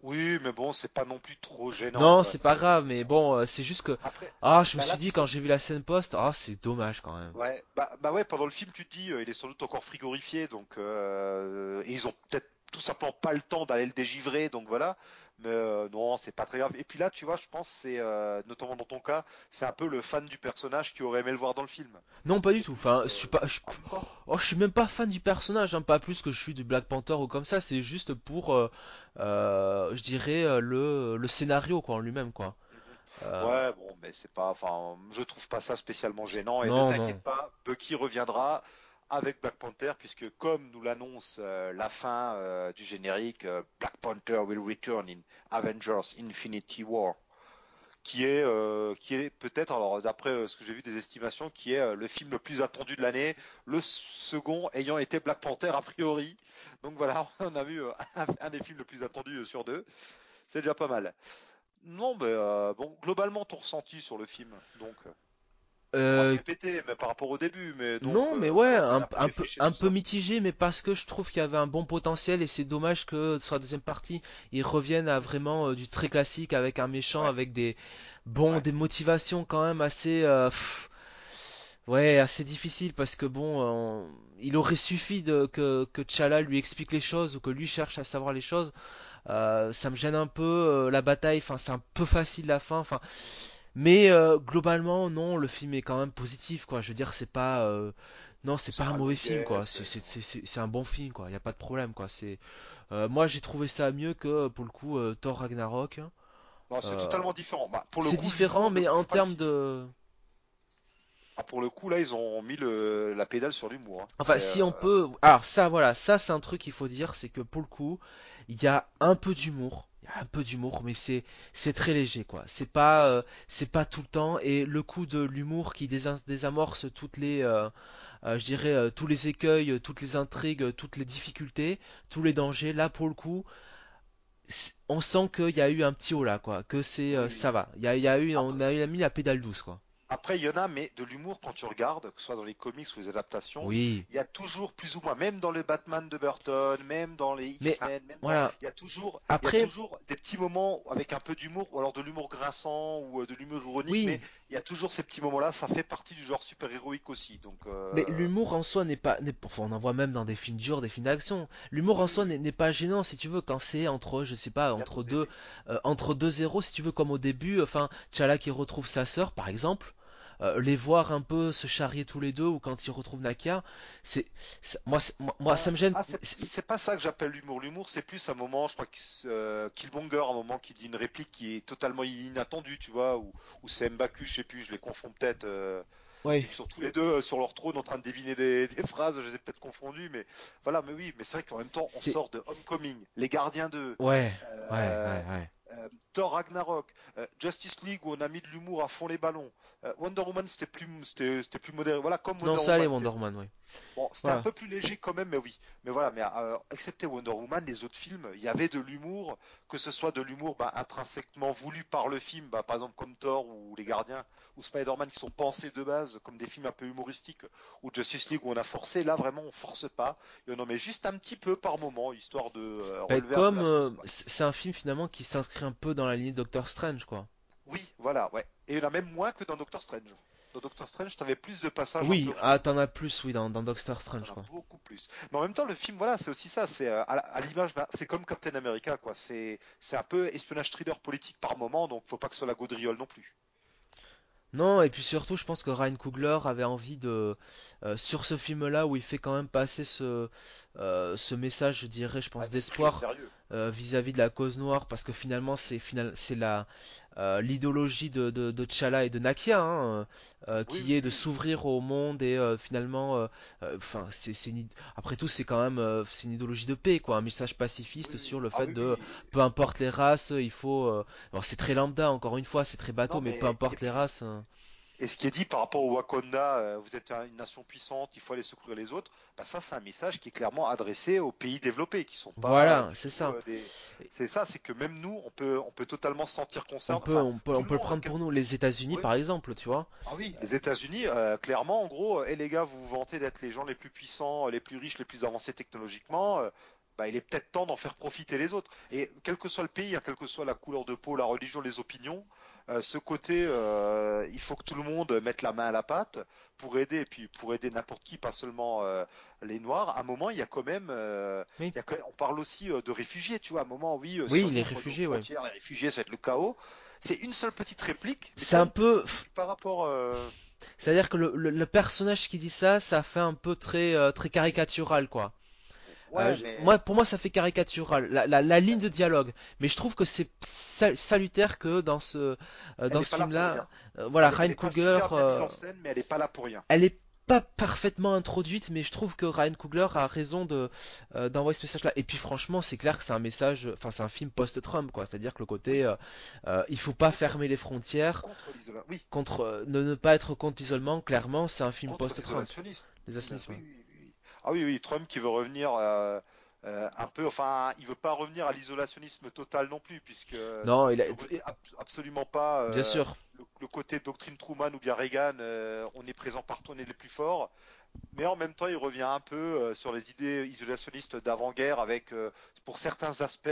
Oui, mais bon, c'est pas non plus trop gênant. Non, c'est pas grave mais bon euh, c'est juste que Après, ah je me Bah suis là, dit quand j'ai vu la scène post ah c'est dommage quand même. ouais, bah, bah ouais, pendant le film, tu te dis, euh, il est sans doute encore frigorifié, donc euh, et ils ont peut-être tout simplement pas le temps d'aller le dégivrer, donc voilà. Mais euh, non, c'est pas très grave. Et puis là, tu vois, je pense c'est euh, notamment dans ton cas, c'est un peu le fan du personnage qui aurait aimé le voir dans le film. Non, pas du tout. Enfin, euh, je suis pas, je, oh, je suis même pas fan du personnage, hein, pas plus que je suis du Black Panther ou comme ça. C'est juste pour, euh, euh, je dirais euh, le, le scénario quoi en lui-même quoi. Euh, Ouais, bon, mais c'est pas, enfin, je trouve pas ça spécialement gênant. Et ne non, t'inquiète pas, Bucky reviendra avec Black Panther, puisque comme nous l'annonce euh, la fin euh, du générique, euh, Black Panther will return in Avengers Infinity War, qui est, qui est peut-être, alors d'après ce que j'ai vu des estimations, qui est le film le plus attendu de l'année, le second ayant été Black Panther a priori. Donc voilà, on a vu un, un des films le plus attendus sur deux. C'est déjà pas mal. Non, mais bon, globalement, ton ressenti sur le film, donc, euh, répéter, mais par rapport au début, mais donc, Non, mais euh, ouais, maintenant qu'on un, peu, un mitigé, mais parce que je trouve qu'il y avait un bon potentiel et c'est dommage que sur la deuxième partie, ils reviennent à vraiment euh, du très classique avec un méchant, Ouais, avec des, bon, ouais, des motivations quand même assez, euh, pff, ouais, assez difficiles parce que bon, il aurait suffi de, que, que T'Challa lui explique les choses ou que lui cherche à savoir les choses. Ça me gêne un peu la bataille, enfin, c'est un peu facile la fin, enfin. Mais euh, globalement, non, le film est quand même positif, quoi. Je veux dire, c'est pas, euh, non, c'est pas un mauvais film, quoi. C'est c'est... c'est- c'est- c'est- c'est un bon film, quoi. Y a pas de problème, quoi. C'est, euh, moi, j'ai trouvé ça mieux que pour le coup euh, Thor Ragnarok. Non, c'est Euh, totalement différent. Bah, pour le c'est coup, différent, mais en termes de, Ah, pour le coup, là, ils ont mis le, la pédale sur l'humour. hein. enfin, si on euh, peut, alors ça, voilà, ça, c'est un truc qu'il faut dire, c'est que pour le coup, il y a un peu d'humour. Il y a un peu d'humour, mais c'est c'est très léger, quoi. C'est pas, euh, c'est pas tout le temps. Et le coup de l'humour qui désamorce toutes les, euh, je dirais, tous les écueils, toutes les intrigues, toutes les difficultés, tous les dangers. Là, pour le coup, on sent qu'il y a eu un petit haut là, quoi. Que c'est, Oui, ça va. Il y a, il y a eu, on a mis la pédale douce, quoi. Après, il y en a, mais de l'humour, quand tu regardes, que ce soit dans les comics ou les adaptations, Oui. il y a toujours plus ou moins, même dans le Batman de Burton, même dans les Mais X-Men, voilà. il y a toujours, il y a Après, toujours des petits moments avec un peu d'humour, ou alors de l'humour grinçant, ou euh, de l'humour ironique, mais oui. il y a toujours ces petits moments-là, ça fait partie du genre super-héroïque aussi, donc, Mais euh, l'humour en soi n'est pas, enfin, on en voit même dans des films durs, des films d'action. L'humour en soi n'est pas gênant si tu veux quand c'est entre, je sais pas, a entre deux, euh, entre deux zéros si tu veux comme au début. Enfin, T'Challa qui retrouve sa sœur par exemple, euh, les voir un peu se charrier tous les deux ou quand il retrouve Nakia, c'est, moi, ça me gêne. ah, c'est pas ça que j'appelle l'humour. L'humour, c'est plus un moment, je crois que euh, Killmonger, un moment qui dit une réplique qui est totalement inattendue, tu vois, ou, ou c'est M'Baku, je sais plus, je les confonds peut-être. euh, Ouais. ils sont tous les deux euh, sur leur trône en train de deviner des, des phrases, je les ai peut-être confondus, mais voilà, mais oui, mais c'est vrai qu'en même temps, on sort de Homecoming, Les Gardiens 2, ouais, ouais, ouais, ouais. Euh, Thor Ragnarok, euh, Justice League où on a mis de l'humour à fond les ballons, euh, Wonder Woman c'était plus, c'était, c'était plus modéré, voilà, comme Non, Wonder ça allait Woman, c'est Wonder Woman, ouais. Bon, c'était un peu plus léger quand même, mais oui. Mais voilà, mais excepté Wonder Woman, les autres films, il y avait de l'humour, que ce soit de l'humour bah, intrinsèquement voulu par le film, bah, par exemple comme Thor ou Les Gardiens, ou Spider-Man qui sont pensés de base comme des films un peu humoristiques, ou Justice League où on a forcé, là vraiment on force pas, et on en met juste un petit peu par moment, histoire de peu comme c'est un film finalement qui s'inscrit un peu dans la lignée de Doctor Strange, quoi. Oui, voilà, ouais. Et il y en a même moins que dans Doctor Strange. Dans Doctor Strange, t'avais plus de passages Oui, ah, t'en as plus, oui, dans, dans Doctor Strange, quoi. beaucoup plus. Mais en même temps, le film, voilà, c'est aussi ça. C'est euh, à, l'image, bah, c'est comme Captain America, quoi. C'est, c'est un peu espionnage thriller politique par moment, donc faut pas que ce soit la gaudriole non plus. Non, et puis surtout, je pense que Ryan Coogler avait envie de, euh, sur ce film-là, où il fait quand même passer ce, euh, ce message, je dirais, je Ah, pense, au d'espoir euh, vis-à-vis de la cause noire, parce que finalement, c'est final, c'est la, l'idéologie de, de, de T'Challa et de Nakia, hein, Oui, qui oui, est de s'ouvrir au monde et finalement, enfin, c'est, après tout, c'est quand même, c'est une idéologie de paix, quoi, un message pacifiste oui. sur le Ah fait de, peu importe les races, il faut, c'est très lambda, encore une fois, c'est très bateau, Non, mais peu mais importe les races. hein. Et ce qui est dit par rapport au Wakanda, euh, vous êtes un- une nation puissante, il faut aller secourir les autres. Bah ça, c'est un message qui est clairement adressé aux pays développés, qui sont pas euh, Voilà, du c'est ça. euh, des. C'est ça, c'est que même nous, on peut, on peut totalement se sentir On concerné. peut, Enfin, on peut, on le peut le monde. prendre pour nous. Les États-Unis, Oui. par exemple, tu vois. Ah oui, les États-Unis, euh, clairement, en gros, et les gars, vous vous vantez d'être les gens les plus puissants, les plus riches, les plus avancés technologiquement. euh, bah, il est peut-être temps d'en faire profiter les autres. Et quel que soit le pays, hein, quelle que soit la couleur de peau, la religion, les opinions, euh, ce côté, euh, il faut que tout le monde mette la main à la pâte pour aider, et puis pour aider n'importe qui, pas seulement euh, les Noirs. À un moment, il y a quand même, Oui. il y a quand même- on parle aussi de réfugiés, tu vois. À un moment, oui, Oui, les réfugiés, ouais. les réfugiés, ça va être le chaos. C'est une seule petite réplique. C'est un peu, par rapport. c'est-à-dire que le, le- le personnage qui dit ça, ça fait un peu très très caricatural quoi. Ouais, Euh, mais Moi, pour moi, ça fait caricatural. La, la, la ligne de dialogue, mais je trouve que c'est sal- salutaire que dans ce euh, dans ce film-là, euh, voilà, Elle Ryan Coogler, mais elle est pas là pour rien. elle est pas parfaitement introduite, mais je trouve que Ryan Coogler a raison de euh, d'envoyer ce message-là. Et puis franchement, c'est clair que c'est un message, enfin c'est un film post-Trump, quoi. C'est-à-dire que le côté, euh, euh, il faut pas fermer les frontières, Contre l'isola, oui, contre ne, ne pas être contre l'isolement. Clairement, c'est un film post-Trump. Les oui, oui. Ah oui, oui, Trump qui veut revenir euh, euh, un peu, enfin, il veut pas revenir à l'isolationnisme total non plus, puisque Non, il a, ne absolument pas euh, bien sûr. le, le côté doctrine Truman ou bien Reagan, on est présent partout, on est les plus forts. Mais en même temps, il revient un peu sur les idées isolationnistes d'avant-guerre, avec, pour certains aspects,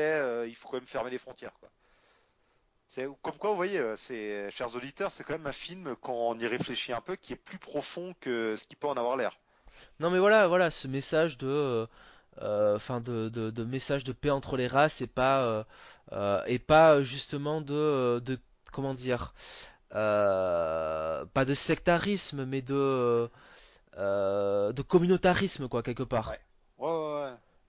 il faut quand même fermer les frontières. Quoi. C'est comme quoi, vous voyez, c'est, chers auditeurs, c'est quand même un film quand on y réfléchit un peu, qui est plus profond que ce qui peut en avoir l'air. Non, mais voilà, voilà, ce message de, euh, euh, enfin de, de, message de paix entre les races et pas, euh, et pas justement de, de, comment dire, pas de sectarisme, mais de, de communautarisme quoi quelque part.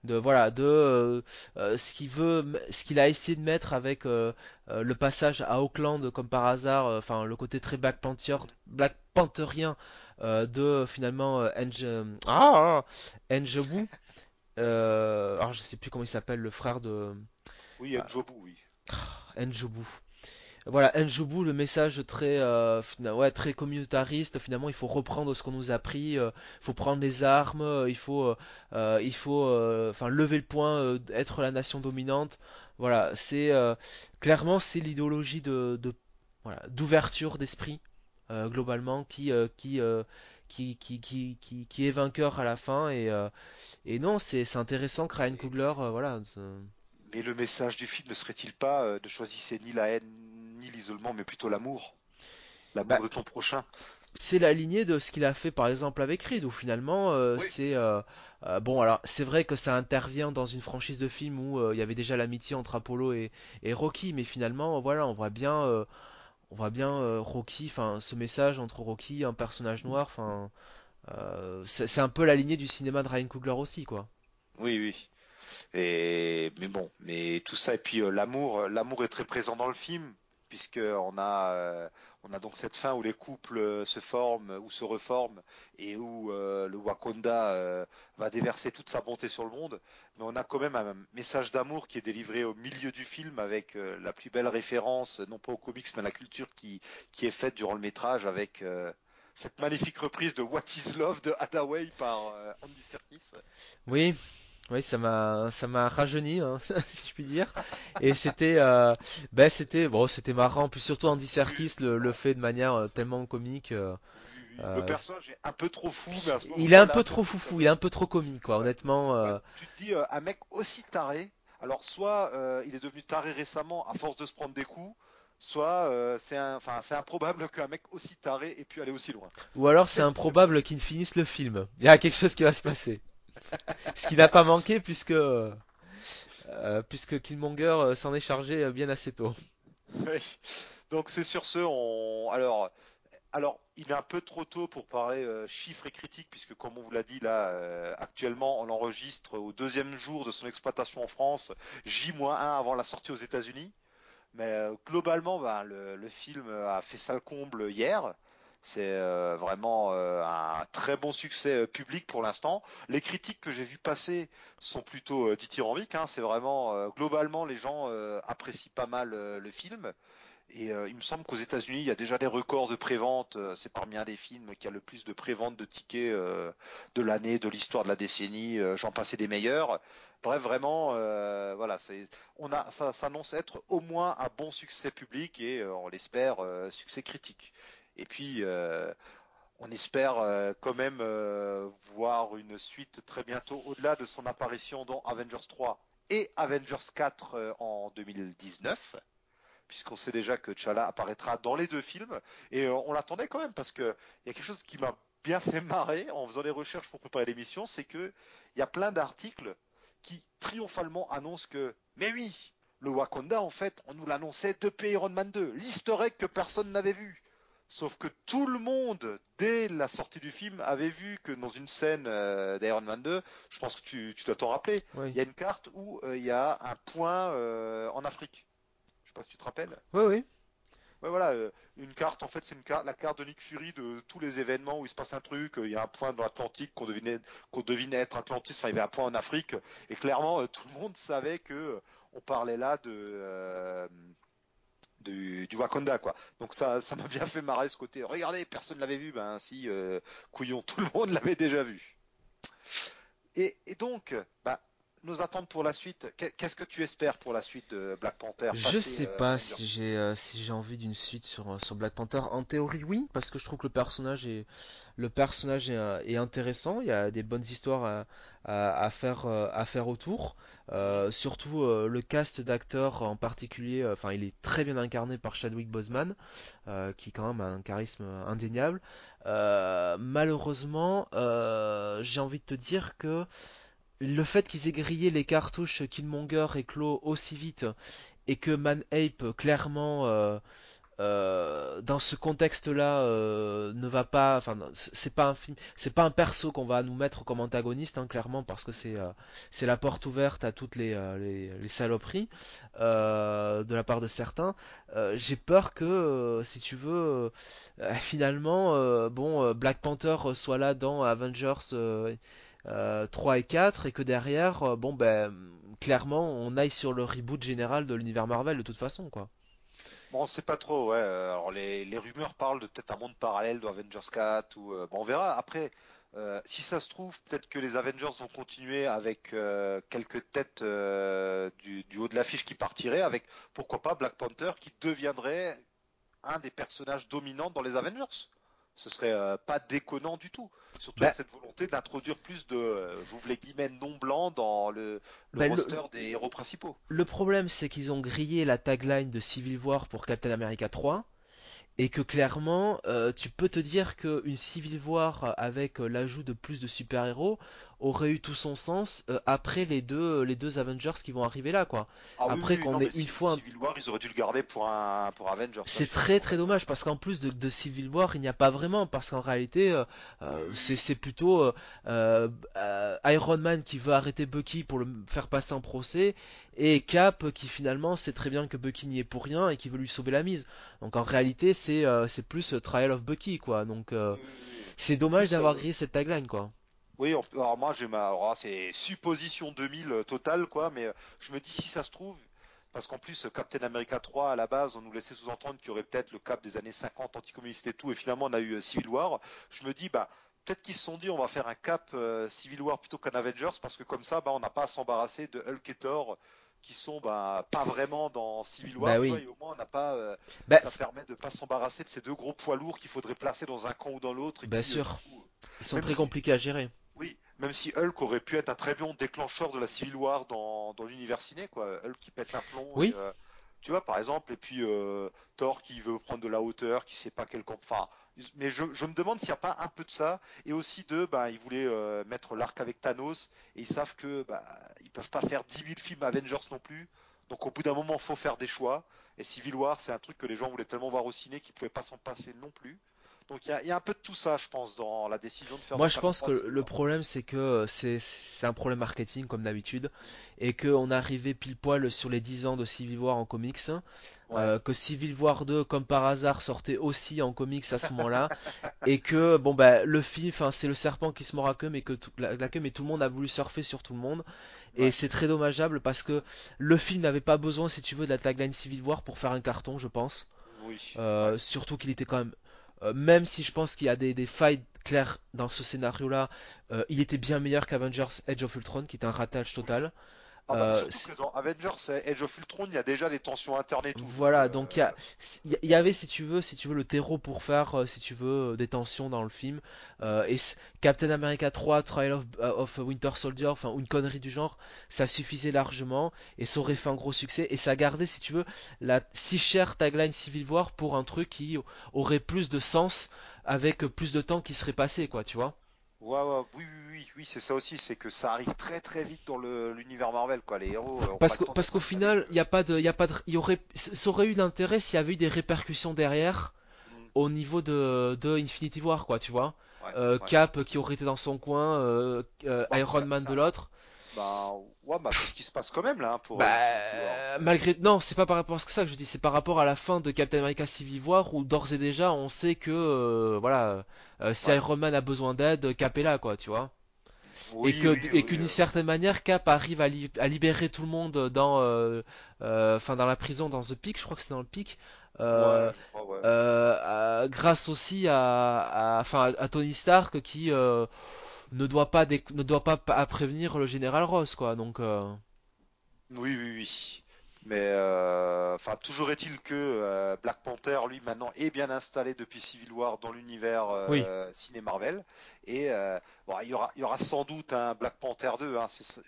De voilà, de euh, euh, ce qu'il veut, ce qu'il a essayé de mettre avec euh, le passage à Auckland comme par hasard, enfin le côté très Black Panther, Black Pantherien de finalement Enge, ah, Njobu. Euh, alors je sais plus comment il s'appelle le frère de Oui, Njobu, oui. Njobu. Voilà, Njobu, le message très, euh, ouais, très communautariste. Finalement, il faut reprendre ce qu'on nous a appris. euh, il faut prendre les armes. euh, il faut, il faut, lever le point, être la nation dominante. Voilà, c'est clairement c'est l'idéologie de, voilà, d'ouverture d'esprit globalement qui, qui, qui, qui, qui, qui, est vainqueur à la fin. Et, et non, c'est, intéressant que Ryan Coogler, voilà. Mais le message du film ne serait-il pas euh, de choisir ni la haine ni l'isolement, mais plutôt l'amour? L'amour Bah, de ton prochain. c'est la lignée de ce qu'il a fait par exemple avec Creed où finalement euh, Oui. c'est euh, bon alors c'est vrai que ça intervient dans une franchise de films où il y avait déjà l'amitié entre Apollo et, et Rocky mais finalement voilà on voit bien on voit bien Rocky enfin ce message entre Rocky un personnage noir enfin c'est c'est un peu la lignée du cinéma de Ryan Coogler aussi quoi Oui, oui. Mais bon, mais tout ça et puis euh, l'amour, euh, l'amour est très présent dans le film puisque on a euh, on a donc cette fin où les couples se forment ou se reforment et où le Wakanda va déverser toute sa bonté sur le monde. Mais on a quand même un message d'amour qui est délivré au milieu du film avec la plus belle référence, non pas aux comics mais à la culture qui qui est faite durant le métrage avec cette magnifique reprise de What Is Love de Hathaway par Andy Serkis. oui oui ça m'a ça m'a rajeuni hein, si je puis dire et c'était euh, ben c'était bon c'était marrant puis surtout Andy Serkis le, le fait de manière euh, tellement comique euh, oui, Euh, le personnage est un peu trop fou, mais à ce Il est un peu c'est trop tout, foufou, il est un peu trop comique, quoi. Honnêtement, euh, Ouais, tu te dis, euh, un mec aussi taré, alors soit euh, il est devenu taré récemment à force de se prendre des coups, soit euh, c'est un, enfin, c'est improbable qu'un mec aussi taré ait pu aller aussi loin. ou alors c'est C'est- improbable qu'il finisse le film. Il y a quelque chose qui va se passer. Ce qui n'a pas manqué puisque euh, puisque Killmonger euh, s'en est chargé euh, bien assez tôt. Oui. Donc c'est sur ce, on, alors, il est un peu trop tôt pour parler chiffres et critiques, puisque comme on vous l'a dit là, actuellement on l'enregistre au deuxième jour de son exploitation en France, J-1 avant la sortie aux États-Unis. Mais globalement, bah, le, le film a fait sale comble hier. C'est euh, vraiment euh, un très bon succès euh, public pour l'instant. Les critiques que j'ai vues passer sont plutôt dithyrambiques. Hein. C'est vraiment globalement les gens apprécient pas mal le film. Et il me semble qu'aux États-Unis, il y a déjà des records de prévente. C'est parmi un des films qui a le plus de prévente de tickets de l'année, de l'histoire de la décennie. J'en passais des meilleurs. Bref, vraiment, on a, ça s'annonce être au moins un bon succès public et on l'espère succès critique. Et puis, euh, on espère euh, quand même euh, voir une suite très bientôt au-delà de son apparition dans Avengers 3 et Avengers 4 euh, en 2019. puisqu'on sait déjà que T'Challa apparaîtra dans les deux films, et on l'attendait quand même, parce que il y a quelque chose qui m'a bien fait marrer en faisant les recherches pour préparer l'émission, c'est que il y a plein d'articles qui triomphalement annoncent que, mais oui, le Wakanda, en fait, on nous l'annonçait depuis Iron Man 2, l'easter egg que personne n'avait vu. Sauf que tout le monde, dès la sortie du film, avait vu que dans une scène euh, d'Iron Man 2, je pense que tu, tu dois t'en rappeler, Oui. il y a une carte où euh, il y a un point euh, en Afrique. Je sais pas si tu te rappelles. Oui, oui. Ouais, voilà, une carte, en fait, c'est une carte, la carte de Nick Fury de tous les événements où il se passe un truc. Il y a un point dans l'Atlantique qu'on devinait, qu'on devinait être Atlantis. Enfin, il y avait un point en Afrique. Et clairement, tout le monde savait que on parlait là de, du, Wakanda, quoi. Donc ça, ça m'a bien fait marrer ce côté. Regardez, personne l'avait vu. Ben si, euh, couillon, tout le monde l'avait déjà vu. Et, et donc, bah, nos attentes pour la suite. Qu'est- Qu'est-ce que tu espères pour la suite de Black Panther Je sais euh, pas si j'ai euh, si j'ai envie d'une suite sur, euh, sur Black Panther. En théorie, oui, parce que je trouve que le personnage est le personnage est, est intéressant. Il y a des bonnes histoires à, à, à faire à faire autour. Euh, surtout le cast d'acteurs en particulier. Enfin, il est très bien incarné par Chadwick Boseman, qui quand même a un charisme indéniable. Malheureusement, j'ai envie de te dire que le fait qu'ils aient grillé les cartouches Killmonger et Claw aussi vite et que Man Ape clairement euh, euh, dans ce contexte-là euh, ne va pas, enfin c'est pas un film, c'est pas un perso qu'on va nous mettre comme antagoniste hein, clairement parce que c'est c'est la porte ouverte à toutes les les, les saloperies de la part de certains. J'ai peur que si tu veux finalement bon Black Panther soit là dans Avengers euh, euh, 3 et 4 et que derrière euh, bon ben clairement on aille sur le reboot général de l'univers Marvel de toute façon quoi. Bon, on sait pas trop, ouais. euh, Alors les, les rumeurs parlent de peut-être un monde parallèle de Avengers 4 ou euh, bon, on verra. Après, si ça se trouve, peut-être que les Avengers vont continuer avec quelques têtes du, du haut de l'affiche qui partiraient, avec pourquoi pas Black Panther qui deviendrait un des personnages dominants dans les Avengers. Ce serait euh, pas déconnant du tout. Surtout Bah. avec cette volonté d'introduire plus de, euh, j'ouvre les guillemets, non blancs dans le, le Bah, le- roster des héros principaux. Le problème, c'est qu'ils ont grillé la tagline de Civil War pour Captain America 3. Et que clairement, euh, tu peux te dire qu'une Civil War avec euh, l'ajout de plus de super-héros aurait eu tout son sens euh, après les deux, les deux Avengers qui vont arriver là, quoi. Ah Après oui, qu'on ait une fois un- Civil War, ils auraient dû le garder pour un pour Avengers. C'est très très dommage parce qu'en plus de, de Civil War, il n'y a pas vraiment parce qu'en réalité, euh, euh, c'est c'est plutôt euh, euh, euh, Iron Man qui veut arrêter Bucky pour le faire passer en procès et Cap qui finalement sait très bien que Bucky n'y est pour rien et qui veut lui sauver la mise. Donc en réalité, c'est euh, c'est plus euh, Trial of Bucky quoi. Donc euh, c'est dommage d'avoir euh, grillé cette tagline quoi. Oui, on alors moi j'ai ma, c'est supposition 2000 euh, totale quoi, mais euh, je me dis si ça se trouve, parce qu'en plus euh, Captain America 3 à la base on nous laissait sous-entendre qu'il y aurait peut-être le cap des années 50 anticommuniste et tout, et finalement on a eu Civil War. Je me dis bah peut-être qu'ils se sont dit on va faire un cap euh, Civil War plutôt qu'un Avengers parce que comme ça bah on n'a pas à s'embarrasser de Hulk et Thor qui sont bah pas vraiment dans Civil War, Bah tu oui. vois, et au moins on n'a pas, euh, Bah, ça permet de pas s'embarrasser de ces deux gros poids lourds qu'il faudrait placer dans un camp ou dans l'autre. Bien euh, sûr. ils sont très si- compliqués à gérer. Oui, même si Hulk aurait pu être un très bon déclencheur de la Civil War dans, dans l'univers ciné, quoi. Hulk qui pète un plomb. Oui. et, euh, tu vois, par exemple, et puis euh, Thor qui veut prendre de la hauteur, qui sait pas quel camp. Enfin, mais je, je me demande s'il n'y a pas un peu de ça. Et aussi de, ben, ils voulaient euh, mettre l'arc avec Thanos, et ils savent que, ben, ils peuvent pas faire 10 000 films Avengers non plus. Donc au bout d'un moment, faut faire des choix. Et Civil War, c'est un truc que les gens voulaient tellement voir au ciné qu'ils pouvaient pas s'en passer non plus. Donc il y a, il y a un peu de tout ça, je pense, dans la décision de faire. Moi, je pense que le problème, c'est que euh, c'est un problème marketing comme d'habitude, et qu'on arrivait pile poil sur les 10 ans de Civil War en comics, hein, Ouais. euh, que Civil War 2, comme par hasard, sortait aussi en comics à ce moment-là, et que bon bah le film, enfin c'est le serpent qui se mord la queue, mais que tout, la, la queue, mais tout le monde a voulu surfer sur tout le monde, et c'est très dommageable parce que le film n'avait pas besoin, si tu veux, de la tagline Civil War pour faire un carton, je pense. Oui. Euh. Surtout qu'il était quand même, euh, même si je pense qu'il y a des, des failles claires dans ce scénario-là, euh, il était bien meilleur qu'Avengers Edge of Ultron, qui était un ratage total. Ah bah, Euh, surtout que dans Avengers euh, Age of Ultron, il y a déjà des tensions internes et tout. Voilà, donc, donc il y, euh, avait, si tu veux, si tu veux, le terreau pour faire, euh, si tu veux, euh, des tensions dans le film. Euh, et Captain America 3, Trial of, euh, of Winter Soldier, enfin, une connerie du genre, ça suffisait largement et ça aurait fait un gros succès. Et ça gardait, si tu veux, la si chère tagline Civil War pour un truc qui aurait plus de sens avec plus de temps qui serait passé, quoi, tu vois. Ouais, ouais, oui, oui, oui, oui, c'est ça aussi, c'est que ça arrive très très vite dans le l'univers Marvel, quoi. Les héros euh, Parce qu'au final, il n'y a pas de, il y a pas de, y aurait, ça aurait eu l'intérêt s'il y avait eu des répercussions derrière. Mm. au niveau de, de Infinity War, quoi, tu vois. Ouais, Euh, ouais. Cap qui aurait été dans son coin, euh, euh, Bah, Iron Man ça- de l'autre. Bah, ouais, bah, c'est ce qui se passe quand même là hein, pour Bah, euh, malgré. Non, c'est pas par rapport à ce que ça que je dis, c'est par rapport à la fin de Captain America Civil War où d'ores et déjà on sait que, euh, voilà, euh, si Ouais. Iron Man a besoin d'aide, Cap est là, quoi, tu vois. Oui, et que, oui, et oui, qu'une euh, certaine manière, Cap arrive à, li- à libérer tout le monde dans, enfin, dans la prison, dans The Peak, je crois que c'est dans le Peak. Euh, Ouais, crois, à- grâce aussi à, à, enfin, à Tony Stark qui euh, ne doit pas dé- ne doit pas pa- à prévenir le général Ross quoi donc euh, Oui, oui, oui. Mais euh, enfin, toujours est-il que euh, Black Panther, lui, maintenant, est bien installé depuis Civil War dans l'univers oui ciné Marvel. Et bon, il y aura, il y aura sans doute un Black Panther 2. Hein.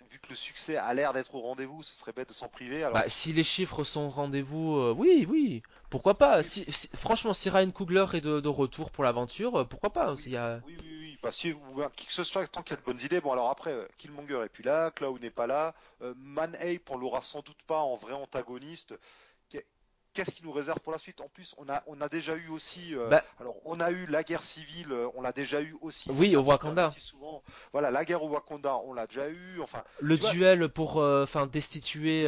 Vu que le succès a l'air d'être au rendez-vous, ce serait bête de s'en priver. Alors, bah si les chiffres sont au rendez-vous oui oui pourquoi pas? Si, si- franchement si Ryan Coogler est de, de retour pour l'aventure pourquoi pas? Oui, il y a oui, oui, oui. Bah, si, ou, ben, qui que ce soit, tant qu'il y a de bonnes idées. Bon, alors après, euh, Killmonger est puis là, Cloud n'est pas là. Euh, Man Ape, on l'aura sans doute pas en vrai antagoniste. Qu'est- Qu'est-ce qui nous réserve pour la suite? En plus, on a, on a déjà eu aussi. euh, bah alors, on a eu la guerre civile, euh, on l'a déjà eu aussi. oui au Wakanda souvent. Voilà, la guerre au Wakanda, on l'a déjà eu. Enfin, le vois. duel pour enfin destituer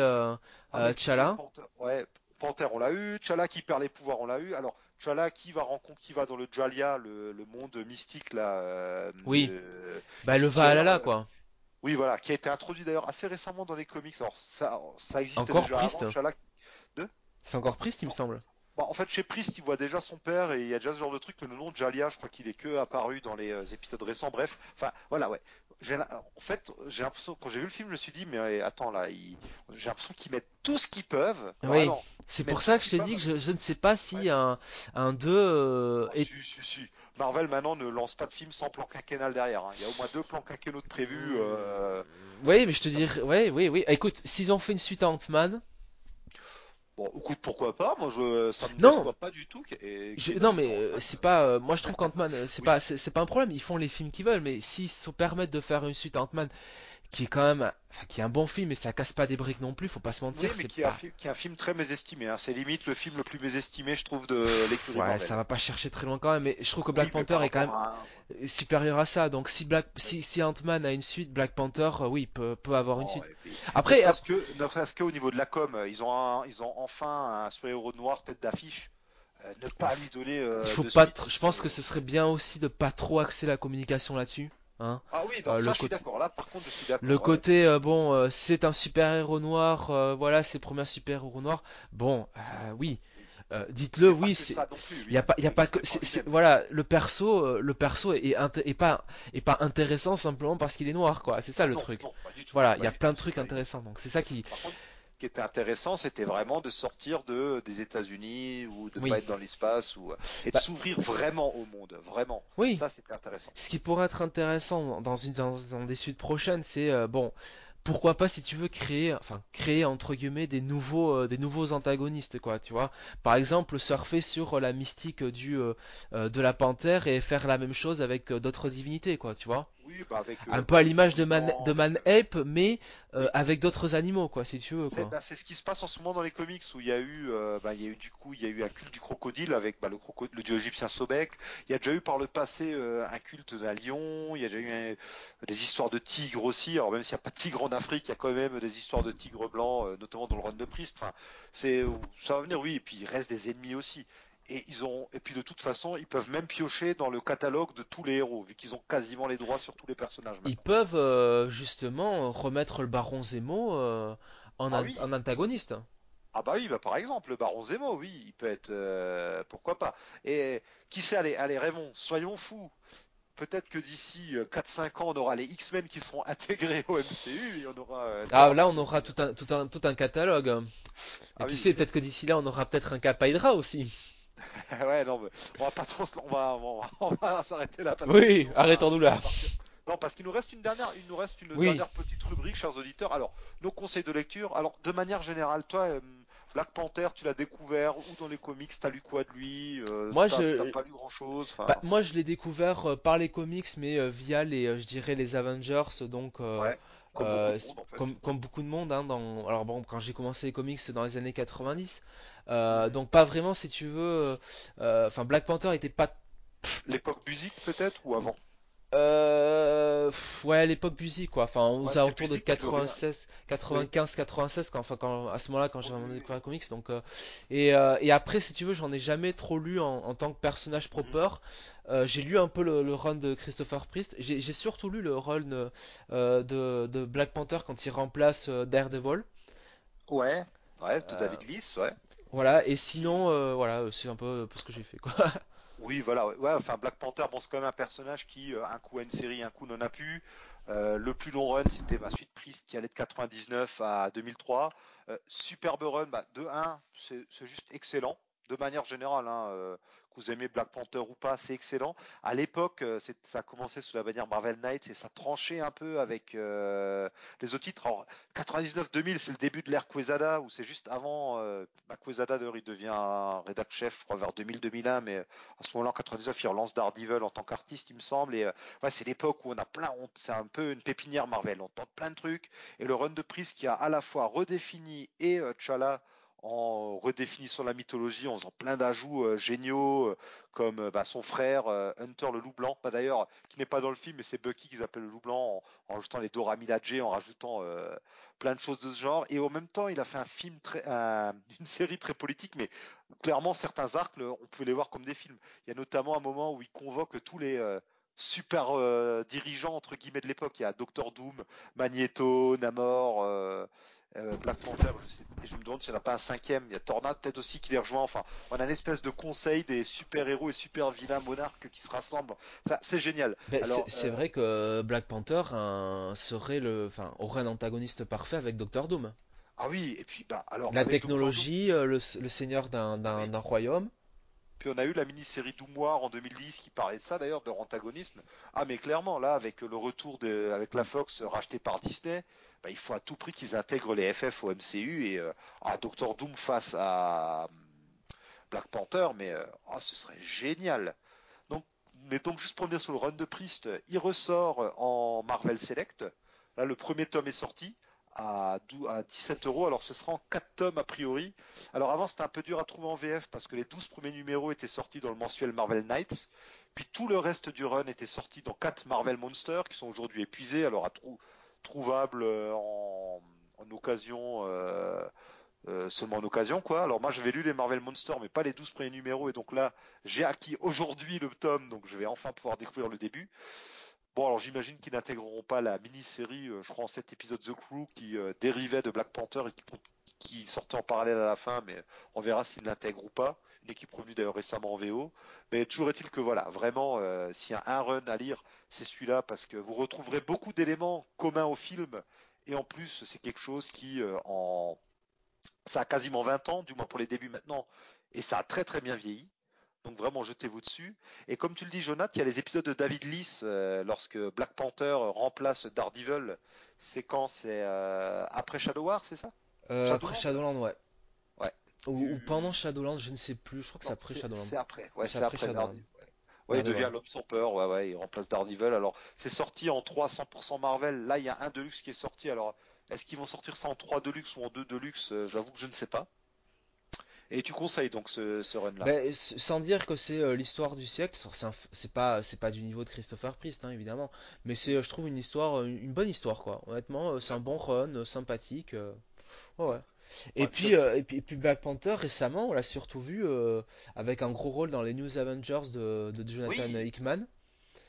Ah, T'Challa Panther, ouais, Panther, on l'a eu. T'Challa qui perd les pouvoirs, on l'a eu. Alors, T'Challa qui va rencontrer, qui va dans le Jalia, le, le monde mystique là. euh, oui de- bah le Valhalla euh, quoi Oui, voilà, qui a été introduit d'ailleurs assez récemment dans les comics. Alors, ça, ça existait encore déjà Priest avant, T'Challa. De c'est encore Priest il me semble Bah, en fait, chez Priest, il voit déjà son père et il y a déjà ce genre de truc. Mais le nom de Jalia, je crois qu'il est que apparu dans les euh, épisodes récents. Bref, enfin, voilà, ouais. La- En fait, j'ai l'impression, quand j'ai vu le film, je me suis dit, mais euh, attends, là, j'ai l'impression qu'ils mettent tout ce qu'ils peuvent. oui c'est pour ça que je dis peuvent. que je, je ne sais pas si Ouais. un, un 2 euh, Oh, est si, si, si. Marvel maintenant ne lance pas de film sans plan quinquennal derrière. hein. Il y a au moins deux plans quinquennaux de prévus. euh, Oui, mais je te dirais, ouais, oui, oui. Écoute, s'ils ont fait une suite à Ant-Man, Bon, écoute, pourquoi pas Moi, je, ça me non, pas du tout. je- une non, mais euh, c'est pas, euh, moi je trouve qu'Ant-Man, euh, c'est Oui, pas, c'est c'est pas un problème. Ils font les films qu'ils veulent, mais s'ils se permettent de faire une suite à Ant-Man, qui est quand même, enfin, qui est un bon film, et ça casse pas des briques non plus, faut pas se oui, mentir, mais qui est, un pas, qui est un film très mésestimé. hein. C'est limite le film le plus mésestimé, je trouve, de l'écurie ouais, ça va pas chercher très loin quand même. Mais je trouve que Black Oui, mais Panther est quand même à. euh, supérieur à ça. Donc si Black, si, si Ant-Man a une suite, Black Panther, euh, oui, peut, peut avoir une Non, suite. puis, Après, serait-ce que, qu'au niveau de la com, ils ont, un- ils ont enfin un super-héros noir tête d'affiche. Euh, ne pas lui donner euh, il faut de pas, suite. tr- je pense que ce serait bien aussi de pas trop axer la communication là-dessus. Hein. Ah oui, non, Euh, ça le je suis côté- d'accord. Là, par contre, je suis d'accord. Le ouais. côté, euh, bon, euh, c'est un super-héros noir, voilà, c'est le premier super-héros noir. Bon, oui, dites-le, oui, c'est, il y a pas, il y a pas que, voilà, le perso, le perso est, pas, est pas intéressant simplement parce qu'il est noir, quoi. C'est ça le non, truc. non, tout, Voilà, il y a plein de trucs intéressants. Donc c'est ça qui, Par contre, ce qui était intéressant, c'était vraiment de sortir de des États-Unis ou de Oui. pas être dans l'espace ou et de Bah- s'ouvrir vraiment au monde, vraiment. oui. Ça, c'était intéressant. Ce qui pourrait être intéressant dans une dans, dans des suites prochaines, c'est euh, bon, pourquoi pas si tu veux créer, enfin créer entre guillemets des nouveaux euh, des nouveaux antagonistes quoi, tu vois. Par exemple, surfer sur euh, la mystique du euh, de la panthère et faire la même chose avec d'autres divinités quoi, tu vois. Oui, bah avec Un peu à l'image de avec Man, dans- de Man avec, Ape, mais avec d'autres animaux quoi, si tu veux C'est bah, c'est ce qui se passe en ce moment dans les comics où il y a eu, bah, il y a eu du coup, il y a eu un culte du crocodile avec bah, le, croco- le dieu égyptien Sobek. Il y a déjà eu par le passé un culte d'un lion. Il y a déjà eu un- des histoires de tigres aussi. Alors même s'il n'y a pas de tigre en Afrique, il y a quand même des histoires de tigres blancs, euh, notamment dans le run de Priest. Enfin, c'est ça va venir, oui. Et puis il reste des ennemis aussi. Et ils ont, et puis de toute façon, ils peuvent même piocher dans le catalogue de tous les héros, vu qu'ils ont quasiment les droits sur tous les personnages. Ils peuvent euh, justement remettre le baron Zemo euh, en, Ah an- oui. en antagoniste. Ah bah oui, bah par exemple, le baron Zemo, oui, il peut être... euh, pourquoi pas. Et qui sait, allez, allez, Raymond, soyons fous. Peut-être que d'ici euh, 4-5 ans, on aura les X-Men qui seront intégrés au MCU et on aura. euh, Ah, là, on aura tout un, tout un, tout un catalogue. Et Ah oui. sait, peut-être que d'ici là, on aura peut-être un Cap Hydra aussi. ouais, non, mais on va pas trop, on va, on va, on va s'arrêter là. Oui, arrêtons-nous là. Non, parce qu'il nous reste une dernière, il nous reste une Oui. dernière petite rubrique, chers auditeurs. Alors, nos conseils de lecture. Alors, de manière générale, toi, euh, Black Panther, tu l'as découvert ou dans les comics, t'as lu quoi de lui? Euh, Moi, je- t'as pas lu grand chose. Bah, moi, je l'ai découvert euh, par les comics, mais euh, via les, je dirais, les Avengers, donc. Ouais, comme beaucoup de monde, en fait. comme, comme beaucoup de monde, hein, dans... alors bon, quand j'ai commencé les comics c'est dans les années 90, euh, donc pas vraiment si tu veux, enfin Black Panther était pas, L'époque musique peut-être ou avant? Euh, ouais l'époque Buzy quoi, enfin aux Ouais, alentours de Buzy qui l'aurait- 96, 95, 96 quand, enfin quand à ce moment-là quand j'ai vraiment découvert les comics, donc euh, et, euh, et après si tu veux j'en ai jamais trop lu en, en tant que personnage proper, Euh, j'ai lu un peu le, le run de Christopher Priest, j'ai surtout lu le run euh, de, de Black Panther quand il remplace Daredevil. Ouais, ouais, de David Lees, ouais. Voilà, et sinon, euh, voilà, c'est un peu, un peu ce que j'ai fait, quoi. Oui, voilà, ouais, Black Panther, bon, c'est quand même un personnage qui, euh, un coup a une série, un coup n'en a plus. Euh, le plus long run, c'était ma suite Priest qui allait de 99 à 2003. Euh, superbe run, bah, de 1, c'est juste excellent. De manière générale, hein, que vous aimez Black Panther ou pas, c'est excellent. À l'époque, euh, ça a commencé sous la bannière Marvel Knights et ça tranchait un peu avec euh, les autres titres. Alors, 99-2000, c'est le début de l'ère Quesada, où c'est juste avant. Euh, bah, Quesada, d'ailleurs, il devient un rédac chef, vers 2000-2001, mais à ce moment-là, en 99, il relance Daredevil en tant qu'artiste, il me semble. Et c'est l'époque où on a plein, c'est un peu une pépinière Marvel. On tente plein de trucs. Et le run de prise qui a à la fois redéfini et T'Challa en redéfinissant la mythologie, en faisant plein d'ajouts euh, géniaux, euh, comme euh, bah, son frère euh, Hunter le loup blanc, d'ailleurs, qui n'est pas dans le film, mais c'est Bucky qu'ils appellent le loup blanc, en, en les Dora Milaje, en rajoutant euh, plein de choses de ce genre. Et en même temps, il a fait un film très, un- une série très politique, mais clairement, certains arcs, on pouvait les voir comme des films. Il y a notamment un moment où il convoque tous les euh, super euh, dirigeants entre guillemets de l'époque. Il y a Doctor Doom, Magneto, Namor, euh, euh, Black Panther. Je, je me demande s'il n'y en a pas un cinquième. Il y a Tornade peut-être aussi qui les rejoint. Enfin, on a une espèce de conseil des super héros et super vilains monarques qui se rassemblent. Enfin, c'est génial. C'est euh, vrai que Black Panther serait le, enfin, aurait un antagoniste parfait avec Doctor Doom. Ah oui, et puis bah alors La Doom, technologie, euh, le, le seigneur d'un Oui. royaume. Puis on a eu la mini-série Doomoir en 2010 qui parlait de ça d'ailleurs, de antagonisme. Ah mais clairement là avec le retour de, avec la Fox rachetée par Disney, bah, il faut à tout prix qu'ils intègrent les FF au MCU et euh, ah, Doctor Doom face à hum, Black Panther, mais euh, ah, ce serait génial. Donc, mais donc juste pour revenir sur le run de Priest, il ressort en Marvel Select. Là le premier tome est sorti à, 12 à 17 euros, alors ce sera en 4 tomes a priori. Alors avant c'était un peu dur à trouver en VF parce que les 12 premiers numéros étaient sortis dans le mensuel Marvel Knights, puis tout le reste du run était sorti dans 4 Marvel Monsters qui sont aujourd'hui épuisés, alors à trou trouvables euh, en, occasion, euh, euh, seulement en occasion quoi. Alors moi j'avais lu les Marvel Monsters mais pas les 12 premiers numéros et donc là j'ai acquis aujourd'hui le tome donc je vais enfin pouvoir découvrir le début. Bon, alors j'imagine qu'ils n'intégreront pas la mini-série, je crois en 7 épisodes The Crew, qui dérivait de Black Panther et qui, qui sortait en parallèle à la fin, mais on verra s'ils l'intègrent ou pas. Une équipe revenue d'ailleurs récemment en VO. Mais toujours est-il que voilà, vraiment, euh, s'il y a un run à lire, c'est celui-là, parce que vous retrouverez beaucoup d'éléments communs au film, et en plus, c'est quelque chose qui, euh, en... ça a quasiment 20 ans, du moins pour les débuts maintenant, et ça a très très bien vieilli. Donc vraiment jetez-vous dessus. Et comme tu le dis, Jonathan, il y a les épisodes de David Lees euh, lorsque Black Panther remplace Daredevil. C'est quand? C'est euh, après Shadow War, c'est ça? Shadowland après Shadowland, ouais. Ou, pendant Shadowland, je ne sais plus. Je crois que c'est après Shadowland. C'est après. Ouais, C'est après après, Shadowland. Ouais, Ouais, il devient l'homme sans peur. Ouais, ouais, il remplace Daredevil. Alors, c'est sorti en 3 100% Marvel. Là, il y a un Deluxe qui est sorti. Alors, est-ce qu'ils vont sortir ça en 3 Deluxe ou en 2 Deluxe Euh, J'avoue que je ne sais pas. Et tu conseilles donc ce, ce run-là Ben, sans dire que c'est euh, l'histoire du siècle, c'est pas c'est pas du niveau de Christopher Priest hein, évidemment, mais c'est euh, je trouve une histoire une bonne histoire quoi. Honnêtement, c'est un bon run, sympathique. euh, ouais, ouais. Et Ouais, puis puis- euh, et puis et puis Black Panther récemment, on l'a surtout vu euh, avec un gros rôle dans les New Avengers de, de Jonathan Oui. Hickman.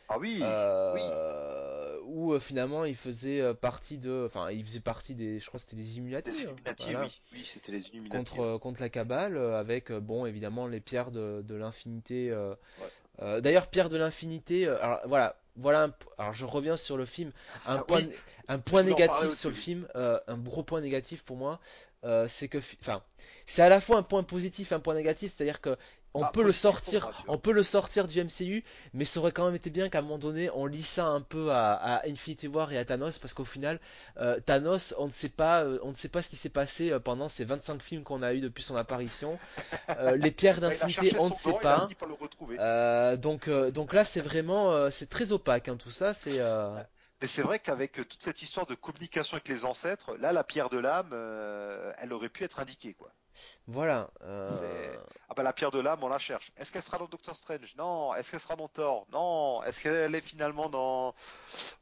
Ah oui, oui. euh, où euh, finalement il faisait partie de, enfin il faisait partie des, je crois que c'était des Illuminati, Des hein, Illuminati, voilà, oui. Oui, c'était les Illuminati. contre euh, contre la cabale, avec bon évidemment les pierres de, de l'infinité Ouais. D'ailleurs, Pierre de l'Infinité, alors voilà, voilà. un alors je reviens sur le film. Un Ah, point, oui, un point en parler négatif sur le film, euh, un gros point négatif pour moi, euh, c'est que, fi- enfin, c'est à la fois un point positif, et un point négatif, c'est-à-dire que on Ah, peut le sortir, on peut le sortir du MCU, mais ça aurait quand même été bien qu'à un moment donné, on lit ça un peu à, à Infinity War et à Thanos, parce qu'au final, euh, Thanos, on ne sait pas, euh, on ne sait pas ce qui s'est passé euh, pendant ces 25 films qu'on a eu depuis son apparition. Euh, les pierres d'infinité, on ne sait pas. donc, donc là, c'est vraiment, c'est très opaque, hein, tout ça. C'est, Mais c'est vrai qu'avec euh, toute cette histoire de communication avec les ancêtres, là, la pierre de l'âme, euh, elle aurait pu être indiquée, quoi. voilà. euh, Ah bah la pierre de l'âme, on la cherche. Est-ce qu'elle sera dans Doctor Strange? Non. Est-ce qu'elle sera dans Thor? Non. Est-ce qu'elle est finalement dans...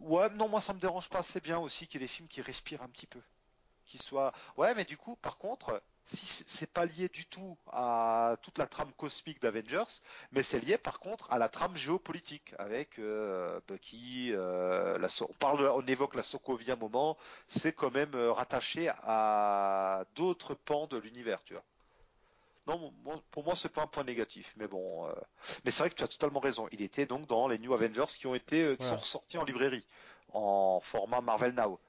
Ouais, non, moi ça me dérange pas. C'est bien aussi qu'il y ait des films qui respirent un petit peu. Qui soient... Ouais, mais du coup, par contre, si c'est pas lié du tout à toute la trame cosmique d'Avengers, mais c'est lié par contre à la trame géopolitique avec euh, Bucky. euh, la So- on parle, on évoque la un moment. C'est quand même euh, rattaché à d'autres pans de l'univers, tu vois. Non, moi- pour moi, c'est pas un point négatif, mais bon. euh, Mais c'est vrai que tu as totalement raison. Il était donc dans les New Avengers qui ont été, qui sont ressortis en librairie, en format Marvel Now.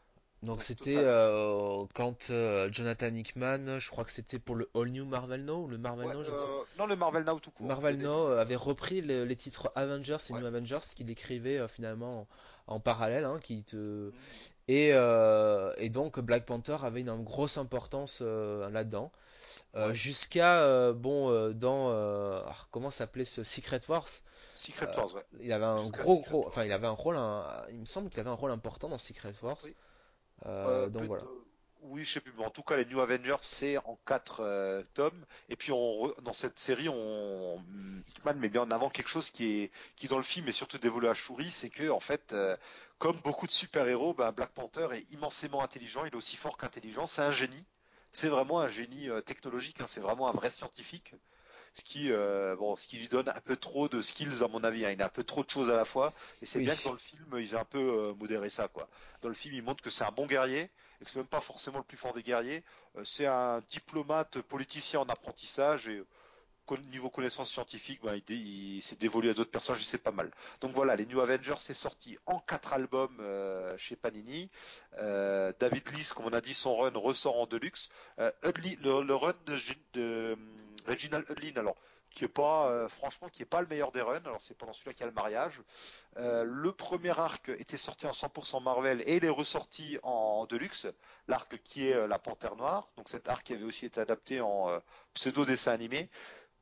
Donc c'était euh, quand euh, Jonathan Hickman, je crois que c'était pour le All New Marvel Now, ou le Marvel Ouais, Now, euh, non, le Marvel Now tout court. Marvel. Now avait repris le- les titres Avengers et Ouais. New Avengers qu'il écrivait finalement en, en parallèle, hein, qui te... Mhm. et, et donc Black Panther avait une, grosse importance là-dedans. Ouais. Jusqu'à bon dans comment s'appelait ce Secret Wars? Secret Wars, ouais. il avait un gros Secret gros Wars. enfin il avait un rôle un- il me semble qu'il avait un rôle important dans Secret Wars Oui. Euh, Euh, donc peut- voilà euh, oui, je sais plus, mais en tout cas, les New Avengers, c'est en quatre euh, tomes. Et puis, on, re- dans cette série, on, Hickman met bien en avant quelque chose qui est, qui dans le film est surtout dévolu à Shuri, c'est que, en fait, euh, comme beaucoup de super-héros, ben, Black Panther est immensément intelligent. Il est aussi fort qu'intelligent. C'est un génie. C'est vraiment un génie euh, technologique. hein, c'est vraiment un vrai scientifique. Ce qui, euh, bon, ce qui lui donne un peu trop de skills à mon avis. hein. Il a un peu trop de choses à la fois. Et c'est Oui. bien que dans le film, ils aient un peu euh, modéré ça, quoi. Dans le film, il montre que c'est un bon guerrier et que c'est même pas forcément le plus fort des guerriers. Euh, c'est un diplomate politicien en apprentissage et au niveau connaissances scientifiques, ben, il, s'est dévolu à d'autres personnages c'est pas mal. Donc voilà, les New Avengers, c'est sorti en quatre albums euh, chez Panini. Euh, David Lees, comme on a dit, son run ressort en deluxe. Euh, le, le run de, Reginald Hudlin, alors qui est pas, euh, franchement, qui est pas le meilleur des runs. Alors c'est pendant celui-là qu'il y a le mariage. Euh, le premier arc était sorti en 100% Marvel et il est ressorti en Deluxe, l'arc qui est euh, la Panthère Noire. Donc cet arc qui avait aussi été adapté en euh, pseudo dessin animé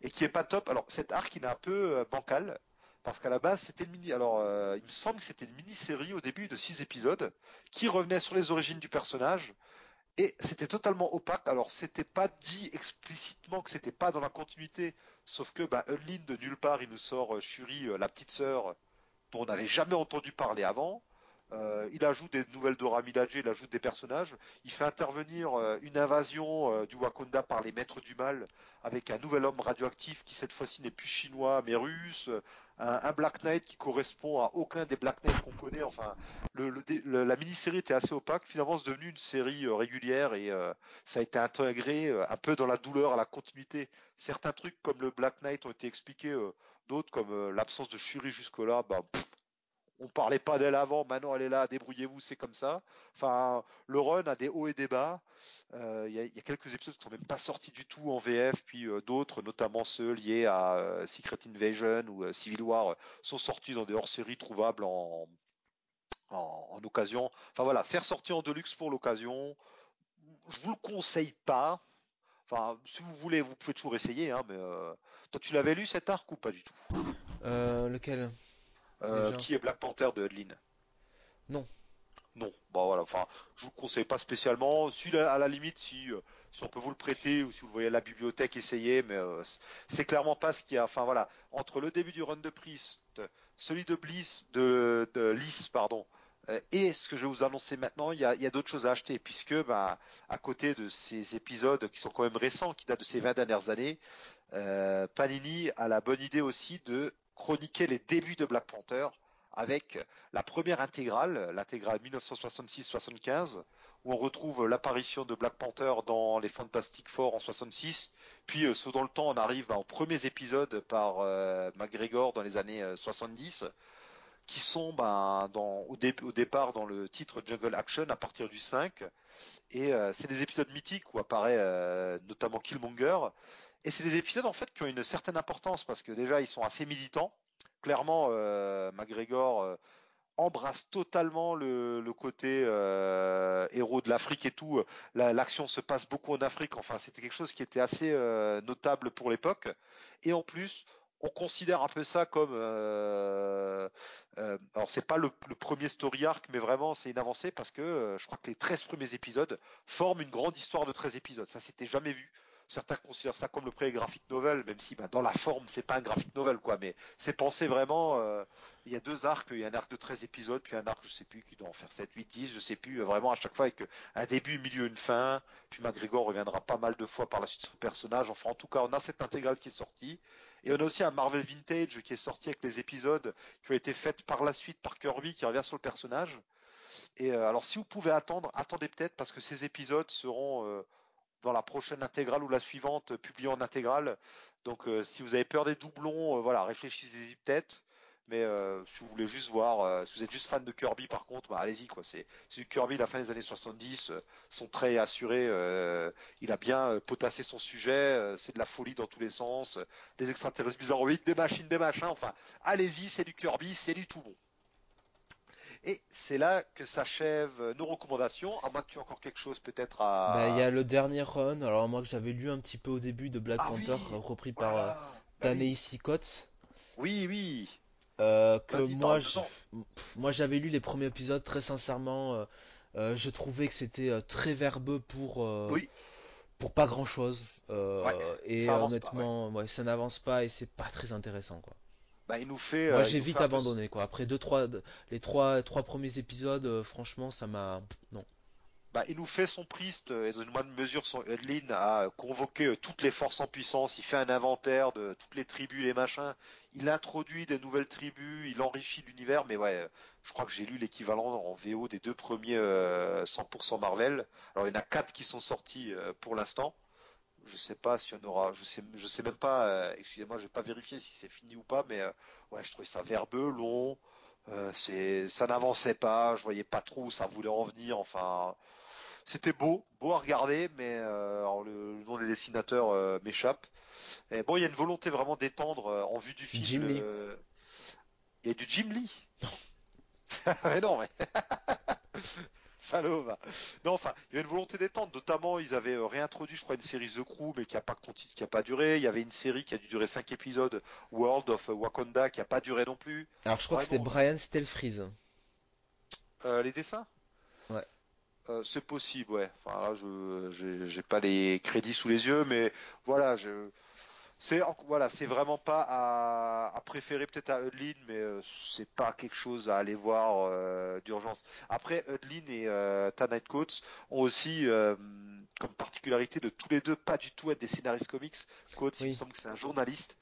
et qui est pas top. Alors cet arc il est un peu bancal parce qu'à la base c'était. Alors il me semble que c'était une mini-série au début de 6 épisodes qui revenait sur les origines du personnage. Et c'était totalement opaque. Alors, c'était pas dit explicitement que c'était pas dans la continuité. Sauf que, bah, Unlin, de nulle part, il nous sort euh, Shuri, euh, la petite sœur, dont on n'avait jamais entendu parler avant. Euh, il ajoute des nouvelles Dora Milaje, il ajoute des personnages. Il fait intervenir une invasion du Wakanda par les maîtres du mal avec un nouvel homme radioactif qui cette fois-ci n'est plus chinois mais russe. Un, Black Knight qui correspond à aucun des Black Knights qu'on connaît. Enfin, la mini-série était assez opaque. Finalement, c'est devenu une série euh, régulière et euh, ça a été intégré euh, un peu dans la douleur, à la continuité. Certains trucs comme le Black Knight ont été expliqués, d'autres comme l'absence de Shuri jusque-là, bah, on parlait pas d'elle avant, maintenant elle est là, débrouillez-vous, c'est comme ça. Enfin, le run a des hauts et des bas. Il euh, y, y, a quelques épisodes qui sont même pas sortis du tout en VF, puis euh, d'autres, notamment ceux liés à euh, Secret Invasion ou Civil War, sont sortis dans des hors-séries trouvables en, en, occasion. Enfin voilà, c'est ressorti en deluxe pour l'occasion. Je vous le conseille pas. Enfin, si vous voulez, vous pouvez toujours essayer. Hein, mais toi, tu l'avais lu cet arc ou pas du tout? Lequel? Euh, Qui est Black Panther de Hudlin Non. Non, bah voilà, enfin, je vous le conseille pas spécialement. Si à la limite, si, euh, si on peut vous le prêter ou si vous le voyez à la bibliothèque, essayez, mais euh, c'est clairement pas ce qu'il y a. Enfin voilà, entre le début du run de Priest, celui de Bliss, de, de Lys, pardon, euh, et ce que je vais vous annoncer maintenant, il y a, a d'autres choses à acheter, puisque bah, à côté de ces épisodes qui sont quand même récents, qui datent de ces 20 dernières années, euh, Panini a la bonne idée aussi de chroniquer les débuts de Black Panther avec la première intégrale, l'intégrale 1966-75, où on retrouve l'apparition de Black Panther dans les Fantastic Four en 66, puis euh, dans le temps, on arrive bah, aux premiers épisodes par euh, McGregor dans les années 70, euh, qui sont bah, au, au départ dans le titre Jungle Action à partir du 5, et c'est des épisodes mythiques où apparaît notamment Killmonger, et c'est des épisodes en fait qui ont une certaine importance parce que déjà ils sont assez militants. Clairement, euh, McGregor euh, embrasse totalement le, côté euh, héros de l'Afrique et tout. La- L'action se passe beaucoup en Afrique. Enfin, c'était quelque chose qui était assez euh, notable pour l'époque. Et en plus, on considère un peu ça comme, euh, euh, alors c'est pas le, premier story arc, mais vraiment c'est une avancée parce que je crois que les 13 premiers épisodes forment une grande histoire de 13 épisodes. Ça s'était jamais vu. Certains considèrent ça comme le pré-graphic novel, même si bah, dans la forme c'est pas un graphic novel quoi, mais c'est pensé vraiment. euh, il y a deux arcs, il y a un arc de 13 épisodes, puis un arc je sais plus qui doit en faire 7, 8, 10, je sais plus, euh, vraiment à chaque fois avec euh, un début, un milieu, une fin. Puis McGregor reviendra pas mal de fois par la suite sur le personnage. Enfin en tout cas on a cette intégrale qui est sortie. Et on a aussi un Marvel Vintage qui est sorti avec les épisodes qui ont été faits par la suite par Kirby qui revient sur le personnage. Et alors si vous pouvez attendre, attendez peut-être parce que ces épisodes seront dans la prochaine intégrale ou la suivante euh, publiée en intégrale. Donc euh, si vous avez peur des doublons, euh, voilà, réfléchissez-y peut-être. Mais si vous voulez juste voir, si vous êtes juste fan de Kirby par contre, bah, allez-y quoi. C'est du Kirby la fin des années 70, euh, son trait assuré, il a bien potassé son sujet, c'est de la folie dans tous les sens, des extraterrestres bizarroïdes, des machines, des machins, enfin allez-y, c'est du Kirby, c'est du tout bon. Et c'est là que s'achèvent nos recommandations, à moins que tu aies encore quelque chose peut-être à... Bah, il y a le dernier run, alors moi que j'avais lu un petit peu au début de Black Ah Panther, oui, repris Oh par là euh, là, bah oui. Oui, Euh, que moi, je- moi j'avais lu les premiers épisodes très sincèrement. euh, euh, je trouvais que c'était euh, très verbeux pour euh, Oui. pour pas grand chose. Ouais, et pas, honnêtement, ouais, ça n'avance pas et c'est pas très intéressant quoi. Bah, il nous fait. Moi euh, j'ai vite fait abandonné quoi. Après deux trois les trois trois premiers épisodes, euh, franchement ça m'a non. Bah, il nous fait son priest euh, et dans une moindre mesure son Hudlin a convoqué toutes les forces en puissance. Il fait un inventaire de toutes les tribus, les machins. Il introduit des nouvelles tribus. Il enrichit l'univers. Mais ouais, je crois que j'ai lu l'équivalent en VO des deux premiers euh, 100% Marvel. Alors il y en a quatre qui sont sortis pour l'instant. Je sais pas s'il y en aura. Je sais, je sais même pas. euh, excusez-moi, j'ai pas vérifié si c'est fini ou pas. Mais euh, ouais, je trouvais ça verbeux, long. Euh, c'est, ça n'avançait pas. Je voyais pas trop où ça voulait en venir. Enfin, c'était beau, beau à regarder, mais alors le, le nom des dessinateurs m'échappe. Et bon, il y a une volonté vraiment d'étendre en vue du film. Jim Lee. Il y a du Jim Lee. mais non, mais salaud. va. Non, enfin, il y a une volonté d'étendre. Notamment, ils avaient euh, réintroduit, je crois, une série The Crew, mais qui a pas continu- qui a pas duré. Il y avait une série qui a dû durer 5 épisodes, World of Wakanda, qui a pas duré non plus. Alors je crois que c'était. Brian Stelfreeze. Euh, les dessins? Ouais. Euh, c'est possible, ouais. Enfin là, je j'ai pas les crédits sous les yeux, mais voilà, je c'est voilà, c'est vraiment pas à, à préférer peut-être à Hudlin, mais euh, c'est pas quelque chose à aller voir euh, d'urgence. Après, Hudlin et euh, Tanite Coates ont aussi euh, comme particularité de tous les deux pas du tout être des scénaristes comics. Coates, il me semble que c'est un journaliste,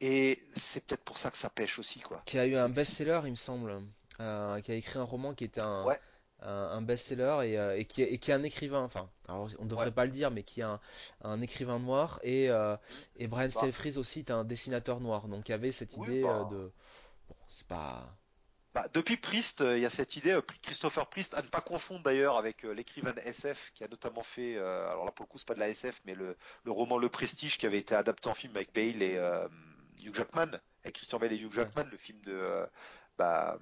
et c'est peut-être pour ça que ça pêche aussi, quoi. qui a eu un best-seller, il me semble, qui a écrit un roman qui était un, Ouais. Un, best-seller et, euh, et qui, est- et qui est un écrivain, enfin, alors on devrait Ouais. pas le dire, mais qui est un, un écrivain noir et, euh, et Brian Bah. Stelfreeze aussi est un dessinateur noir, donc il y avait cette Oui, idée bah. euh, de, bon, c'est pas, Bah, depuis Priest, euh, il y a cette idée, euh, Christopher Priest, à ne pas confondre d'ailleurs avec euh, l'écrivain SF qui a notamment fait, alors là pour le coup c'est pas de la SF, mais le, le roman Le Prestige qui avait été adapté en film avec Bale et Hugh Jackman, avec Christian Bale et Hugh Jackman, le film de, bah,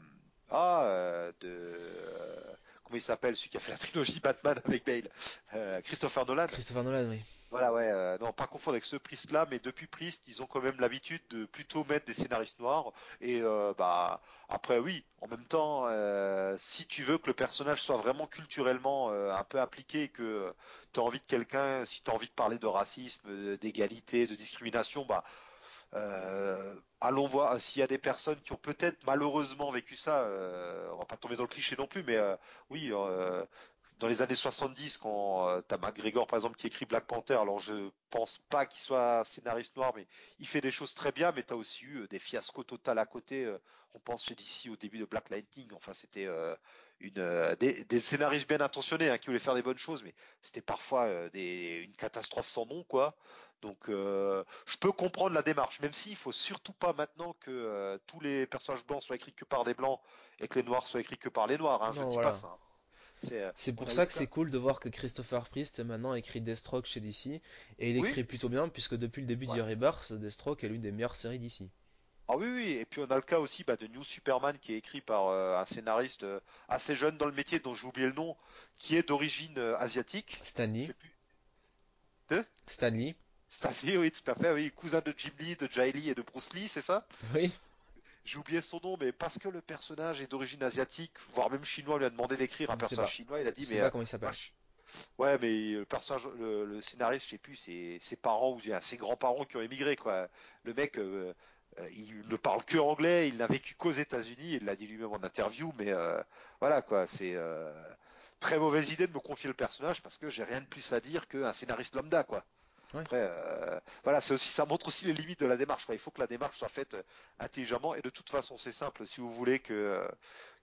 ah, de, comment il s'appelle, celui qui a fait la trilogie Batman avec Bale, Euh, Christopher Nolan. Christopher Nolan, oui. Voilà, ouais, euh, non, pas confondre avec ce Priest-là, mais depuis Priest, ils ont quand même l'habitude de plutôt mettre des scénaristes noirs. Et euh, bah après, oui, en même temps, euh, si tu veux que le personnage soit vraiment culturellement un peu impliqué, et que tu as envie de quelqu'un, si tu as envie de parler de racisme, d'égalité, de discrimination, bah euh, allons voir s'il y a des personnes qui ont peut-être malheureusement vécu ça. euh, on va pas tomber dans le cliché non plus, mais euh, oui. euh, dans les années 70, quand euh, t'as McGregor par exemple qui écrit Black Panther, alors je pense pas qu'il soit scénariste noir, mais il fait des choses très bien, mais t'as aussi eu euh, des fiascos total à côté. euh, on pense chez DC au début de Black Lightning, enfin c'était euh, une euh, des, scénaristes bien intentionnés hein, qui voulaient faire des bonnes choses, mais c'était parfois euh, une catastrophe sans nom quoi. Donc euh, je peux comprendre la démarche, même s'il faut surtout pas maintenant que euh, tous les personnages blancs soient écrits que par des blancs et que les noirs soient écrits que par les noirs. Hein, je Non, dis voilà. pas ça. hein. C'est euh, C'est pour ça que c'est cool de voir que Christopher Priest maintenant écrit Deathstroke chez DC et il Oui. écrit plutôt bien puisque depuis le début Ouais. du Rebirth, Deathstroke est l'une des meilleures séries d'ici. Ah oui, oui, et puis on a le cas aussi bah, de New Superman qui est écrit par euh, un scénariste euh, assez jeune dans le métier dont j'ai oublié le nom, qui est d'origine euh, asiatique. Je Stanley, plus. De? Stanley, Stanley, oui, tout à fait, oui, cousin de Jim Lee, de Jai Lee et de Bruce Lee, c'est ça oui, J'ai oublié son nom, mais parce que le personnage est d'origine asiatique, voire même chinois, lui a demandé d'écrire un personnage chinois, il a dit, je mais sais euh, pas comment il s'appelle. Ouais, mais le personnage, le, le scénariste, je sais plus, c'est ses parents ou ses grands-parents qui ont émigré, quoi. Le mec, euh, euh, il ne parle que anglais, il n'a vécu qu'aux États-Unis, il l'a dit lui-même en interview, mais euh, voilà, quoi. C'est euh, très mauvaise idée de me confier le personnage parce que j'ai rien de plus à dire qu'un scénariste lambda, quoi. Après, euh, voilà, c'est aussi, ça montre aussi les limites de la démarche. Il faut que la démarche soit faite euh, intelligemment et de toute façon, c'est simple. Si vous voulez que euh,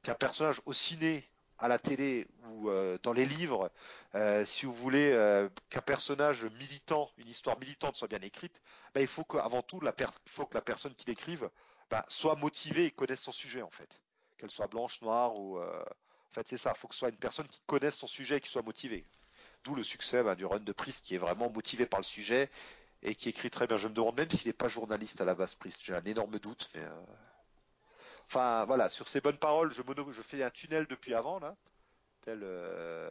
qu'un personnage au ciné, à la télé ou dans les livres, si vous voulez qu'un personnage militant, une histoire militante soit bien écrite, ben, il faut qu'avant tout, la faut que la personne qui l'écrive ben, soit motivée et connaisse son sujet en fait, qu'elle soit blanche, noire ou en fait c'est ça. Il faut que ce soit une personne qui connaisse son sujet et qui soit motivée. D'où le succès ben, du run de Priest qui est vraiment motivé par le sujet et qui écrit très bien. Je me demande même s'il n'est pas journaliste à la base Priest. J'ai un énorme doute, mais euh, enfin voilà. Sur ces bonnes paroles, je, mono... je fais un tunnel depuis avant là, tel euh,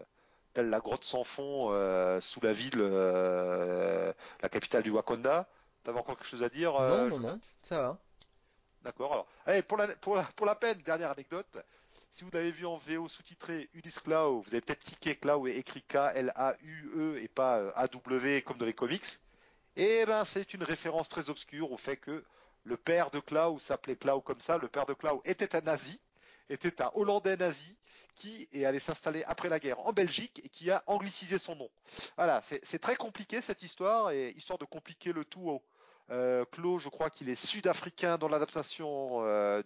telle la grotte sans fond euh, sous la ville, la capitale du Wakanda. T'avais encore quelque chose à dire Non, non, non, ça va. D'accord. Alors, allez, pour la, pour, la, pour la peine, dernière anecdote. Si vous l'avez vu en VO sous-titré Ulysse Clau, vous avez peut-être tiqué Clau est écrit K-L-A-U-E et pas euh, A-W comme dans les comics. Et ben, c'est une référence très obscure au fait que le père de Clau s'appelait Clau comme ça. Le père de Clau était un nazi, était un Hollandais nazi qui est allé s'installer après la guerre en Belgique et qui a anglicisé son nom. Voilà, c'est très compliqué cette histoire et histoire de compliquer le tout. oh, Euh, je crois qu'il est sud-africain dans l'adaptation euh,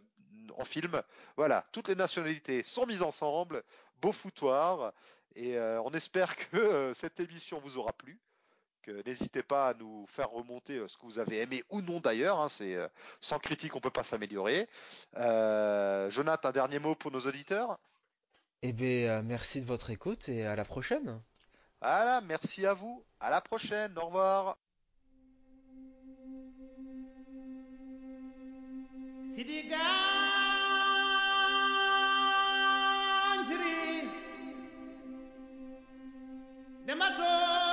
en film. Voilà, toutes les nationalités sont mises ensemble, beau foutoir, et euh, on espère que euh, cette émission vous aura plu. Que n'hésitez pas à nous faire remonter euh, ce que vous avez aimé ou non d'ailleurs. Hein, c'est euh, sans critique on peut pas s'améliorer. Euh, Jonathan, un dernier mot pour nos auditeurs? Eh bien, merci de votre écoute et à la prochaine. Voilà, merci à vous. À la prochaine. Au revoir. Demato!